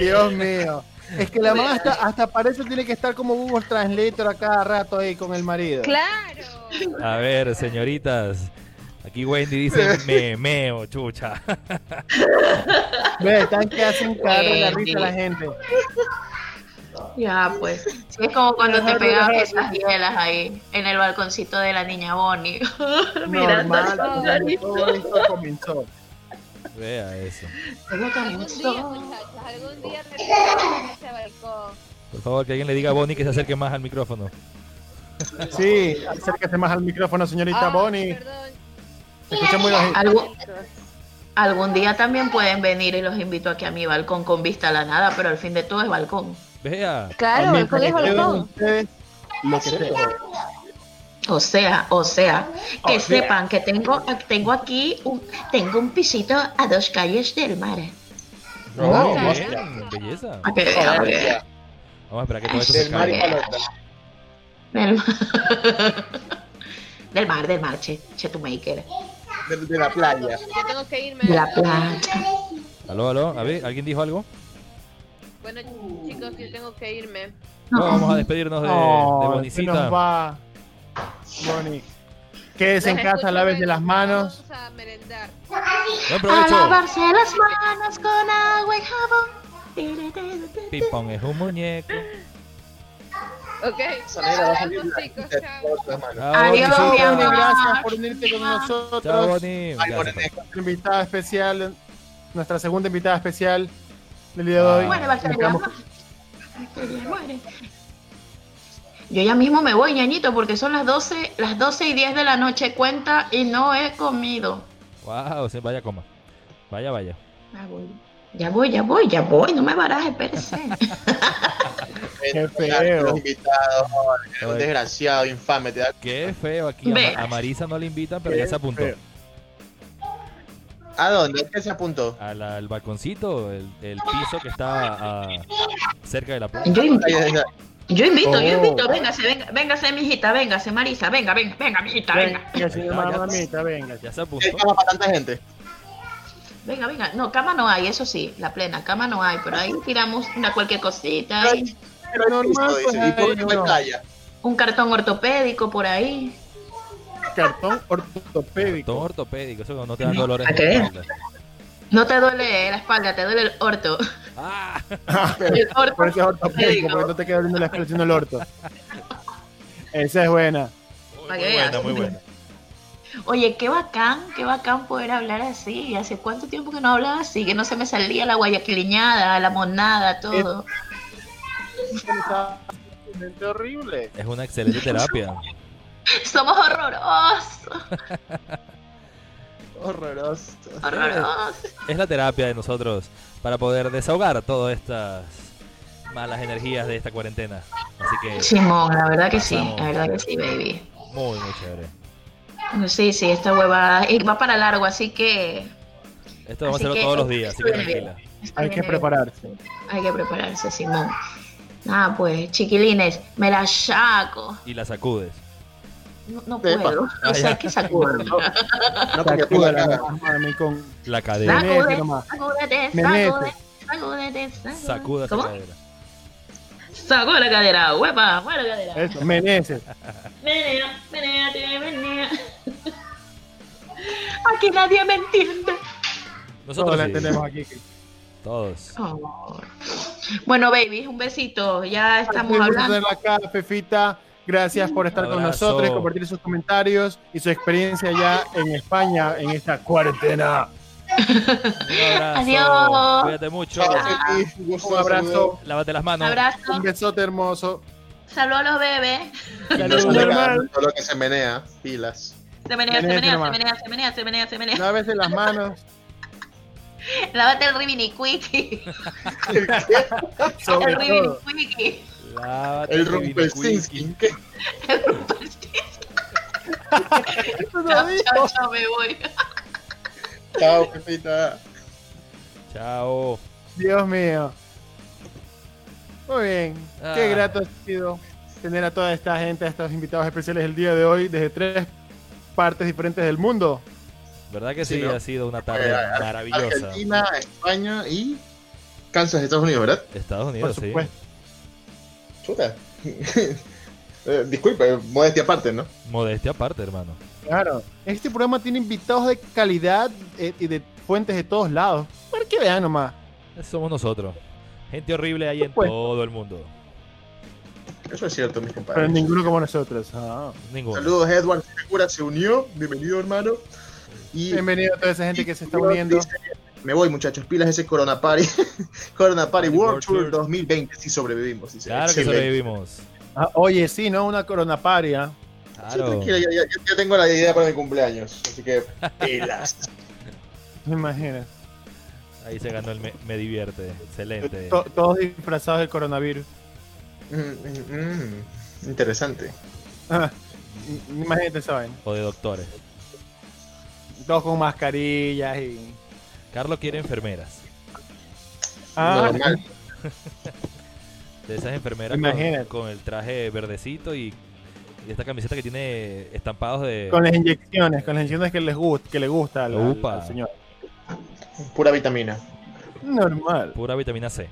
Dios mío. Es que la mamá hasta, hasta parece tiene que estar como Google Translator a cada rato ahí con el marido. Claro. A ver, señoritas, Aquí Wendy dice memeo, chucha. Ve, están que hacen la risa a la gente. Ya, pues. Sí, es como cuando te pegas esas hielas ahí en el balconcito de la niña Bonnie. Mirando Normal, todo esto comenzó. Vea eso. Algún día, muchachos, algún día en ese balcón. Por favor, que alguien le diga a Bonnie que se acerque más al micrófono. Sí, acérquese más al micrófono, señorita ah, Bonnie. Perdón, ¿Algún, día también pueden venir y los invito aquí a mi balcón con vista a la nada, pero al fin de todo es balcón. Vea. Claro, balcón es balcón. O sea, o sea, que sepan que tengo, tengo aquí un, tengo un pisito a dos calles del mar. Oh, belleza. Vamos a esperar que todo esto se caiga. Del... del mar, del mar, che, che tu maker. De, la playa. Yo tengo que irme. De la playa. Aló, aló, a ver, ¿alguien dijo algo? Bueno, chicos, yo tengo que irme. No, vamos a despedirnos de, oh, de Bonicita. Boni. Quédese en casa, vez de las manos. Vamos a merendar. A lavarse las manos con agua y jabón. Pipón es un muñeco. Ok, Adiós, chicos, Adiós, mi amor. Gracias por unirte con nosotros. Chao, Boni. Nuestra invitada especial, nuestra segunda invitada especial del día de hoy. Bueno, Yo ya mismo me voy, ñañito, porque son las 12, las 12 y 10 de la noche cuenta y no he comido. Wow, se vaya coma. Vaya, vaya. Ya voy, ya voy, ya voy, ya voy, no me barajes, espérese. Qué feo. un desgraciado, infame. Te da... Qué feo aquí. A, Marisa no le invitan, pero ya se apuntó. ¿A dónde? ¿Qué se apuntó? al balconcito, el, el, piso que está uh, cerca de la puerta. Yo invito, yo invito, oh. yo invito. Véngase, venga, véngase, mijita, véngase, Marisa, venga, venga, venga, mijita, venga. Mamita, venga. Ya se apuntó. para tanta gente? Venga, venga. No, cama no hay, eso sí, la plena. Cama no hay, pero ahí tiramos una cualquier cosita. Ahí. Un cartón ortopédico por ahí. Cartón ortopédico. Cartón ortopédico, eso no te da dolores. ¿A qué? No te duele la espalda, te duele el orto. Ah. el orto por eso es ortopédico, porque no te queda doliendo la espalda sino el orto. Esa es buena. Muy, muy buena, muy buena. Oye, qué bacán, qué bacán poder hablar así. ¿Hace cuánto tiempo que no hablaba así? Que no se me salía la guayaquiliñada, la monada, todo horrible. Es una excelente terapia. Somos horrorosos. horrorosos. Es la terapia de nosotros para poder desahogar todas estas malas energías de esta cuarentena. Así que. Simón, la verdad que sí, la verdad que sí, baby. Muy, muy chévere. Sí, sí, esta hueva va para largo, así que. Esto vamos a hacerlo todos los días, así que tranquila. Hay que prepararse. Hay que prepararse, Simón. Ah, pues, chiquilines, me la saco. Y la sacudes. No, no puedo. No sé qué sacudo. No, no sacude la con la cadera. Sacúdete, sacúdete, sacúdete, sacúdete. Sacuda esa cadera. Sacude la cadera, huepa, mueve la cadera. Eso, meneces. Menea, menea, menea. Aquí nadie me entiende. Nosotros la entendemos aquí. Todos. Bueno, baby, un besito. Ya estamos hablando. acá, Fefita. Gracias por estar con nosotros, compartir sus comentarios y su experiencia ya en España en esta cuarentena. Un. Adiós. Cuídate mucho. Un abrazo. Lávate las manos. Abrazo. Un besote hermoso. Saludos a los bebés. Saludos. Todo lo que se menea, pilas. Se menea, se menea, se menea, se menea, se menea, se menea. Lávese las manos. Lávate el Rimini Quickie. el Rimini Quickie. El Rumpelstiltskin. El Rumpelstiltskin. chao, chao, me voy. Chao, Pepita. Chao. Dios mío. Muy bien. Qué ah. grato ha sido tener a toda esta gente, a estos invitados especiales el día de hoy desde tres partes diferentes del mundo. ¿Verdad que sí? Ha sido una tarde eh, maravillosa. Argentina, España y Kansas, Estados Unidos, ¿verdad? Estados Unidos, sí. Chuta. Eh, disculpe, modestia aparte, ¿no? Modestia aparte, hermano. Claro. Este programa tiene invitados de calidad eh, y de fuentes de todos lados. Para que vean nomás. somos nosotros. Gente horrible ahí en todo el mundo. Eso es cierto, mis compadres. Pero ninguno como nosotros. Ah. Saludos, Edward Segura se unió. Bienvenido, hermano. Y Bienvenido a toda esa gente que se está uniendo. Me voy, muchachos. Pilas ese Corona Party. Corona Party World, Tour 2020. Sí sobrevivimos. claro que sobrevivimos. Ah, oye, sí, ¿no? Una Corona Party, ¿ah? Claro. ya, ya, tengo la idea para mi cumpleaños. Así que, pilas. Me imagino. Ahí se ganó el me, divierte. Excelente. todos disfrazados del coronavirus. Mm, mm, mm. interesante. Ah, imagínate, ¿saben? O de doctores. Todos con mascarillas y. Carlos quiere enfermeras. Ah, de esas enfermeras con, el traje verdecito y, esta camiseta que tiene estampados de. Con las inyecciones, con las inyecciones que les gusta, que le gusta al, señor. Pura vitamina. Normal. Pura vitamina C.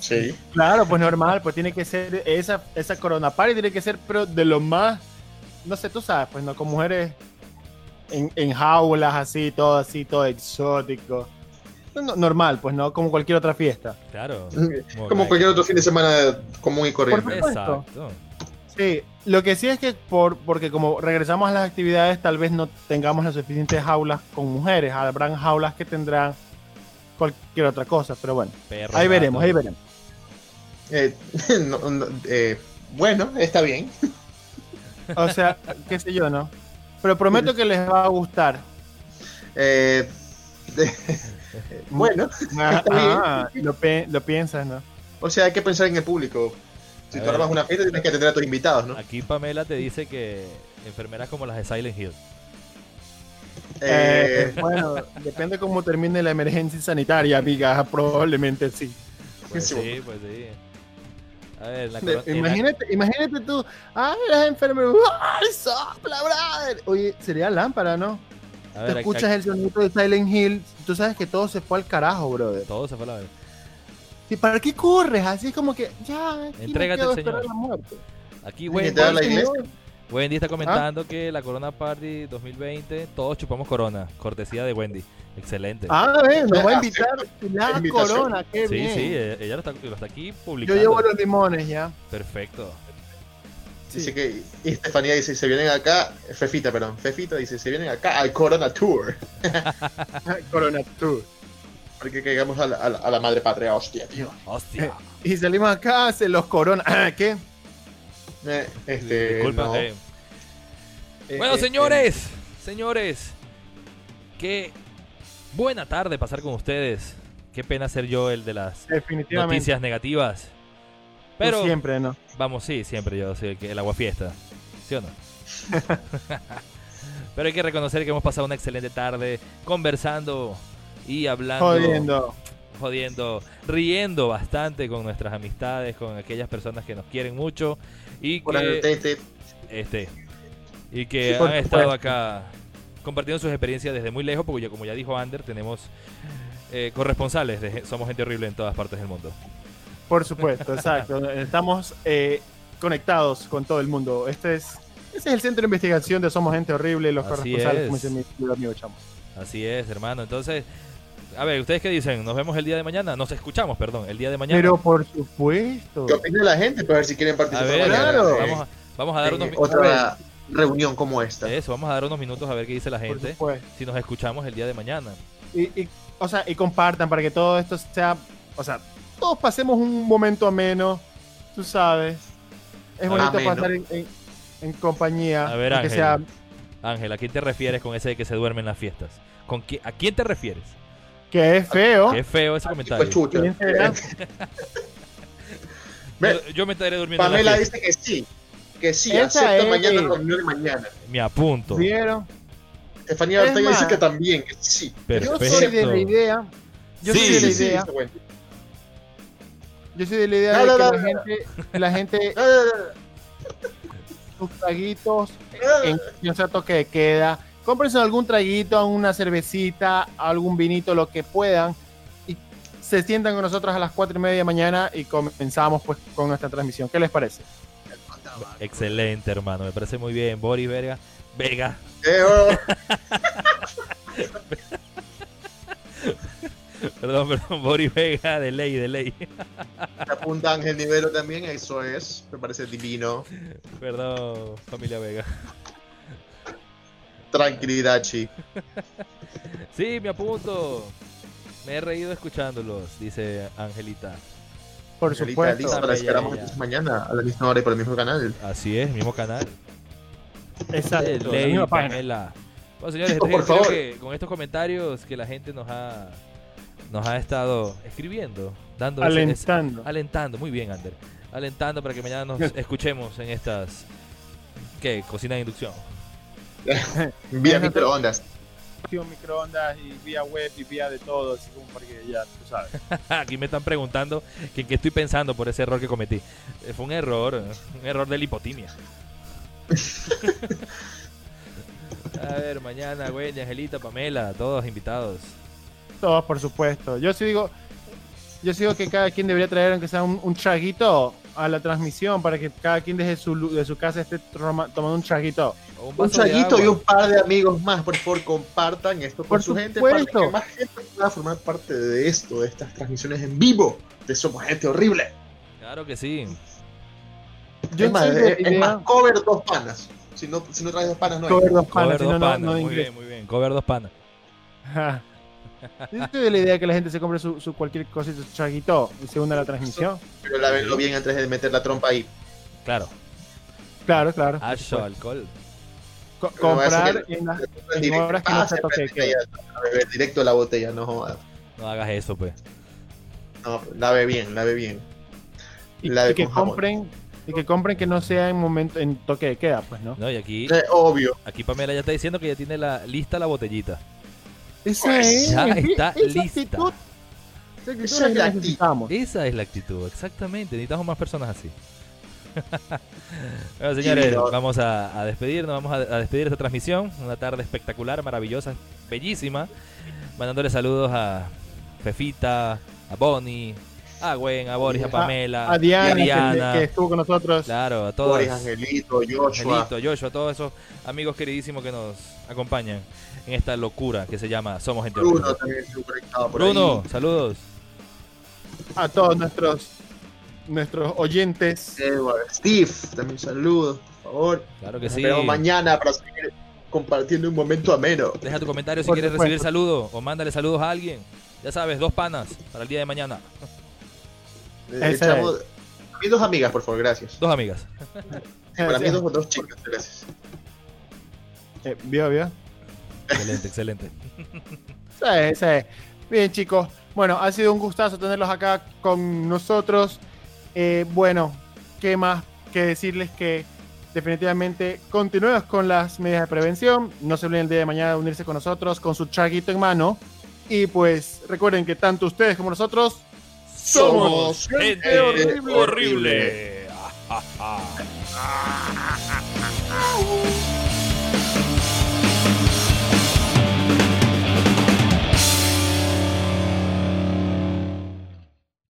Sí. Claro, pues normal, pues tiene que ser esa, esa Corona Party tiene que ser pero de lo más, no sé, tú sabes, pues no, con mujeres en, en jaulas así, todo así, todo exótico. normal, pues no como cualquier otra fiesta. Claro. Como, cualquier otro fin de semana común y corriente. Exacto. Sí, lo que sí es que por, porque como regresamos a las actividades, tal vez no tengamos las suficientes jaulas con mujeres. Habrán jaulas que tendrán cualquier otra cosa, pero bueno. ahí veremos, ahí veremos. Eh, eh, bueno, está bien. O sea, qué sé yo, ¿no? Pero prometo que les va a gustar. Eh, bueno, ah, Lo, lo, piensas, ¿no? O sea, hay que pensar en el público. Si tú armas una fiesta, tienes que atender a tus invitados, ¿no? Aquí Pamela te dice que enfermeras como las de Silent Hill. Eh, bueno, depende cómo termine la emergencia sanitaria, amiga. Probablemente sí. Pues sí, pues sí. A ver, la imagínate, imagínate tú, ay, las enfermeras, ay, sopla, brother. Oye, sería lámpara, ¿no? Te escuchas el sonido de Silent Hill, tú sabes que todo se fue al carajo, brother. Todo se fue a la vez. ¿Y para qué corres? Así es como que, ya, entrégate al Señor. Aquí, güey, Wendy está comentando que la Corona Party 2020, todos chupamos Corona, cortesía de Wendy. Excelente. Ah, ven, nos va a invitar la Corona, qué bien. Sí, sí, ella lo está, lo está, aquí publicando. Yo llevo los limones ya. Perfecto. Dice que y Estefanía dice, se vienen acá, Fefita, perdón, Fefita dice, se vienen acá al Corona Tour. Corona Tour. Porque caigamos a la, a, la, madre patria, hostia, tío. Hostia. y salimos acá, se los Corona. ¿Qué? Eh, este, Disculpa, eh. bueno, eh, señores, señores, qué buena tarde pasar con ustedes. Qué pena ser yo el de las noticias negativas. Pero siempre, ¿no? Vamos, sí, siempre yo soy el, agua fiesta. ¿Sí o no? Pero hay que reconocer que hemos pasado una excelente tarde conversando y hablando. Jodiendo. Jodiendo, riendo bastante con nuestras amistades, con aquellas personas que nos quieren mucho y que, este, este, y que han estado acá compartiendo sus experiencias desde muy lejos, porque ya, como ya dijo Ander, tenemos eh, corresponsales de Somos Gente Horrible en todas partes del mundo. Por supuesto, exacto. Estamos eh, conectados con todo el mundo. Este es, este es el centro de investigación de Somos Gente Horrible, los corresponsales, como dice mi amigo Chamo. Así es, hermano. Entonces, A ver, ¿ustedes qué dicen? ¿Nos vemos el día de mañana? Nos escuchamos, perdón, el día de mañana. Pero por supuesto. ¿Qué opina la gente? Para ver si quieren participar. A ver, claro. vamos, a, vamos a dar unos Otra reunión como esta. Eso, vamos a dar unos minutos a ver qué dice la gente. Si nos escuchamos el día de mañana. Y, o sea, y compartan para que todo esto sea. O sea, todos pasemos un momento ameno. Tú sabes. Es bonito pasar en, compañía. A ver, Ángel. Sea... Ángel, ¿a quién te refieres con ese de que se duerme en las fiestas? ¿Con ¿A quién te refieres? Que es feo. Que es feo ese comentario. yo, me estaré durmiendo. Pamela dice que sí. Que sí, Esa acepta mañana reunión mañana. Me apunto. ¿Vieron? Estefanía Ortega dice que también, que sí. Perfecto. Yo soy de la idea. Yo soy de la idea. yo soy de la idea de que la gente, la gente sus traguitos en un cierto que queda cómprense algún traguito, una cervecita, algún vinito, lo que puedan. Y se sientan con nosotros a las cuatro y media de mañana y comenzamos pues con nuestra transmisión. ¿Qué les parece? Excelente, hermano. Me parece muy bien. Boris Vega. Vega. perdón, perdón. Boris Vega, de ley, de ley. Apunta Ángel Nivelo también, eso es. Me parece divino. Perdón, familia Vega. Tranquilidad, chi. Sí, me apunto. Me he reído escuchándolos, dice Angelita. Por supuesto. la esperamos mañana a la misma hora y por el mismo canal. Así es, mismo canal. Exacto. Ley, Bueno, señores, por favor. Que con estos comentarios que la gente nos ha nos ha estado escribiendo, dando alentando, alentando, muy bien, Ander, alentando para que mañana nos escuchemos en estas ¿qué? Cocina de inducción. vía microondas. Microondas y vía web y vía de todo, así como porque ya, tú sabes. Aquí me están preguntando qué estoy pensando por ese error que cometí. Eh, fue un error, un error de lipotimia. A ver, mañana, güey, Angelita, Pamela, todos invitados. Todos, por supuesto. Yo sí digo, yo sigo que cada quien debería traer aunque sea un, un traguito a la transmisión para que cada quien desde su, de su casa esté tomando un traguito. Un, traguito y un par de amigos más, por favor, compartan esto con su gente para que más gente pueda formar parte de esto, de estas transmisiones en vivo de Somos Gente Horrible. Claro que sí. Yo es, más, es, más, cover dos panas. Si no, si no traes dos panas, no Cover dos panas, cover dos panas. muy bien, muy bien. Cover dos panas. Estoy de la idea que la gente se compre su, su cualquier cosita, su chaguito y se una a la transmisión. Pero la venlo bien antes de meter la trompa ahí. Claro. Claro, claro. Acho, alcohol. comprar en, las horas que no se toque. Directo a la botella, no jodas. No hagas eso, pues. No, lave bien, lave bien. Y, que compren y que compren que no sea en momento en toque de queda, pues, ¿no? No, y aquí obvio. Aquí Pamela ya está diciendo que ya tiene la lista la botellita. Esa es. Ya está esa lista. Actitud, esa, es la actitud. Esa es la actitud, exactamente. Necesitamos más personas así. bueno, señores, vamos a, despedirnos, vamos a, despedir esta transmisión. Una tarde espectacular, maravillosa, bellísima. Mandándole saludos a Fefita, a Bonnie, a Gwen, a Boris, a Pamela, a, Diana, Que, estuvo con nosotros. Claro, a todos. Boris, Angelito, Joshua. Angelito, Joshua, a todos esos amigos queridísimos que nos acompañan en esta locura que se llama Somos Gente Bruno también por Bruno, saludos. A todos nuestros nuestros oyentes. Steve, también saludos, por favor. Claro que sí. Nos vemos mañana para seguir compartiendo un momento ameno. Deja tu comentario si quieres recibir saludos o mándale saludos a alguien. Ya sabes, dos panas para el día de mañana. Eh, echamos... Y dos amigas, por favor, gracias. Dos amigas. Para mí dos, dos chicas, gracias. Eh, ¿Vio, vio? Excelente, excelente. Sí, sí. Bien, chicos. Bueno, ha sido un gustazo tenerlos acá con nosotros. Eh, bueno, ¿qué más que decirles que definitivamente continúes con las medidas de prevención? No se olviden el día de mañana de unirse con nosotros con su chaguito en mano. Y pues recuerden que tanto ustedes como nosotros somos gente horrible. horrible.